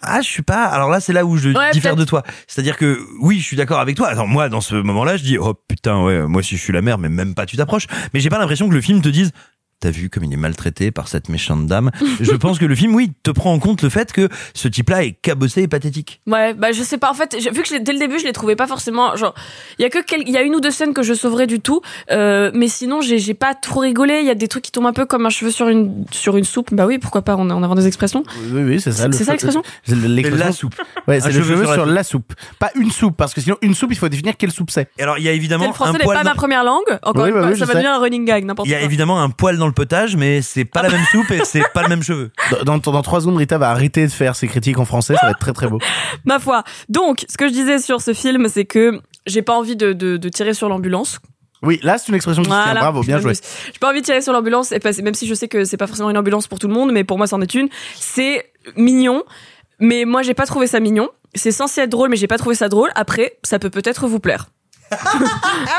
Ah, je suis pas. Alors là, c'est là où je Ouais, diffère de toi. C'est-à-dire que oui, je suis d'accord avec toi. Alors moi, dans ce moment-là, je dis oh putain, ouais, moi si je suis la mère, mais même pas, tu t'approches. Mais j'ai pas l'impression que le film te dise. T'as vu comme il est maltraité par cette méchante dame. je pense que le film, oui, te prend en compte le fait que ce type-là est cabossé et pathétique. Ouais, bah je sais pas. En fait, vu que dès le début, je l'ai trouvé pas forcément. Genre, il y a que il y a une ou deux scènes que je sauverais du tout, euh, mais sinon j'ai pas trop rigolé. Il y a des trucs qui tombent un peu comme un cheveu sur une sur une soupe. Bah oui, pourquoi pas en, en avoir des expressions. Oui, oui, c'est ça. C'est ça l'expression La soupe. Ouais, c'est le cheveu sur la sur soupe. la soupe. Pas une soupe, parce que sinon, une soupe, il faut définir quelle soupe c'est. Et alors, il y a évidemment Le français n'est pas ma première langue. Encore Oui, une bah fois, oui, je ça va devenir un running gag, n'importe Il y a quoi. évidemment un poil dans le potage, mais c'est pas la même soupe et c'est pas le même cheveu. [laughs] Dans, dans, dans trois secondes, Rita va arrêter de faire ses critiques en français, ça va être très très beau. [laughs] Ma foi. Donc, ce que je disais sur ce film, c'est que j'ai pas envie de, de, de tirer sur l'ambulance. Oui, là, c'est une expression qui se tient. Voilà. Bravo, bien Je joué. J'ai pas envie de tirer sur l'ambulance, et pas- même si je sais que c'est pas forcément une ambulance pour tout le monde, mais pour moi, c'en est une. C'est mignon, mais moi, j'ai pas trouvé ça mignon. C'est censé être drôle, mais j'ai pas trouvé ça drôle. Après, ça peut peut-être vous plaire. [laughs]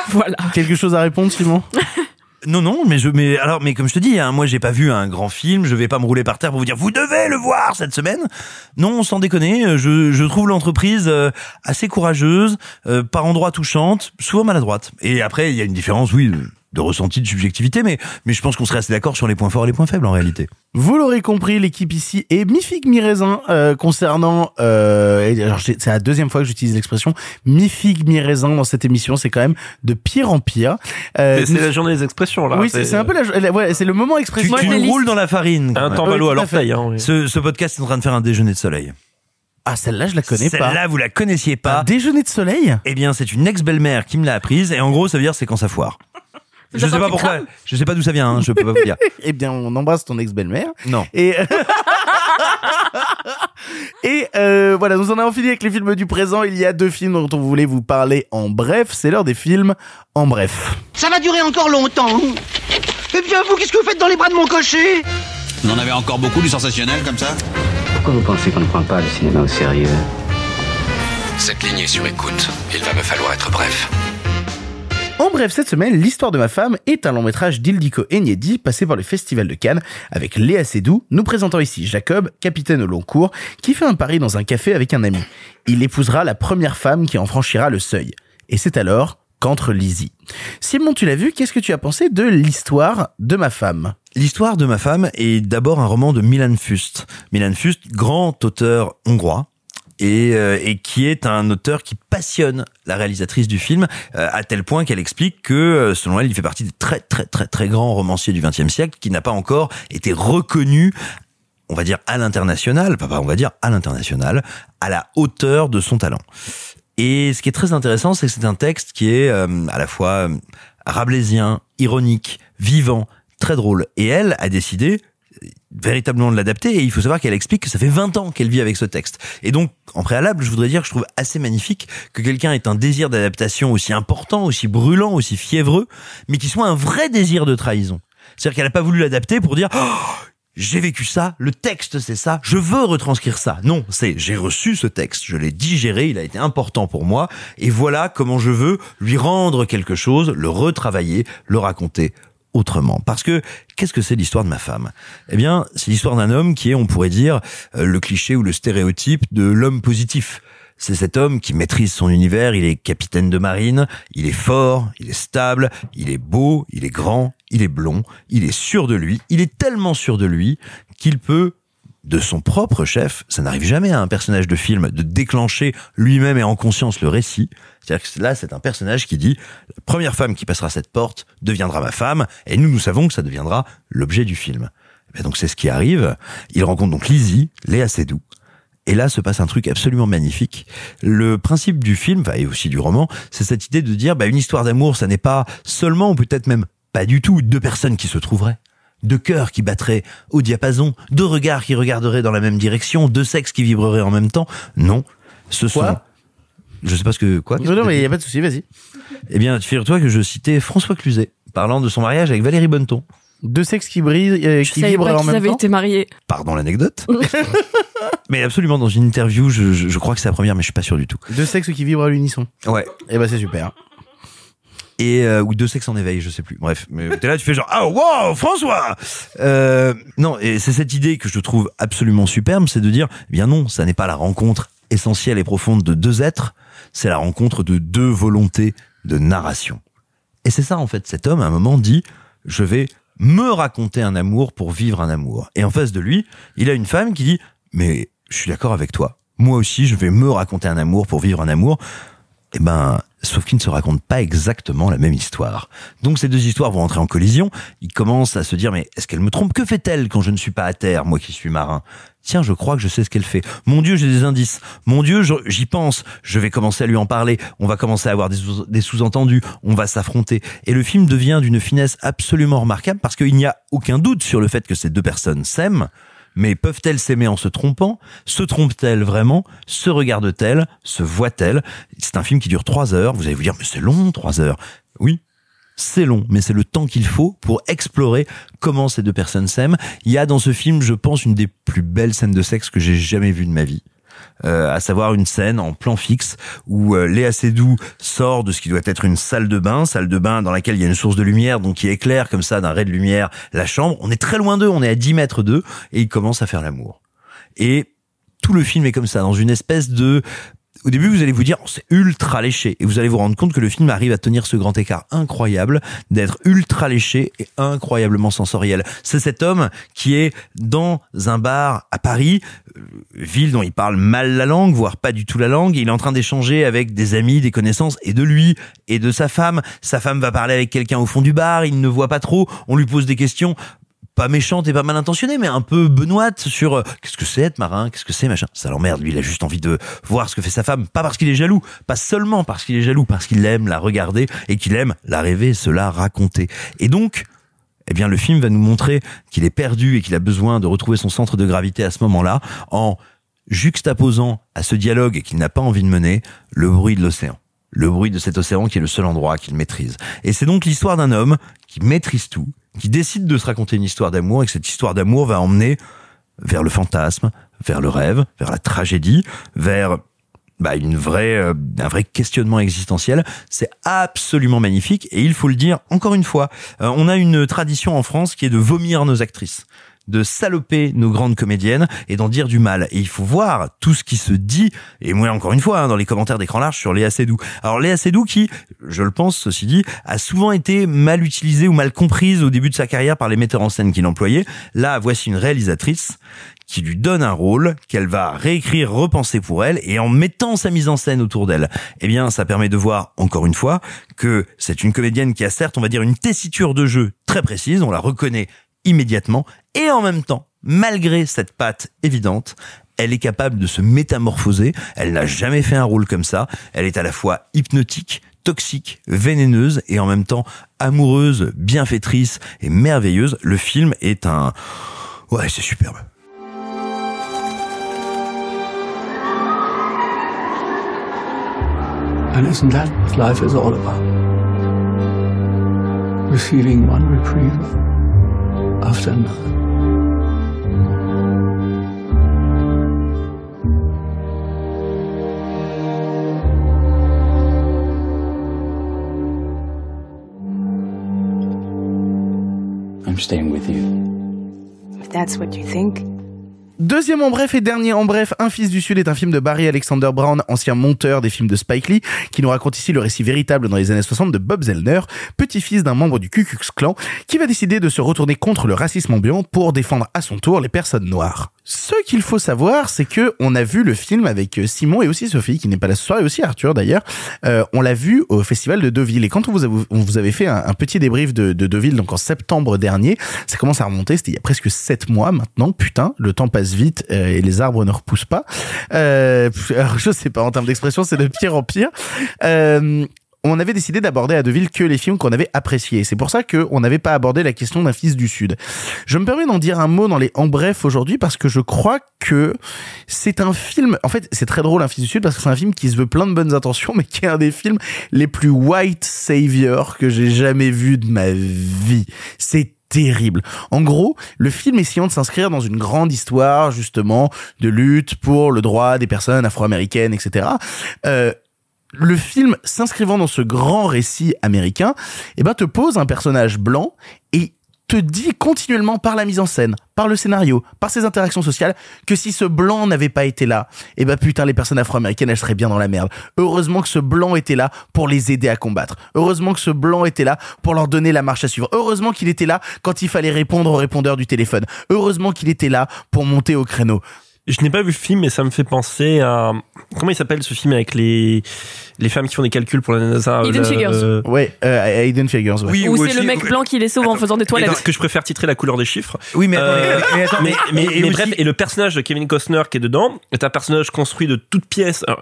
voilà. Quelque chose à répondre, Simon? Non, non, mais je, mais alors, mais comme je te dis, hein, moi j'ai pas vu un grand film, je vais pas me rouler par terre pour vous dire vous devez le voir cette semaine. Non, sans déconner, euh, je, je trouve l'entreprise euh, assez courageuse, euh, par endroits touchante, souvent maladroite. Et après, il y a une différence, oui, de, ressenti, de subjectivité, mais, mais je pense qu'on serait assez d'accord sur les points forts et les points faibles en réalité. Vous l'aurez compris, l'équipe ici est mi-figue, mi-raisin euh, concernant... Euh, et alors, j'ai- c'est la deuxième fois que j'utilise l'expression mi-figue, mi-raisin dans cette émission. C'est quand même de pire en pire. Euh, C'est- la journée des expressions là. Oui, c'est un peu la, la- ouais, c'est le moment Tu, expression. tu nous roules dans la farine. Un temps valo à l'orteil. Hein, oui. Ce, ce podcast est en train de faire un déjeuner de soleil. Ah, celle-là, je la connais pas. Celle-là, vous la connaissiez pas. Un déjeuner de soleil? Eh bien, c'est une ex-belle-mère qui me l'a apprise, et en gros, ça veut dire c'est quand ça foire. Je sais pas pourquoi, je sais pas d'où ça vient, hein, je peux pas vous dire. [laughs] Eh bien, on embrasse ton ex-belle-mère. Non. Et, [laughs] et euh, voilà, nous en avons fini avec les films du présent. Il y a deux films dont on voulait vous parler en bref. C'est l'heure des films en bref. Ça va durer encore longtemps. Eh bien, vous, qu'est-ce que vous faites dans les bras de mon cocher? Vous en avez encore beaucoup du sensationnel comme ça Pourquoi vous pensez qu'on ne prend pas le cinéma au sérieux? Cette ligne est sur écoute. Il va me falloir être bref. En bref, cette semaine, l'histoire de ma femme est un long métrage d'Ildiko Enyedi passé par le Festival de Cannes avec Léa Seydoux, nous présentant ici Jacob, capitaine au long cours, qui fait un pari dans un café avec un ami. Il épousera la première femme qui en franchira le seuil. Et c'est alors qu'entre Lizzie. Simon, tu l'as vu, qu'est-ce que tu as pensé de l'histoire de ma femme? L'histoire de ma femme est d'abord un roman de Milan Fust. Milan Fust, grand auteur hongrois. Et, euh, et qui est un auteur qui passionne la réalisatrice du film euh, à tel point qu'elle explique que euh, selon elle il fait partie des très très très très grands romanciers du XXe siècle qui n'a pas encore été reconnu on va dire à l'international pas, on va dire à l'international à la hauteur de son talent. Et ce qui est très intéressant c'est que c'est un texte qui est euh, à la fois rabelaisien ironique vivant très drôle. Et elle a décidé véritablement de l'adapter et il faut savoir qu'elle explique que ça fait 20 ans qu'elle vit avec ce texte. Et donc, en préalable, je voudrais dire que je trouve assez magnifique que quelqu'un ait un désir d'adaptation aussi important, aussi brûlant, aussi fiévreux, mais qui soit un vrai désir de trahison. C'est-à-dire qu'elle n'a pas voulu l'adapter pour dire oh, j'ai vécu ça, le texte c'est ça, je veux retranscrire ça. Non, c'est j'ai reçu ce texte, je l'ai digéré, il a été important pour moi, et voilà comment je veux lui rendre quelque chose, le retravailler, le raconter autrement. Parce que qu'est-ce que c'est l'histoire de ma femme? Eh bien, c'est l'histoire d'un homme qui est, on pourrait dire, euh, le cliché ou le stéréotype de l'homme positif. C'est cet homme qui maîtrise son univers, il est capitaine de marine, il est fort, il est stable, il est beau, il est grand, il est blond, il est sûr de lui, il est tellement sûr de lui qu'il peut de son propre chef, ça n'arrive jamais à un personnage de film de déclencher lui-même et en conscience le récit. C'est-à-dire que là, c'est un personnage qui dit la première femme qui passera cette porte deviendra ma femme, et nous, nous savons que ça deviendra l'objet du film. Et donc c'est ce qui arrive. Il rencontre donc Lizzie, Léa Seydoux. Et là se passe un truc absolument magnifique. Le principe du film, et aussi du roman, c'est cette idée de dire, bah, une histoire d'amour, ça n'est pas seulement, ou peut-être même pas du tout, deux personnes qui se trouveraient deux cœurs qui battraient au diapason, deux regards qui regarderaient dans la même direction, deux sexes qui vibreraient en même temps. Non, ce Quoi sont... Je sais pas ce que... Quoi Non, non, mais il n'y a pas de souci, vas-y. Eh bien, figure-toi que je citais François Cluzet, parlant de son mariage avec Valérie Bonneton. Deux sexes qui brisent, euh, Je qui vibrent pas en même temps. été mariés. Pardon l'anecdote. [laughs] [laughs] mais absolument, dans une interview, je, je- je crois que c'est la première, mais je suis pas sûr du tout. Deux sexes qui vibrent à l'unisson. Ouais. Et bah c'est super. Et euh, ou deux sexes en éveil, je sais plus. Bref, mais t'es là, tu fais genre ah wow François. Euh, non, et c'est cette idée que je trouve absolument superbe, c'est de dire eh bien non, ça n'est pas la rencontre essentielle et profonde de deux êtres, c'est la rencontre de deux volontés de narration. Et c'est ça en fait. Cet homme à un moment dit je vais me raconter un amour pour vivre un amour. Et en face de lui, il a une femme qui dit mais je suis d'accord avec toi. Moi aussi, je vais me raconter un amour pour vivre un amour. Eh ben, sauf qu'ils ne se racontent pas exactement la même histoire. Donc ces deux histoires vont entrer en collision. Il commence à se dire, mais est-ce qu'elle me trompe? Que fait-elle quand je ne suis pas à terre, moi qui suis marin? Tiens, je crois que je sais ce qu'elle fait. Mon Dieu, j'ai des indices. Mon Dieu, j'y pense. Je vais commencer à lui en parler. On va commencer à avoir des sous-entendus. On va s'affronter. Et le film devient d'une finesse absolument remarquable parce qu'il n'y a aucun doute sur le fait que ces deux personnes s'aiment. Mais peuvent-elles s'aimer en se trompant? Se trompent-elles vraiment? Se regardent-elles? Se voient-elles? C'est un film qui dure trois heures. Vous allez vous dire, mais c'est long, trois heures. Oui, c'est long, mais c'est le temps qu'il faut pour explorer comment ces deux personnes s'aiment. Il y a dans ce film, je pense, une des plus belles scènes de sexe que j'ai jamais vues de ma vie. Euh, à savoir une scène en plan fixe où euh, Léa Seydoux sort de ce qui doit être une salle de bain, salle de bain dans laquelle il y a une source de lumière, donc qui éclaire comme ça d'un ray de lumière la chambre. On est très loin d'eux, on est à 10 mètres d'eux, et ils commencent à faire l'amour. Et tout le film est comme ça, dans une espèce de au début, vous allez vous dire, oh, c'est ultra léché. Et vous allez vous rendre compte que le film arrive à tenir ce grand écart incroyable d'être ultra léché et incroyablement sensoriel. C'est cet homme qui est dans un bar à Paris, euh, ville dont il parle mal la langue, voire pas du tout la langue. Il est en train d'échanger avec des amis, des connaissances, et de lui et de sa femme. Sa femme va parler avec quelqu'un au fond du bar, il ne voit pas trop. On lui pose des questions pas méchante et pas mal intentionnée, mais un peu benoîte sur euh, qu'est-ce que c'est être marin, qu'est-ce que c'est machin. Ça l'emmerde, lui, il a juste envie de voir ce que fait sa femme, pas parce qu'il est jaloux, pas seulement parce qu'il est jaloux, parce qu'il aime la regarder et qu'il aime la rêver, se la raconter. Et donc, eh bien, le film va nous montrer qu'il est perdu et qu'il a besoin de retrouver son centre de gravité à ce moment-là, en juxtaposant à ce dialogue qu'il n'a pas envie de mener le bruit de l'océan. Le bruit de cet océan qui est le seul endroit qu'il maîtrise. Et c'est donc l'histoire d'un homme qui maîtrise tout, qui décide de se raconter une histoire d'amour et que cette histoire d'amour va emmener vers le fantasme, vers le rêve, vers la tragédie, vers bah, une vraie, euh, un vrai questionnement existentiel. C'est absolument magnifique et il faut le dire encore une fois, euh, on a une tradition en France qui est de vomir nos actrices de saloper nos grandes comédiennes et d'en dire du mal. Et il faut voir tout ce qui se dit, et moi encore une fois, hein, dans les commentaires d'écran large sur Léa Seydoux. Alors Léa Seydoux qui, je le pense, ceci dit, a souvent été mal utilisée ou mal comprise au début de sa carrière par les metteurs en scène qui l'employaient. Là, voici une réalisatrice qui lui donne un rôle qu'elle va réécrire, repenser pour elle, et en mettant sa mise en scène autour d'elle, eh bien, ça permet de voir, encore une fois, que c'est une comédienne qui a certes, on va dire, une tessiture de jeu très précise, on la reconnaît immédiatement, et en même temps, malgré cette patte évidente, elle est capable de se métamorphoser, elle n'a jamais fait un rôle comme ça, elle est à la fois hypnotique, toxique, vénéneuse, et en même temps amoureuse, bienfaitrice et merveilleuse. Le film est un... Ouais, c'est superbe. Receiving one reprieve after. I'm staying with you. If that's what you think. Deuxième en bref et dernier en bref, Un fils du Sud est un film de Barry Alexander Brown, ancien monteur des films de Spike Lee, qui nous raconte ici le récit véritable dans les années 60 de Bob Zellner, petit-fils d'un membre du Ku Klux Klan, qui va décider de se retourner contre le racisme ambiant pour défendre à son tour les personnes noires. Ce qu'il faut savoir, c'est que on a vu le film avec Simon et aussi Sophie, qui n'est pas là ce soir, et aussi Arthur d'ailleurs. Euh, on l'a vu au festival de Deauville. Et quand on vous, a, vous avait fait un, petit débrief de, de Deauville, donc en septembre dernier, ça commence à remonter. C'était il y a presque sept mois maintenant. Putain, le temps passe vite euh, et les arbres ne repoussent pas. Euh, alors, je sais pas en termes d'expression, c'est de pire en pire. Euh, on avait décidé d'aborder à Deauville que les films qu'on avait appréciés. C'est pour ça qu'on n'avait pas abordé la question d'un fils du Sud. Je me permets d'en dire un mot dans les en bref aujourd'hui parce que je crois que c'est un film. En fait, c'est très drôle un fils du Sud parce que c'est un film qui se veut plein de bonnes intentions, [laughs] mais qui est un des films les plus white savior que j'ai jamais vu de ma vie. C'est terrible. En gros, le film essayant de s'inscrire dans une grande histoire justement de lutte pour le droit des personnes afro-américaines, etc. Euh, le film s'inscrivant dans ce grand récit américain, eh ben te pose un personnage blanc et te dit continuellement par la mise en scène, par le scénario, par ses interactions sociales, que si ce blanc n'avait pas été là, eh ben putain, les personnes afro-américaines, elles seraient bien dans la merde. Heureusement que ce blanc était là pour les aider à combattre. Heureusement que ce blanc était là pour leur donner la marche à suivre. Heureusement qu'il était là quand il fallait répondre au répondeur du téléphone. Heureusement qu'il était là pour monter au créneau. Je n'ai pas vu le film, mais ça me fait penser à comment il s'appelle ce film avec les les femmes qui font des calculs pour la NASA. Hidden le- Figures. euh, Ouais, euh, Hidden Figures. Ouais. Oui, Ou c'est le mec blanc qui les sauve en faisant des toilettes. que je préfère titrer la couleur des chiffres. Oui, mais attends, Euh, mais- attends, mais, mais- mais aussi- bref, et le personnage de Kevin Costner qui est dedans est un personnage construit de toutes pièces euh,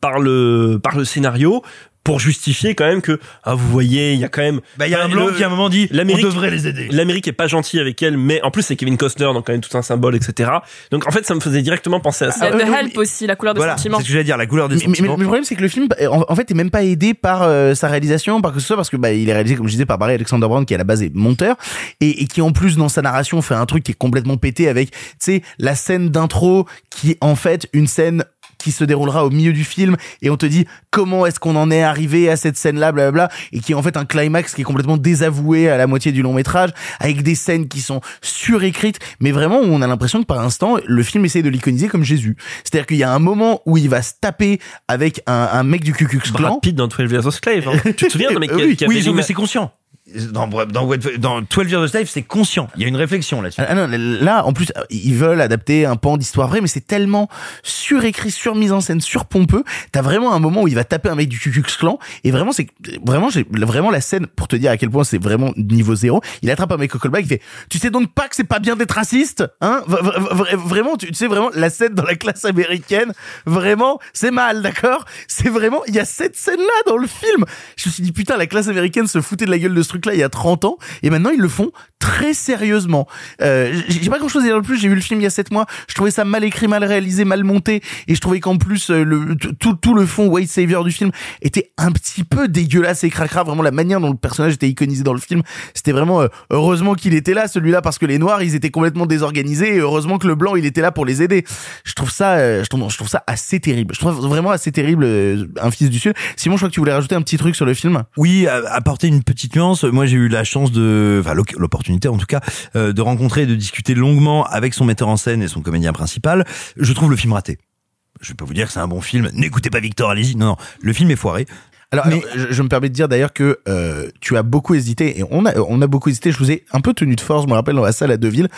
par le par le scénario pour justifier quand même que ah vous voyez il y a quand même Bah, il y a un blanc le- qui à un moment dit on l'Amérique- devrait les aider. L'Amérique est pas gentille avec elle, mais en plus c'est Kevin Costner, donc quand même tout un symbole, etc. Donc en fait ça me faisait directement penser à ça. The euh, Help aussi, la couleur des Voilà, c'est sentiments. ce que j'allais dire, la couleur des Mais, mais- mais sentiments. le problème c'est que le film en, en fait est même pas aidé par euh, sa réalisation par que ce soit parce que bah il est réalisé comme je disais par Barry Alexander Brown qui à la base est monteur et, et qui en plus dans sa narration fait un truc qui est complètement pété avec tu sais la scène d'intro qui est en fait une scène qui se déroulera au milieu du film et on te dit comment est-ce qu'on en est arrivé à cette scène là blablabla et qui est en fait un climax qui est complètement désavoué à la moitié du long métrage avec des scènes qui sont surécrites mais vraiment où on a l'impression que par instant le film essaie de l'iconiser comme Jésus c'est-à-dire qu'il y a un moment où il va se taper avec un, un mec du Ku Klux Klan Brad Pitt dans 12 Years a Slave. hein. tu te souviens le mec qui, [laughs] Oui, qui Oui, l'ima- c'est conscient. Dans, dans, dans 12 Years a Slave, c'est conscient. Il y a une réflexion là-dessus. Ah là, en plus, ils veulent adapter un pan d'histoire vraie, mais c'est tellement surécrit, surmis en scène, surpompeux. T'as vraiment un moment où il va taper un mec du Ku Klux Klan, et vraiment, c'est vraiment, vraiment la scène pour te dire à quel point c'est vraiment niveau zéro. Il attrape un mec au callback, il fait, tu sais donc pas que c'est pas bien d'être raciste, hein? Vraiment, tu tu sais vraiment la scène dans la classe américaine, vraiment, c'est mal, d'accord? C'est vraiment, il y a cette scène-là dans le film. Je me suis dit putain, la classe américaine se foutait de la gueule de ce truc-là il y a 30 ans, et maintenant ils le font très sérieusement. Euh, j'ai pas grand chose à dire de plus. J'ai vu le film il y a 7 mois. Je trouvais ça mal écrit, mal réalisé, mal monté. Et je trouvais qu'en plus, euh, le, tout, tout le fond white savior du film était un petit peu dégueulasse et cracra. Vraiment, la manière dont le personnage était iconisé dans le film, c'était vraiment, euh, heureusement qu'il était là, celui-là, parce que les noirs, ils étaient complètement désorganisés. Et heureusement que le blanc, il était là pour les aider. Je trouve ça, euh, je trouve, ça assez terrible. Je trouve vraiment assez terrible, euh, un fils du Sud. Simon, je crois que tu voulais rajouter un petit truc sur le film? Oui, apporter une petite nuance. Moi, j'ai eu la chance de, enfin, l'opportunité en tout cas, euh, de rencontrer et de discuter longuement avec son metteur en scène et son comédien principal. Je trouve le film raté. Je pas vous dire que c'est un bon film. N'écoutez pas Victor, allez-y. Non, non, le film est foiré. Alors, alors, je, je me permets de dire d'ailleurs que euh, tu as beaucoup hésité et on a on a beaucoup hésité. Je vous ai un peu tenu de force. Je me rappelle dans la salle à Deville.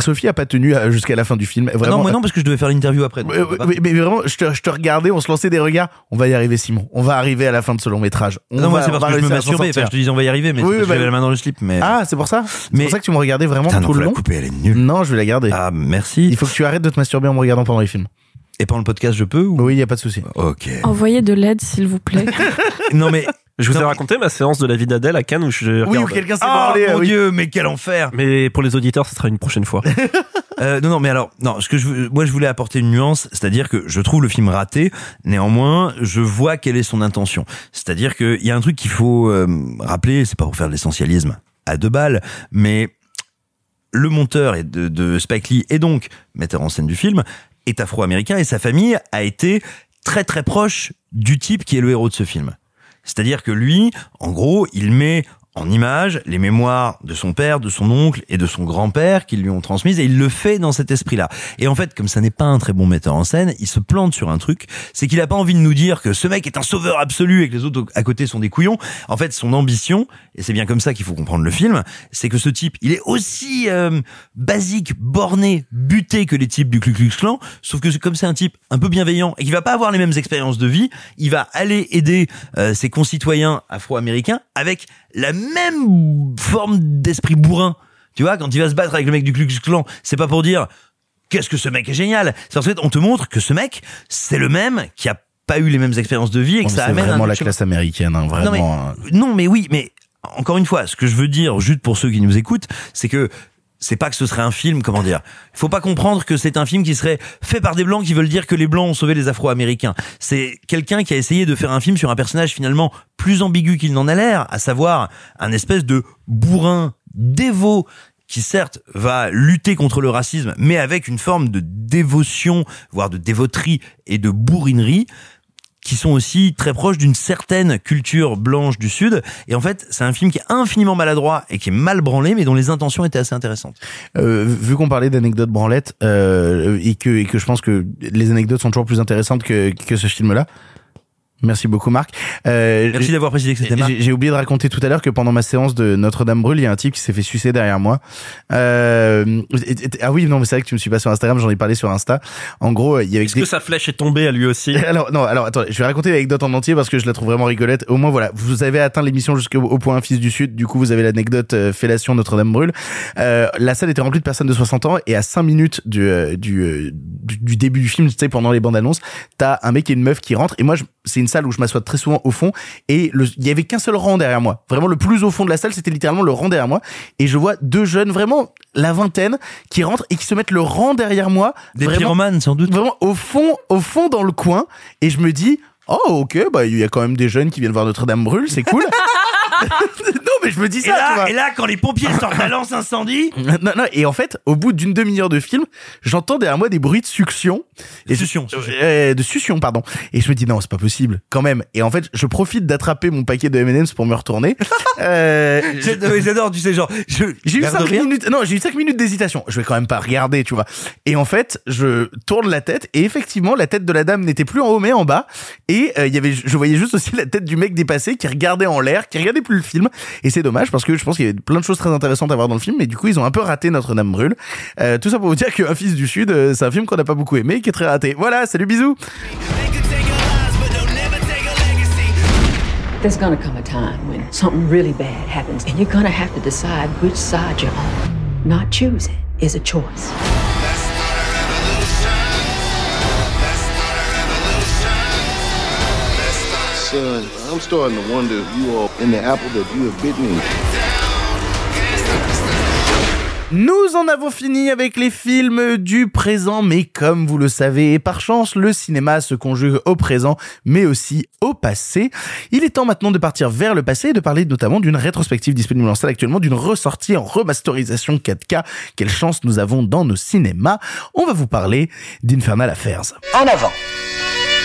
Sophie a pas tenu euh, jusqu'à la fin du film. Ah Vraiment. non, moi non, parce que je devais faire l'interview après. donc Euh, mais, mais vraiment, je te, je te regardais, on se lançait des regards. On va y arriver, Simon. On va arriver à la fin de ce long métrage. On non, moi c'est parce que je me masturbais. Enfin, je te disais on va y arriver, mais Oui, c'est bah- j'avais la main dans le slip. Mais Ah, c'est pour ça. C'est Mais- pour ça que tu me regardais vraiment Putain, non, tout faut le la long. couper, elle est nulle. Non, je vais la garder. Ah, merci. Il faut que tu arrêtes de te masturber en me regardant pendant les films. Et pendant le podcast, je peux ou... Oui, il y a pas de souci. Ok. Envoyez de l'aide, s'il vous plaît. [laughs] Non mais Je vous ai Non, raconté ma séance de la vie d'Adèle à Cannes où je Oui, regarde. ou quelqu'un s'est Ah branlé. mon oui. dieu, mais quel enfer. Mais pour les auditeurs, ce sera une prochaine fois. [laughs] Euh, non, non, mais alors, non, ce que je, moi, je voulais apporter une nuance, c'est-à-dire que je trouve le film raté. Néanmoins, je vois quelle est son intention. C'est-à-dire qu'il y a un truc qu'il faut euh, rappeler, c'est pas pour faire de l'essentialisme à deux balles, mais le monteur de, de Spike Lee et donc metteur en scène du film est afro-américain et sa famille a été très très proche du type qui est le héros de ce film. C'est-à-dire que lui, en gros, il met en image les mémoires de son père, de son oncle et de son grand-père qui lui ont transmises et il le fait dans cet esprit-là. Et en fait, comme ça n'est pas un très bon metteur en scène, il se plante sur un truc, c'est qu'il a pas envie de nous dire que ce mec est un sauveur absolu et que les autres à côté sont des couillons. En fait, son ambition, et c'est bien comme ça qu'il faut comprendre le film, c'est que ce type, il est aussi euh, basique, borné, buté que les types du Ku Klux Klan, sauf que comme c'est un type un peu bienveillant et qui va pas avoir les mêmes expériences de vie, il va aller aider euh, ses concitoyens afro-américains avec la même forme d'esprit bourrin. Tu vois, quand il va se battre avec le mec du Klux Klan, c'est pas pour dire qu'est-ce que ce mec est génial. C'est en fait, on te montre que ce mec, c'est le même qui a pas eu les mêmes expériences de vie et que C'est ça amène vraiment un la classe américaine, hein, non vraiment. mais, hein. non, mais oui, mais encore une fois, ce que je veux dire, juste pour ceux qui nous écoutent, c'est que c'est pas que ce serait un film, comment dire. Il faut pas comprendre que c'est un film qui serait fait par des blancs qui veulent dire que les blancs ont sauvé les Afro-Américains. C'est quelqu'un qui a essayé de faire un film sur un personnage finalement plus ambigu qu'il n'en a l'air, à savoir un espèce de bourrin dévot qui certes va lutter contre le racisme, mais avec une forme de dévotion, voire de dévoterie et de bourrinerie, qui sont aussi très proches d'une certaine culture blanche du Sud. Et en fait, c'est un film qui est infiniment maladroit et qui est mal branlé, mais dont les intentions étaient assez intéressantes. Euh, vu qu'on parlait d'anecdotes branlettes euh, et que et que je pense que les anecdotes sont toujours plus intéressantes que que ce film-là. Merci beaucoup Marc. Euh, Merci d'avoir précisé que c'était Marc. J'ai oublié de raconter tout à l'heure que pendant ma séance de Notre-Dame brûle, il y a un type qui s'est fait sucer derrière moi. Euh, et- et- ah oui, non, mais c'est vrai que tu me suis pas sur Instagram, j'en ai parlé sur Insta. En gros, il y avait Est-ce que sa flèche est tombée à lui aussi? [laughs] Alors non, alors attends, je vais raconter l'anecdote en entier parce que je la trouve vraiment rigolette. Au moins voilà, vous avez atteint l'émission jusqu'au au point Fils du Sud. Du coup, vous avez l'anecdote euh, fellation Notre-Dame brûle. Euh, la salle était remplie de personnes de 60 ans et à 5 minutes du euh, du, euh, du du début du film, tu sais pendant les bandes annonces, t'as un mec et une meuf qui rentrent et moi c'est une salle où je m'assois très souvent au fond et le- il y avait qu'un seul rang derrière moi. Vraiment le plus au fond de la salle, c'était littéralement le rang derrière moi et je vois deux jeunes vraiment la vingtaine qui rentrent et qui se mettent le rang derrière moi. Des vraiment- pyromanes, sans doute. vraiment au fond, au fond dans le coin, et je me dis, oh ok, bah il y a quand même des jeunes qui viennent voir Notre-Dame brûle, c'est cool. [laughs] non mais je me dis Et ça. tu là, vois. et là, quand les pompiers [laughs] sortent la lance incendie, Non, non, et en fait, au bout d'une demi-heure de film, j'entends derrière moi des bruits de succion. Et Succion, je- euh, de succion, pardon. Et je me dis, non, c'est pas possible, quand même. Et en fait, je profite d'attraper mon paquet de M&M's pour me retourner. [laughs] Euh, J'adore, tu sais, genre, j'ai eu garde 5 rien. minutes, non, j'ai eu 5 minutes d'hésitation. Je vais quand même pas regarder, tu vois. Et en fait, je tourne la tête et effectivement, la tête de la dame n'était plus en haut mais en bas. Et euh, il y avait, je voyais juste aussi la tête du mec dépassé qui regardait en l'air, qui regardait plus le film. Et c'est dommage parce que je pense qu'il y avait plein de choses très intéressantes à voir dans le film, mais du coup, ils ont un peu raté Notre-Dame brûle. Euh, tout ça pour vous dire qu'un fils du Sud, euh, c'est un film qu'on n'a pas beaucoup aimé, qui est très raté. Voilà, salut, bisous. There's gonna come a time when something really bad happens, and you're gonna have to decide which side you're on. Not choosing is a choice. I'm starting to wonder if you are in the apple that you have bitten in. Nous en avons fini avec les films du présent, mais comme vous le savez, par chance, le cinéma se conjugue au présent, mais aussi au passé. Il est temps maintenant de partir vers le passé et de parler notamment d'une rétrospective disponible en salle actuellement, d'une ressortie en remasterisation 4K. Quelle chance nous avons dans nos cinémas. On va vous parler d'Infernal Affairs. En avant.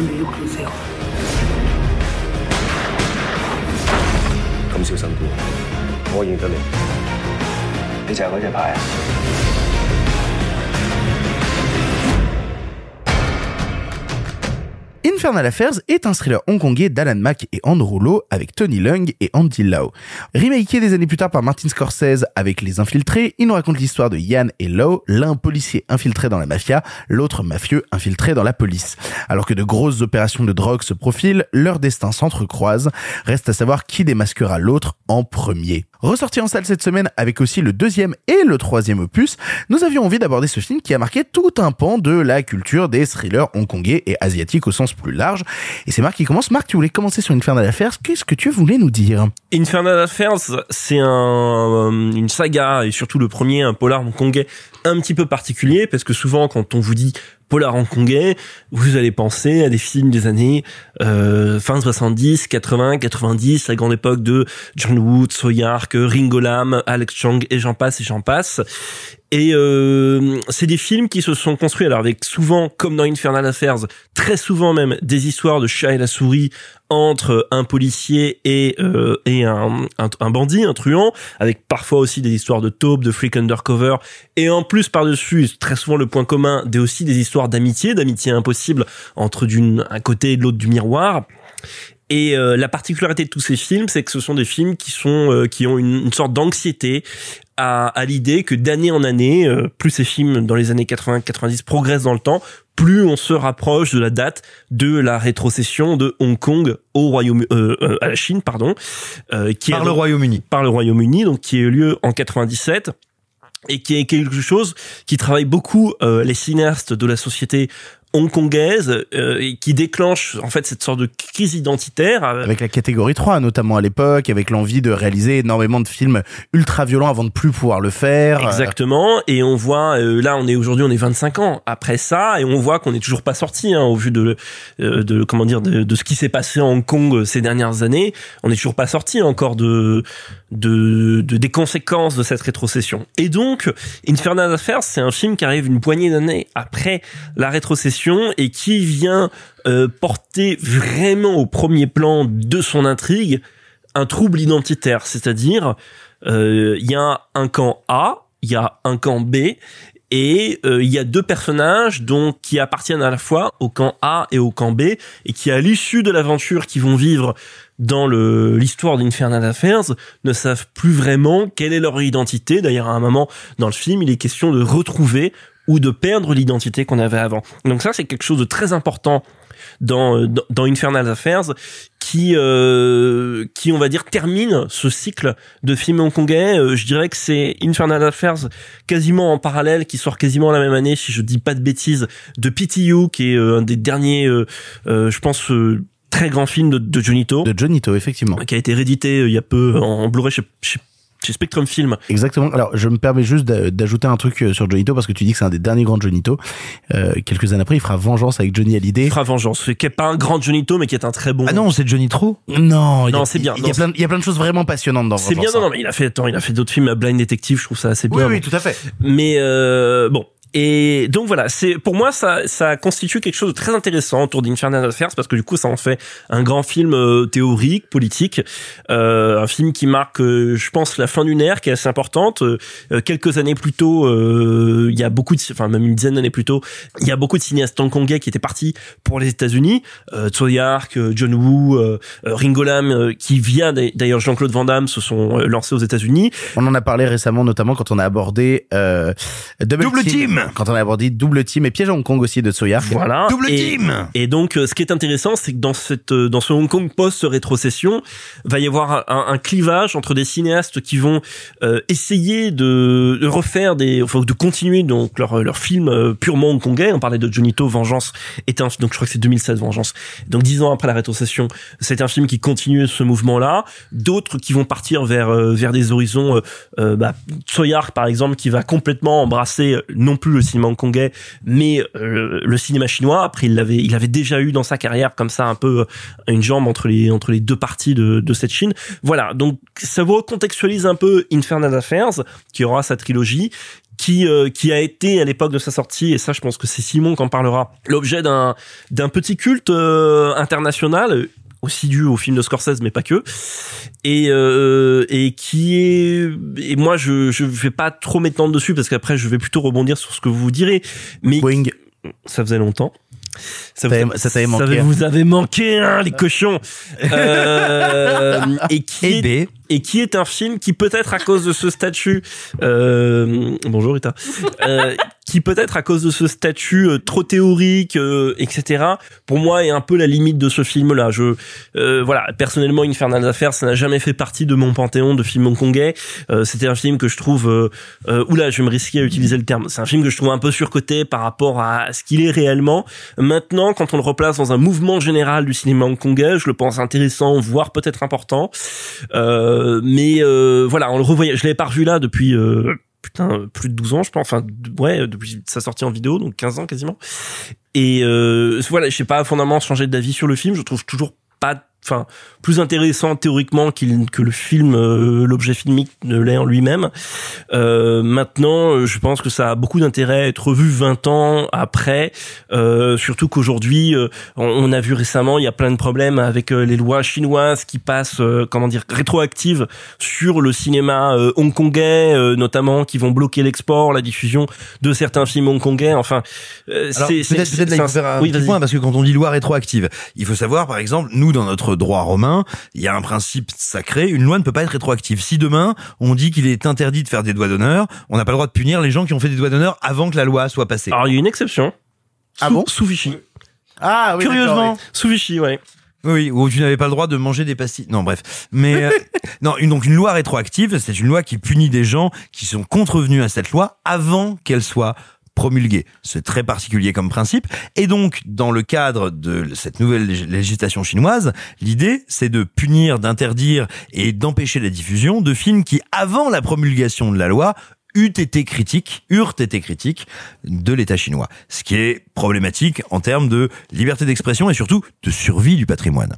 你 look 咁死我，咁小心啲，我認得你，你就係嗰隻牌。Infernal Affairs est un thriller hongkongais d'Alan Mack et Andrew Lowe avec Tony Leung et Andy Lau. Remaké des années plus tard par Martin Scorsese avec Les Infiltrés, il nous raconte l'histoire de Yann et Lau, l'un policier infiltré dans la mafia, l'autre mafieux infiltré dans la police. Alors que de grosses opérations de drogue se profilent, leurs destins s'entrecroisent. Reste à savoir qui démasquera l'autre en premier. Ressorti en salle cette semaine avec aussi le deuxième et le troisième opus, nous avions envie d'aborder ce film qui a marqué tout un pan de la culture des thrillers hongkongais et asiatiques au sens plus large. Et c'est Marc qui commence. Marc, tu voulais commencer sur Infernal Affairs. Qu'est-ce que tu voulais nous dire? Infernal Affairs, c'est un, euh, une saga et surtout le premier, un polar hongkongais un petit peu particulier parce que souvent quand on vous dit polar hongkongais, vous allez penser à des films des années euh, fin 70, 80, 90, la grande époque de John Woo, So Yark, Ringo Lam, Alex Chang et j'en passe et j'en passe. Et euh, c'est des films qui se sont construits alors avec souvent, comme dans Infernal Affairs, très souvent même des histoires de chat et la souris entre un policier et euh, et un, un, un bandit, un truand, avec parfois aussi des histoires de taupe, de freak undercover, et en plus par-dessus, très souvent le point commun, des aussi des histoires d'amitié, d'amitié impossible entre d'une un côté et de l'autre du miroir. Et euh, la particularité de tous ces films, c'est que ce sont des films qui sont euh, qui ont une, une sorte d'anxiété à, à l'idée que d'année en année, euh, plus ces films dans les années 80-90 progressent dans le temps, plus on se rapproche de la date de la rétrocession de Hong Kong au Royaume euh, euh, à la Chine pardon euh, qui Par est le Royaume-Uni. par le Royaume-Uni donc qui a eu lieu en 97 et qui est quelque chose qui travaille beaucoup euh, les cinéastes de la société hongkongaise euh, et qui déclenche en fait cette sorte de crise identitaire euh, Avec la catégorie 3, notamment à l'époque, avec l'envie de réaliser énormément de films ultra violents avant de plus pouvoir le faire. Exactement. Et on voit, euh, là, on est aujourd'hui, on est 25 ans après ça, et on voit qu'on n'est toujours pas sorti, hein, au vu de, euh, de comment dire, de, de ce qui s'est passé à Hong Kong euh, ces dernières années. On n'est toujours pas sorti encore de, de, de des conséquences de cette rétrocession. Et donc, Infernal Affairs, c'est un film qui arrive une poignée d'années après la rétrocession et qui vient euh, porter vraiment au premier plan de son intrigue un trouble identitaire, c'est-à-dire euh, il y a un camp A, il y a un camp B et euh, il y a deux personnages qui appartiennent à la fois au camp A et au camp B et qui à l'issue de l'aventure qu'ils vont vivre dans l'histoire d'Infernal Affairs ne savent plus vraiment quelle est leur identité. D'ailleurs, à un moment dans le film, il est question de retrouver ou de perdre l'identité qu'on avait avant. Donc ça, c'est quelque chose de très important dans dans, dans Infernal Affairs qui euh, qui on va dire termine ce cycle de films hongkongais. Euh, je dirais que c'est Infernal Affairs quasiment en parallèle qui sort quasiment la même année si je dis pas de bêtises de PTU qui est euh, un des derniers je pense très grand film de, de Johnny To De Johnny To, effectivement. qui a été réédité il y a peu en, en Blu-ray chez, chez, chez Spectrum Film. Exactement. Alors, je me permets juste d'a- d'ajouter un truc euh, sur Johnny To parce que tu dis que c'est un des derniers grands Johnny To. Euh, quelques années après, il fera Vengeance avec Johnny Hallyday. Il fera Vengeance, qui est pas un grand Johnny To mais qui est un très bon. Ah non, c'est Johnny True? Non, il y a- Non, c'est bien. Il y, a Non, plein, il y a plein de choses vraiment passionnantes dans C'est bien, Vengeance. non, hein. non, mais il a fait, attends, il a fait d'autres films, Blind Detective, je trouve ça assez Oui, bien. oui, tout à fait. Mais euh, bon. Et donc voilà, c'est pour moi ça ça constitue quelque chose de très intéressant autour d'Infernal Affairs parce que du coup ça en fait un grand film euh, théorique, politique, euh, un film qui marque, euh, je pense, la fin d'une ère qui est assez importante. Euh, quelques années plus tôt, euh, il y a beaucoup de, enfin même une dizaine d'années plus tôt, il y a beaucoup de cinéastes hongkongais qui étaient partis pour les États-Unis. Euh, Tsui Hark, euh, John Woo, Ringo Lam, euh, qui vient d'a- d'ailleurs Jean-Claude Van Damme se sont lancés aux États-Unis. On en a parlé récemment, notamment quand on a abordé euh, Double, Double Team. Quand on a abordé Double Team et Piège à Hong Kong aussi de Tsoya. Voilà. Double et, team Et donc, euh, ce qui est intéressant, c'est que dans cette, euh, dans ce Hong Kong post-rétrocession, va y avoir un, un clivage entre des cinéastes qui vont euh, essayer de, de refaire des, enfin, de continuer donc leur leur film euh, purement hongkongais. On parlait de Johnny To, Vengeance est un, donc je crois que c'est 2016 Vengeance. Donc dix ans après la rétrocession, c'est un film qui continue ce mouvement-là. D'autres qui vont partir vers vers des horizons, euh, bah, par exemple, qui va complètement embrasser non plus le cinéma hongkongais, mais euh, le cinéma chinois. Après, il l'avait, il avait déjà eu dans sa carrière comme ça un peu euh, une jambe entre les entre les deux parties de, de cette Chine. Voilà, donc ça vous recontextualise un peu Infernal Affairs, qui aura sa trilogie. Qui, euh, qui a été à l'époque de sa sortie et ça je pense que c'est Simon qui en parlera l'objet d'un d'un petit culte international aussi dû au film de Scorsese mais pas que. Et euh, et qui est et moi je je vais pas trop m'étendre dessus parce qu'après je vais plutôt rebondir sur ce que vous direz. Mais ça faisait longtemps. Ça vous, ça t'avait manqué. vous avez manqué hein, les cochons. [laughs] Euh, et qui est. et qui est un film qui peut-être à cause de ce statut euh, bonjour Rita. Euh, qui peut-être à cause de ce statut euh, trop théorique euh, etc pour moi est un peu la limite de ce film là je euh, voilà personnellement Infernal Affairs ça n'a jamais fait partie de mon panthéon de films hongkongais. Euh, c'était un film que je trouve oula je vais me risquer à utiliser le terme. C'est un film que je trouve un peu surcoté par rapport à ce qu'il est réellement. Maintenant quand on le replace dans un mouvement général du cinéma hongkongais je le pense intéressant voire peut-être important. Euh, mais euh, voilà on le revoyait. Je l'avais pas revu là depuis euh, putain plus de 12 ans je pense. Enfin ouais depuis sa sortie en vidéo donc 15 ans quasiment. Et euh, voilà je sais pas fondamentalement changé d'avis sur le film. Je trouve toujours pas enfin plus intéressant théoriquement qu'il que le film euh, l'objet filmique ne l'est en lui-même euh, maintenant euh, je pense que ça a beaucoup d'intérêt à être revu 20 ans après euh, surtout qu'aujourd'hui euh, on, on a vu récemment il y a plein de problèmes avec euh, les lois chinoises qui passent euh, comment dire rétroactives sur le cinéma euh, hongkongais euh, notamment qui vont bloquer l'export la diffusion de certains films hongkongais enfin euh, c'est peut-être peut-être un- un oui, vas-y. point parce que quand on dit loi rétroactive, il faut savoir par exemple, nous dans notre notre droit romain, il y a un principe sacré, une loi ne peut pas être rétroactive. Si demain, on dit qu'il est interdit de faire des doigts d'honneur, on n'a pas le droit de punir les gens qui ont fait des doigts d'honneur avant que la loi soit passée. Alors il y a une exception. Ah Sous- bon? Sous Vichy. Ah oui, Curieusement. oui. Sous Vichy, ouais. Oui, où tu n'avais pas le droit de manger des pastilles. Non, bref. Mais euh, [laughs] non, une, donc une loi rétroactive, c'est une loi qui punit des gens qui sont contrevenus à cette loi avant qu'elle soit promulguée. C'est très particulier comme principe. Et donc, dans le cadre de cette nouvelle lég- législation chinoise, l'idée, c'est de punir, d'interdire et d'empêcher la diffusion de films qui, avant la promulgation de la loi, eût été critiques, eurent été critiques de l'État chinois. Ce qui est problématique en termes de liberté d'expression et surtout de survie du patrimoine.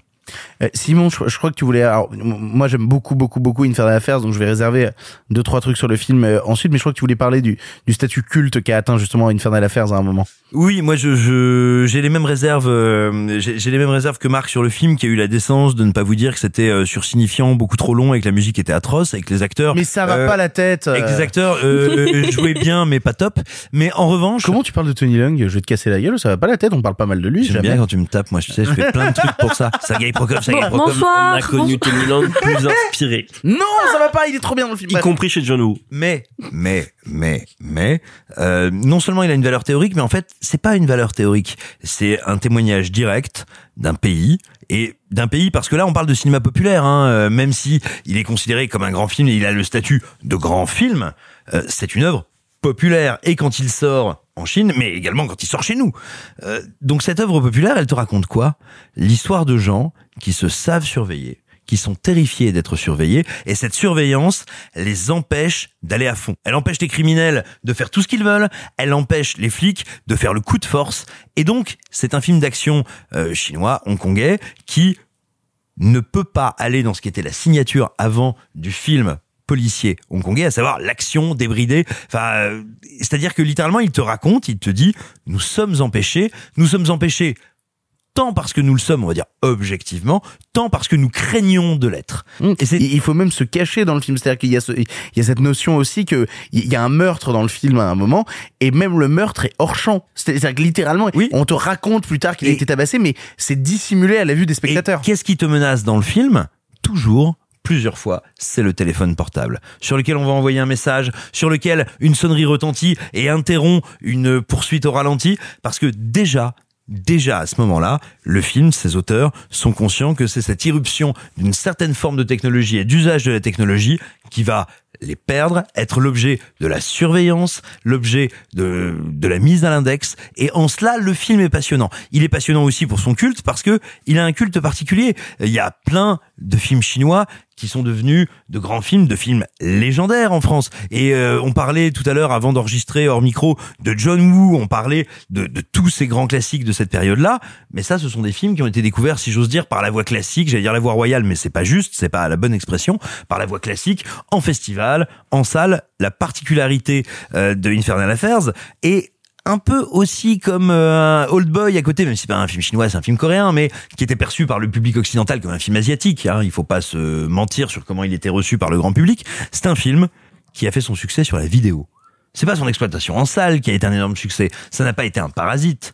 Euh, Simon, je, je crois que tu voulais. Alors, moi, j'aime beaucoup, beaucoup, beaucoup Infernal Affairs, donc je vais réserver deux, trois trucs sur le film euh, ensuite. Mais je crois que tu voulais parler du, du statut culte qu'a atteint justement Infernal Affairs à un moment. Oui, moi je je- j'ai les mêmes réserves euh, j'ai j'ai les mêmes réserves que Marc sur le film qui a eu la décence de ne pas vous dire que c'était euh, sursignifiant, beaucoup trop long et que la musique était atroce avec les acteurs. Mais ça va euh, pas la tête. Avec euh. les acteurs euh, [laughs] jouaient bien mais pas top. Mais en revanche, Comment tu parles de Tony Leung? Je vais te casser la gueule. Ça va pas la tête. On parle pas mal de lui. j'aime jamais. bien quand tu me tapes. Moi, je sais, je fais plein de trucs pour ça. Sergei bonsoir. On a connu Tony plus inspiré. [laughs] Non, ça va pas. Il est trop bien dans le film. Y Bref. compris chez John Woo. Mais, mais, mais, mais, euh, non seulement il a une valeur théorique, mais en fait, c'est pas une valeur théorique. C'est un témoignage direct d'un pays et d'un pays parce que là, on parle de cinéma populaire. Hein, euh, même si il est considéré comme un grand film et il a le statut de grand film, euh, c'est une œuvre populaire. Et quand il sort en Chine, mais également quand il sort chez nous. Euh, donc cette œuvre populaire, elle te raconte quoi? L'histoire de gens qui se savent surveiller qui sont terrifiés d'être surveillés, et cette surveillance les empêche d'aller à fond. Elle empêche les criminels de faire tout ce qu'ils veulent, elle empêche les flics de faire le coup de force, et donc c'est un film d'action euh, chinois, hongkongais, qui ne peut pas aller dans ce qui était la signature avant du film policier hongkongais, à savoir l'action débridée. Enfin, euh, c'est-à-dire que littéralement, il te raconte, il te dit, nous sommes empêchés, nous sommes empêchés tant parce que nous le sommes, on va dire objectivement, tant parce que nous craignons de l'être. Et c'est, il faut même se cacher dans le film. C'est-à-dire qu'il y a, ce, y a cette notion aussi que il y a un meurtre dans le film à un moment, et même le meurtre est hors champ. C'est-à-dire que littéralement, on te raconte plus tard qu'il a Et- été tabassé, mais c'est dissimulé à la vue des spectateurs. Qu'est-ce qui te menace dans le film? Toujours plusieurs fois, c'est le téléphone portable, sur lequel on va envoyer un message, sur lequel une sonnerie retentit et interrompt une poursuite au ralenti, parce que déjà, déjà à ce moment-là, le film, ses auteurs sont conscients que c'est cette irruption d'une certaine forme de technologie et d'usage de la technologie qui va les perdre, être l'objet de la surveillance, l'objet de, la mise à l'index. Et en cela, le film est passionnant. Il est passionnant aussi pour son culte parce que il a un culte particulier. Il y a plein de films chinois qui sont devenus de grands films, de films légendaires en France. Et euh, on parlait tout à l'heure, avant d'enregistrer hors micro, de John Woo, on parlait de, tous ces grands classiques de cette période-là. Mais ça, ce sont des films qui ont été découverts, si j'ose dire, par la voie classique. J'allais dire la voie royale, mais c'est pas juste, c'est pas la bonne expression. Par la voie classique, en festival, en salle. La particularité euh, de Infernal Affairs est un peu aussi comme euh, Old Boy à côté, même si c'est pas un film chinois, c'est un film coréen, mais qui était perçu par le public occidental comme un film asiatique. Hein, il faut pas se mentir sur comment il était reçu par le grand public. C'est un film qui a fait son succès sur la vidéo. C'est pas son exploitation en salle qui a été un énorme succès. Ça n'a pas été un parasite.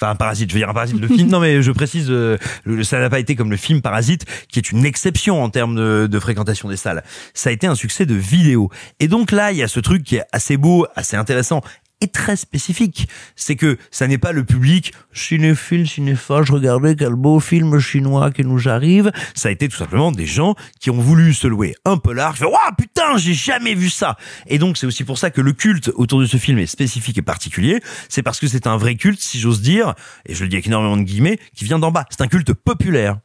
Enfin, un parasite, je veux dire un parasite. Le film, [laughs] non mais je précise, euh, le- ça n'a pas été comme le film Parasite, qui est une exception en termes de, de fréquentation des salles. Ça a été un succès de vidéo. Et donc là, il y a ce truc qui est assez beau, assez intéressant et très spécifique. C'est que ça n'est pas le public cinéphile, cinéphage, regardez quel beau film chinois qui nous arrive. Ça a été tout simplement des gens qui ont voulu se louer un peu large. Waouh, putain, j'ai jamais vu ça. Et donc c'est aussi pour ça que le culte autour de ce film est spécifique et particulier. C'est parce que c'est un vrai culte, si j'ose dire, et je le dis avec énormément de guillemets, qui vient d'en bas. C'est un culte populaire.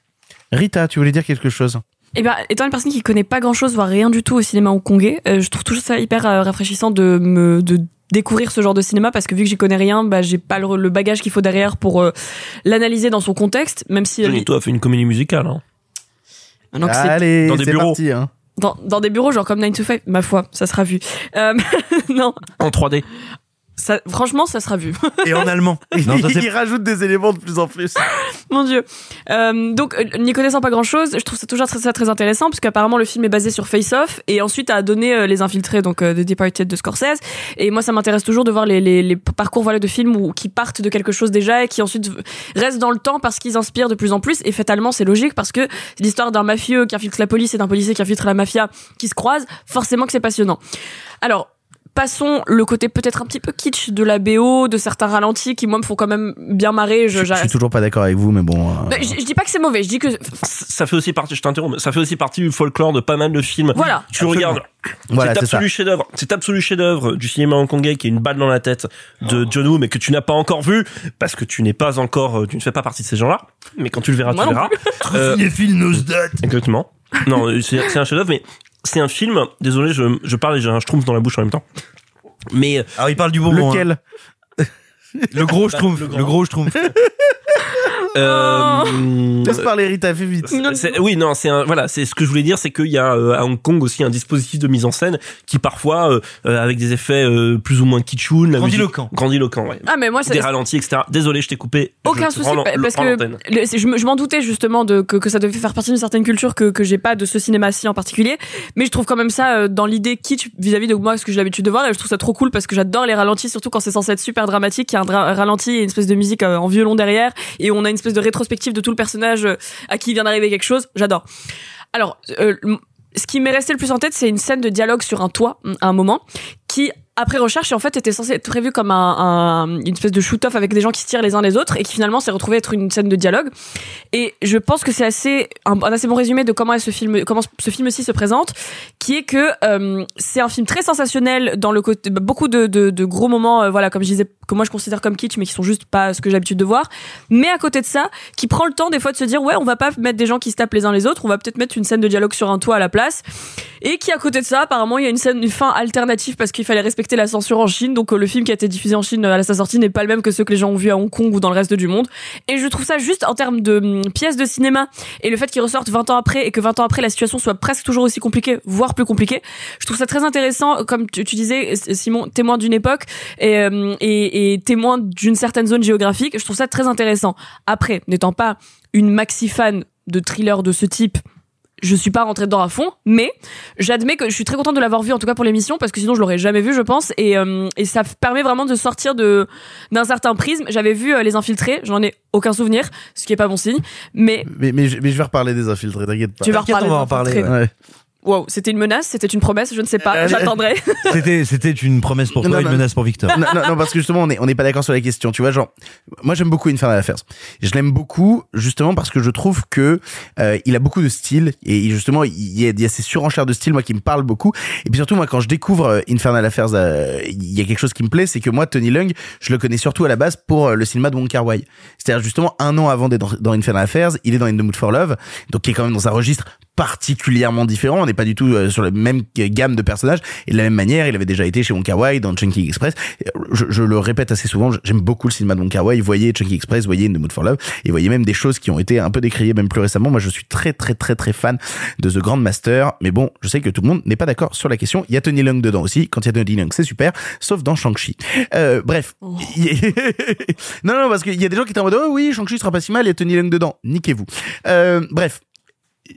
Rita, tu voulais dire quelque chose? Eh ben, étant une personne qui connaît pas grand chose, voire rien du tout au cinéma hongkongais, euh, je trouve toujours ça hyper euh, rafraîchissant de me de découvrir ce genre de cinéma parce que vu que j'y connais rien, bah j'ai pas le, le bagage qu'il faut derrière pour euh, l'analyser dans son contexte, même si euh, Johnny To a fait une comédie musicale. Hein. C'est- Allez, Dans des c'est bureaux. parti. Hein. dans, dans des bureaux genre comme 9 to 5, ma foi, ça sera vu. Euh, [laughs] non, En 3D. Ça, franchement, ça sera vu. Et en allemand. [laughs] Non, il rajoute des éléments de plus en plus. [laughs] Mon dieu. Euh, donc, euh, n'y connaissant pas grand chose, je trouve ça toujours très, ça très intéressant parce qu'apparemment le film est basé sur Face Off et ensuite a donné euh, les infiltrés, donc euh, The Departed de Scorsese. Et moi, ça m'intéresse toujours de voir les, les, les parcours voilà de films où, qui partent de quelque chose déjà et qui ensuite restent dans le temps parce qu'ils inspirent de plus en plus. Et fatalement, c'est logique parce que c'est l'histoire d'un mafieux qui infiltre la police et d'un policier qui infiltre la mafia qui se croisent. Forcément que c'est passionnant. Alors, passons le côté peut-être un petit peu kitsch de la BO, de certains ralentis qui moi me font quand même bien marrer. Je, Je suis toujours pas d'accord avec vous, mais bon. euh, Mais je, je dis pas que c'est mauvais, je dis que Ça fait aussi partie, je t'interromps, mais ça fait aussi partie du folklore de pas mal de films. Voilà. Tu Absolument. regardes. Voilà, c'est absolu chef-d'œuvre, cet absolu chef-d'œuvre du cinéma hongkongais qui est une balle dans la tête de John Woo, mais que tu n'as pas encore vu parce que tu n'es pas encore, euh, tu ne fais pas partie de ces gens-là. Mais quand tu le verras, Moi tu non verras. plus. Euh, [laughs] Cinéphile Nosdot. Exactement. Non, euh, c'est c'est un chef-d'œuvre, mais c'est un film. Désolé, je, je parle et j'ai un schtroumpf dans la bouche en même temps. Mais Alors il parle du bonbon. Lequel? Hein. Le gros schtroumpf. Le. Le gros schtroumpf. [laughs] euh, Laisse parler Rita, fais vite. oui, non, c'est un, voilà, c'est ce que je voulais dire, c'est qu'il y a euh, à Hong Kong aussi un dispositif de mise en scène qui parfois, euh, euh, avec des effets euh, plus ou moins kitschoun, Grandiloquent. grandiloquent, ouais. ah mais moi c'est des ralentis, etc. Désolé, je t'ai coupé. Aucun souci parce que le- je, me- je m'en doutais justement de que, que ça devait faire partie d'une certaine culture que que j'ai pas de ce cinéma-ci en particulier, mais je trouve quand même ça euh, dans l'idée kitsch vis-à-vis de moi ce que j'ai l'habitude de voir et je trouve ça trop cool parce que j'adore les ralentis surtout quand c'est censé être super dramatique, il y a un ralenti et une espèce de musique euh, en violon derrière et on a une espèce de rétrospective de tout le personnage euh, à qui vient d'arriver quelque chose, j'adore. Alors euh, ce qui m'est resté le plus en tête, c'est une scène de dialogue sur un toit à un moment qui après recherche en fait était censé être prévu comme un, un- une espèce de shoot-off avec des gens qui se tirent les uns les autres et qui finalement s'est retrouvé être une scène de dialogue. Et je pense que c'est assez un, assez bon résumé de comment est ce film comment ce film-ci se présente qui est que euh, c'est un film très sensationnel dans le côté beaucoup de gros moments euh, voilà comme je disais que moi je considère comme kitsch mais qui sont juste pas ce que j'ai l'habitude de voir. Mais à côté de ça qui prend le temps des fois de se dire ouais on va pas mettre des gens qui se tapent les uns les autres on va peut-être mettre une scène de dialogue sur un toit à la place et qui à côté de ça apparemment il y a une scène une fin alternative parce qu'il fallait respecter la censure en Chine. Donc euh, le film qui a été diffusé en Chine euh, à sa sortie n'est pas le même que ceux que les gens ont vu à Hong Kong ou dans le reste du monde. Et je trouve ça juste en termes de hum, pièces de cinéma et le fait qu'il ressorte 20 ans après et que 20 ans après la situation soit presque toujours aussi compliquée voire plus compliquée je trouve ça très intéressant. Comme tu, disais Simon témoin d'une époque et, euh, et, et témoin d'une certaine zone géographique je trouve ça très intéressant. Après n'étant pas une maxi fan de thrillers de ce type je suis pas rentrée dedans à fond, mais j'admets que je suis très contente de l'avoir vu en tout cas pour l'émission parce que sinon je l'aurais jamais vu je pense et, euh, et ça permet vraiment de sortir de d'un certain prisme. J'avais vu euh, les infiltrés, j'en ai aucun souvenir, ce qui est pas bon signe, mais Mais, mais, je- mais je vais reparler des infiltrés, t'inquiète pas. tu vas reparler. on va en des parler, infiltrés. Ouais. Wow, c'était une menace, c'était une promesse, je ne sais pas, Euh, j'attendrai. [laughs] C'était, c'était une promesse pour toi, Non, une non. menace pour Victor. non, non, non, parce que justement, on est, on n'est pas d'accord sur la question. Tu vois, genre, moi, j'aime beaucoup Infernal Affairs. Je l'aime beaucoup, justement, parce que je trouve que euh, il a beaucoup de style et justement, il y a, il y a ces surenchères de style, moi, qui me parlent beaucoup. Et puis surtout, moi, quand je découvre euh, Infernal Affairs, euh, il y a quelque chose qui me plaît, c'est que moi, Tony Leung, je le connais surtout à la base pour euh, le cinéma de Wong Kar Wai. C'est-à-dire justement un an avant d'être dans, dans Infernal Affairs, il est dans In the Mood for Love, donc qui est quand même dans un registre particulièrement différent. On n'est pas du tout euh, sur la même gamme de personnages. Et de la même manière, il avait déjà été chez Wong Kar Wai dans Chunky Express. Je, je le répète assez souvent, j'aime beaucoup le cinéma de Wong Kar Wai. Voyez Chunky Express, voyez In the Mood for Love, et voyez même des choses qui ont été un peu décriées même plus récemment. Moi, je suis très très très très fan de The Grandmaster. Mais bon, je sais que tout le monde n'est pas d'accord sur la question. Il y a Tony Leung dedans aussi. Quand il y a Tony Leung, c'est super, sauf dans Shang-Chi. Euh, bref. A- [laughs] non, non, parce qu'il y a des gens qui étaient en mode, oh oui, Shang-Chi sera pas si mal, il y a Tony Leung dedans. Niquez-vous. Euh, bref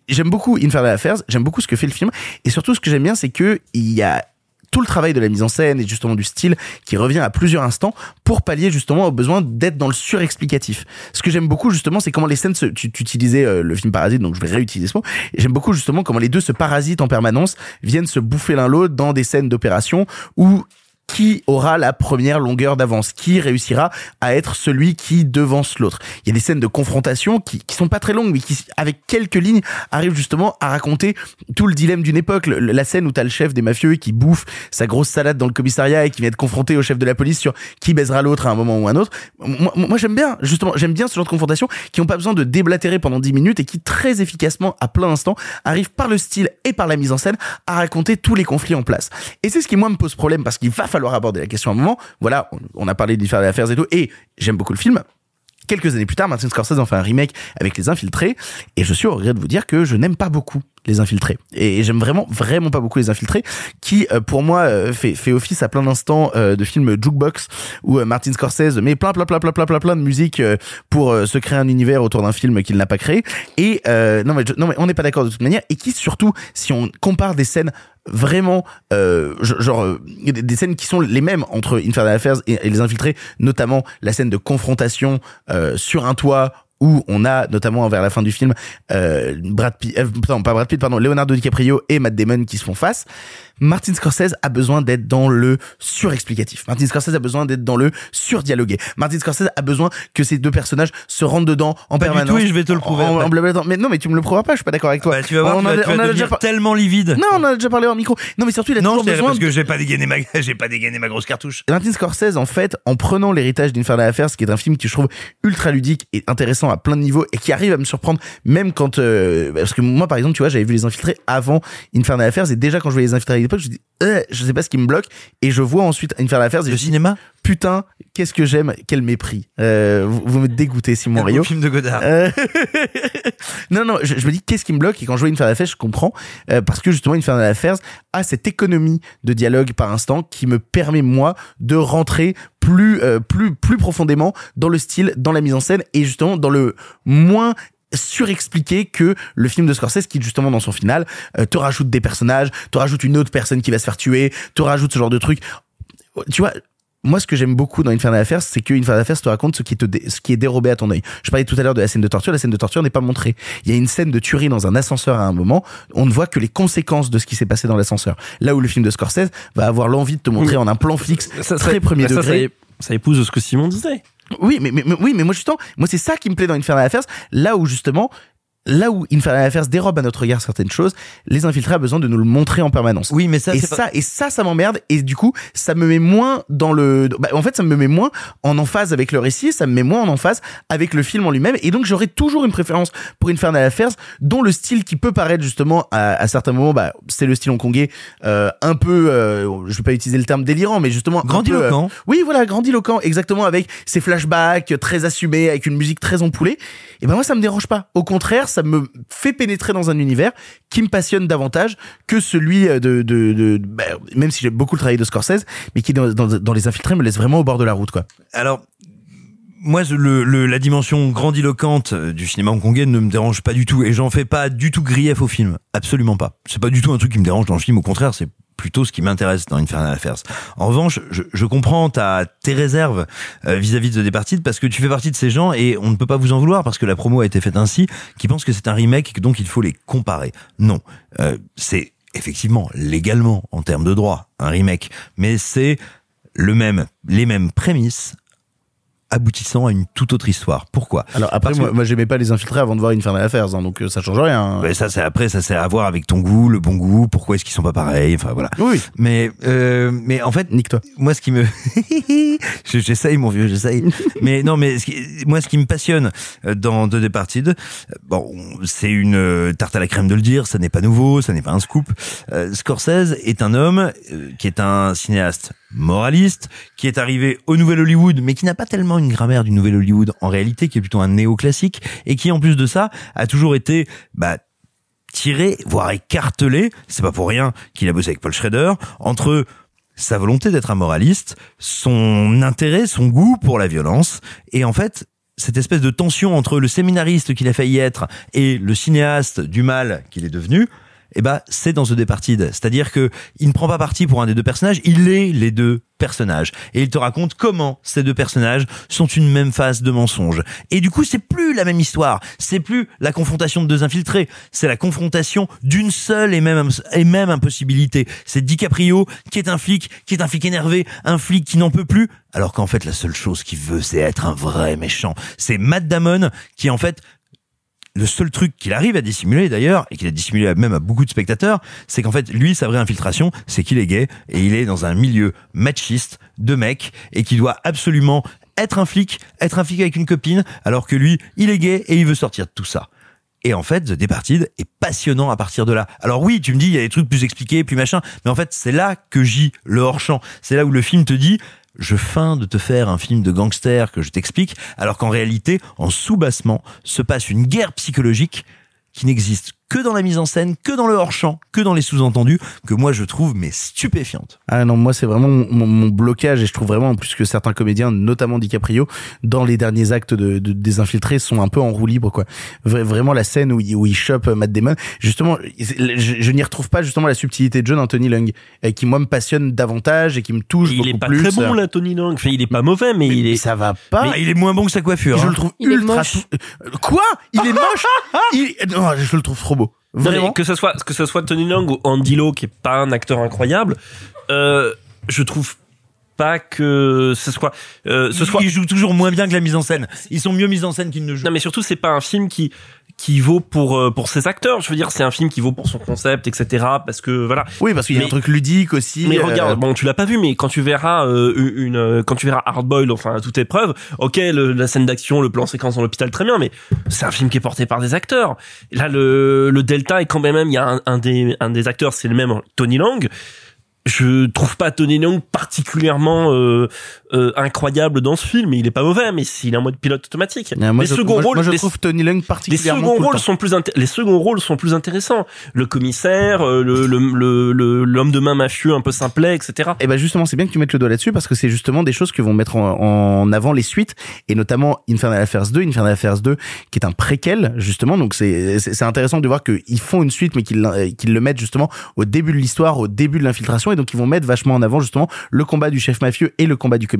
j'aime beaucoup Infernal Affairs, j'aime beaucoup ce que fait le film, et surtout ce que j'aime bien, c'est que il y a tout le travail de la mise en scène et justement du style qui revient à plusieurs instants pour pallier justement au besoin d'être dans le surexplicatif. Ce que j'aime beaucoup justement, c'est comment les scènes se, tu, tu utilisais euh, le film Parasite, donc je vais réutiliser ce mot. J'aime beaucoup justement comment les deux se parasitent en permanence, viennent se bouffer l'un l'autre dans des scènes d'opération où qui aura la première longueur d'avance, qui réussira à être celui qui devance l'autre? Il y a des scènes de confrontation qui, qui sont pas très longues, mais qui, avec quelques lignes, arrivent justement à raconter tout le dilemme d'une époque. La scène où t'as le chef des mafieux qui bouffe sa grosse salade dans le commissariat et qui vient être confronté au chef de la police sur qui baisera l'autre à un moment ou un autre. Moi, j'aime bien, justement, j'aime bien ce genre de confrontation qui ont pas besoin de déblatérer pendant 10 minutes et qui très efficacement, à plein instant, arrivent par le style et par la mise en scène à raconter tous les conflits en place. Et c'est ce qui moi me pose problème parce qu'il va falloir aborder la question à un moment. Voilà, on, a parlé d'y faire des affaires et tout, et j'aime beaucoup le film. Quelques années plus tard, Martin Scorsese en fait un remake avec Les Infiltrés, et je suis au regret de vous dire que je n'aime pas beaucoup les infiltrés. Et j'aime vraiment, vraiment pas beaucoup les infiltrés, qui euh, pour moi euh, fait, office à plein d'instants euh, de films jukebox où Martin Scorsese met plein, plein, plein, plein, plein, plein, plein de musique pour se créer un univers autour d'un film qu'il n'a pas créé. Et non mais non mais on n'est pas d'accord de toute manière. Et qui surtout, si on compare des scènes vraiment euh, genre des scènes qui sont les mêmes entre Infernal Affairs et, et les infiltrés notamment la scène de confrontation euh, sur un toit où on a notamment vers la fin du film euh, Brad Pitt, euh, pardon, pas Brad Pitt, pardon, Leonardo DiCaprio et Matt Damon qui se font face. Martin Scorsese a besoin d'être dans le surexplicatif. Martin Scorsese a besoin d'être dans le surdialogué. Martin Scorsese a besoin que ces deux personnages se rendent dedans en pas permanence. Et je vais te le prouver. En, en mais non, mais tu me le prouveras pas. Je suis pas d'accord avec toi. Bah, tu vas voir, on tu vas, a- tu on a déjà par- tellement livide. Non, on a déjà parlé en micro. Non, mais surtout, il a Non, toujours besoin parce que j'ai pas dégainé ma, [laughs] j'ai pas dégainé ma grosse cartouche. Martin Scorsese, en fait, en prenant l'héritage d'Infernal Affairs, qui est un film qui je trouve ultra ludique et intéressant à plein de niveaux et qui arrive à me surprendre, même quand, euh, parce que moi, par exemple, tu vois, j'avais vu les infiltrés avant Infernal Affairs et déjà quand je voyais les infiltrés je dis, euh, je sais pas ce qui me bloque et je vois ensuite Infernal Affairs et Le cinéma putain, qu'est-ce que j'aime, quel mépris. Euh, vous, vous me dégoûtez, Simon Rio. film de Godard. Euh, [laughs] non, non, je, je me dis qu'est-ce qui me bloque? Et quand je vois Infernal Affairs, je comprends parce que justement Infernal Affairs a cette économie de dialogue par instant qui me permet moi de rentrer plus plus plus profondément dans le style, dans la mise en scène et justement dans le moins surexpliqué que le film de Scorsese qui justement dans son final euh, te rajoute des personnages, te rajoute une autre personne qui va se faire tuer, te rajoute ce genre de truc. Tu vois, moi, ce que j'aime beaucoup dans Infernal Affairs, c'est que Infernal Affairs te raconte ce qui, te dé- ce qui est dérobé à ton œil. Je parlais tout à l'heure de la scène de torture. La scène de torture n'est pas montrée. Il y a une scène de tuerie dans un ascenseur à un moment. On ne voit que les conséquences de ce qui s'est passé dans l'ascenseur. Là où le film de Scorsese va avoir l'envie de te montrer en un plan fixe, Ça, ça- très premier ça, degré. ça, ça épouse ce que Simon disait. Oui, mais, mais, mais- oui, mais moi justement, moi c'est ça qui me plaît dans Infernal Affairs, là où justement, là où Infernal Affairs dérobe à notre regard certaines choses, les infiltrés a besoin de nous le montrer en permanence. Oui, mais ça, et ça, pas- et ça, ça m'emmerde. Et du coup, ça me met moins dans le. Bah, en fait, ça me met moins en emphase avec le récit. Ça me met moins en emphase avec le film en lui-même. Et donc, j'aurai toujours une préférence pour Infernal Affairs, dont le style qui peut paraître justement à, à certains moments, bah, c'est le style hongkongais, euh, un peu. Euh, je vais pas utiliser le terme délirant, mais justement peu, Grandiloquent. euh, oui, voilà, grandiloquent, exactement, avec ses flashbacks très assumés, avec une musique très empoulée. Et ben moi, ça me dérange pas. Au contraire, ça me fait pénétrer dans un univers qui me passionne davantage que celui de, de, bah, même si j'aime beaucoup le travail de Scorsese, mais qui dans les infiltrés me laisse vraiment au bord de la route, quoi. Alors, moi, le, le- la dimension grandiloquente euh, du cinéma hongkongais ne me dérange pas du tout et j'en fais pas du tout grief au film. Absolument pas. C'est pas du tout un truc qui me dérange dans le film. Au contraire, c'est plutôt ce qui m'intéresse dans Infernal Affairs. En revanche, je, je comprends ta, tes réserves euh, vis-à-vis de Departed parce que tu fais partie de ces gens et on ne peut pas vous en vouloir parce que la promo a été faite ainsi, qui pensent que c'est un remake et que donc il faut les comparer. Non, Euh, c'est effectivement légalement en termes de droit un remake, mais c'est le même, les mêmes prémices aboutissant à une toute autre histoire. Pourquoi? Alors après, Parce moi, que- moi j'aimais pas les infiltrés avant de voir Infernal Affairs, hein, donc euh, ça change rien. hein. Ouais, ça, c'est après, ça c'est à voir avec ton goût, le bon goût. Pourquoi est-ce qu'ils sont pas pareils Enfin voilà. Oui. Mais euh, mais en fait, nique-toi. Moi, ce qui me, [laughs] Je- j'essaye mon vieux, j'essaye. [laughs] mais non, mais ce qui- moi, ce qui me passionne euh, dans The Departed, euh, bon, c'est une tarte à la crème de le dire. Ça n'est pas nouveau, ça n'est pas un scoop. Euh, Scorsese est un homme euh, qui est un cinéaste moraliste, qui est arrivé au Nouvel Hollywood, mais qui n'a pas tellement une grammaire du Nouvel Hollywood en réalité, qui est plutôt un néoclassique, et qui en plus de ça a toujours été bah, tiré, voire écartelé, c'est pas pour rien qu'il a bossé avec Paul Schrader, entre sa volonté d'être un moraliste, son intérêt, son goût pour la violence, et en fait, cette espèce de tension entre le séminariste qu'il a failli être et le cinéaste du mal qu'il est devenu, eh ben, c'est dans The Departed. C'est-à-dire que il ne prend pas parti pour un des deux personnages, il est les deux personnages. Et il te raconte comment ces deux personnages sont une même phase de mensonge. Et du coup, c'est plus la même histoire. C'est plus la confrontation de deux infiltrés. C'est la confrontation d'une seule et même, et même impossibilité. C'est DiCaprio qui est un flic, qui est un flic énervé, un flic qui n'en peut plus. Alors qu'en fait, la seule chose qu'il veut, c'est être un vrai méchant. C'est Matt Damon qui, en fait, le seul truc qu'il arrive à dissimuler d'ailleurs, et qu'il a dissimulé même à beaucoup de spectateurs, c'est qu'en fait, lui, sa vraie infiltration, c'est qu'il est gay, et il est dans un milieu machiste de mecs, et qu'il doit absolument être un flic, être un flic avec une copine, alors que lui, il est gay, et il veut sortir de tout ça. Et en fait, The Departed est passionnant à partir de là. Alors oui, tu me dis, il y a des trucs plus expliqués, plus machin, mais en fait, c'est là que gît le hors-champ. C'est là où le film te dit, je feins de te faire un film de gangster que je t'explique, alors qu'en réalité, en sous-bassement, se passe une guerre psychologique qui n'existe que dans la mise en scène, que dans le hors-champ, que dans les sous-entendus, que moi je trouve mais stupéfiante. Ah non, moi c'est vraiment mon, mon- mon blocage et je trouve vraiment en plus que certains comédiens, notamment DiCaprio, dans les derniers actes de, de- des infiltrés sont un peu en roue libre quoi. Vra- vraiment la scène où il, où il chope euh, Matt Damon, justement, je, je n'y retrouve pas justement la subtilité de John Anthony Lung euh, qui moi me passionne davantage et qui me touche Il beaucoup est pas plus. très bon là, Tony Long. Enfin, il est pas mauvais, mais, il est. Ça va pas. Mais il est moins bon que sa coiffure. je hein. le trouve Il est ultra. moche. Euh, Quoi? Il est moche? [laughs] Il... Non, je le trouve trop Vraiment. que ce soit que ce soit Tony Long ou Andy Lau qui est pas un acteur incroyable, euh, je trouve pas que ce soit euh, ce soit Ils jouent toujours moins bien que la mise en scène. Ils sont mieux mis en scène qu'ils ne jouent. non mais surtout c'est pas un film qui qui vaut pour euh, pour ses acteurs. Je veux dire c'est un film qui vaut pour son concept etc. Parce que voilà. Oui, parce qu'il y a Mais- un truc ludique aussi. Mais euh, regarde, bon, tu l'as pas vu, mais quand tu verras euh, une, euh, quand tu verras Hardboiled, enfin à toute épreuve, ok, le- la scène d'action, le plan séquence dans l'hôpital, très bien, mais c'est un film qui est porté par des acteurs. Et là, le, le delta est quand même, il y a un, un des, un des acteurs, c'est le même, Tony Lang. Je trouve pas Tony Lang particulièrement euh, euh, incroyable dans ce film. Il est pas mauvais, mais il est en mode pilote automatique. moi, les je, seconds moi, rôles, moi, je les- trouve Tony Lung les particulièrement seconds le rôles temps. sont plus les seconds rôles sont plus intéressants. Le commissaire, euh, le le le le- l'homme de main mafieux un peu simplet, etc. Et ben justement, c'est bien que tu mettes le doigt là-dessus parce que c'est justement des choses que vont mettre en, en avant les suites et notamment Infernal Affairs 2, Infernal Affairs 2 qui est un préquel justement. Donc c'est c'est intéressant de voir qu'ils font une suite mais qu'ils qu'ils le mettent justement au début de l'histoire, au début de l'infiltration et donc ils vont mettre vachement en avant justement le combat du chef mafieux et le combat du commissaire.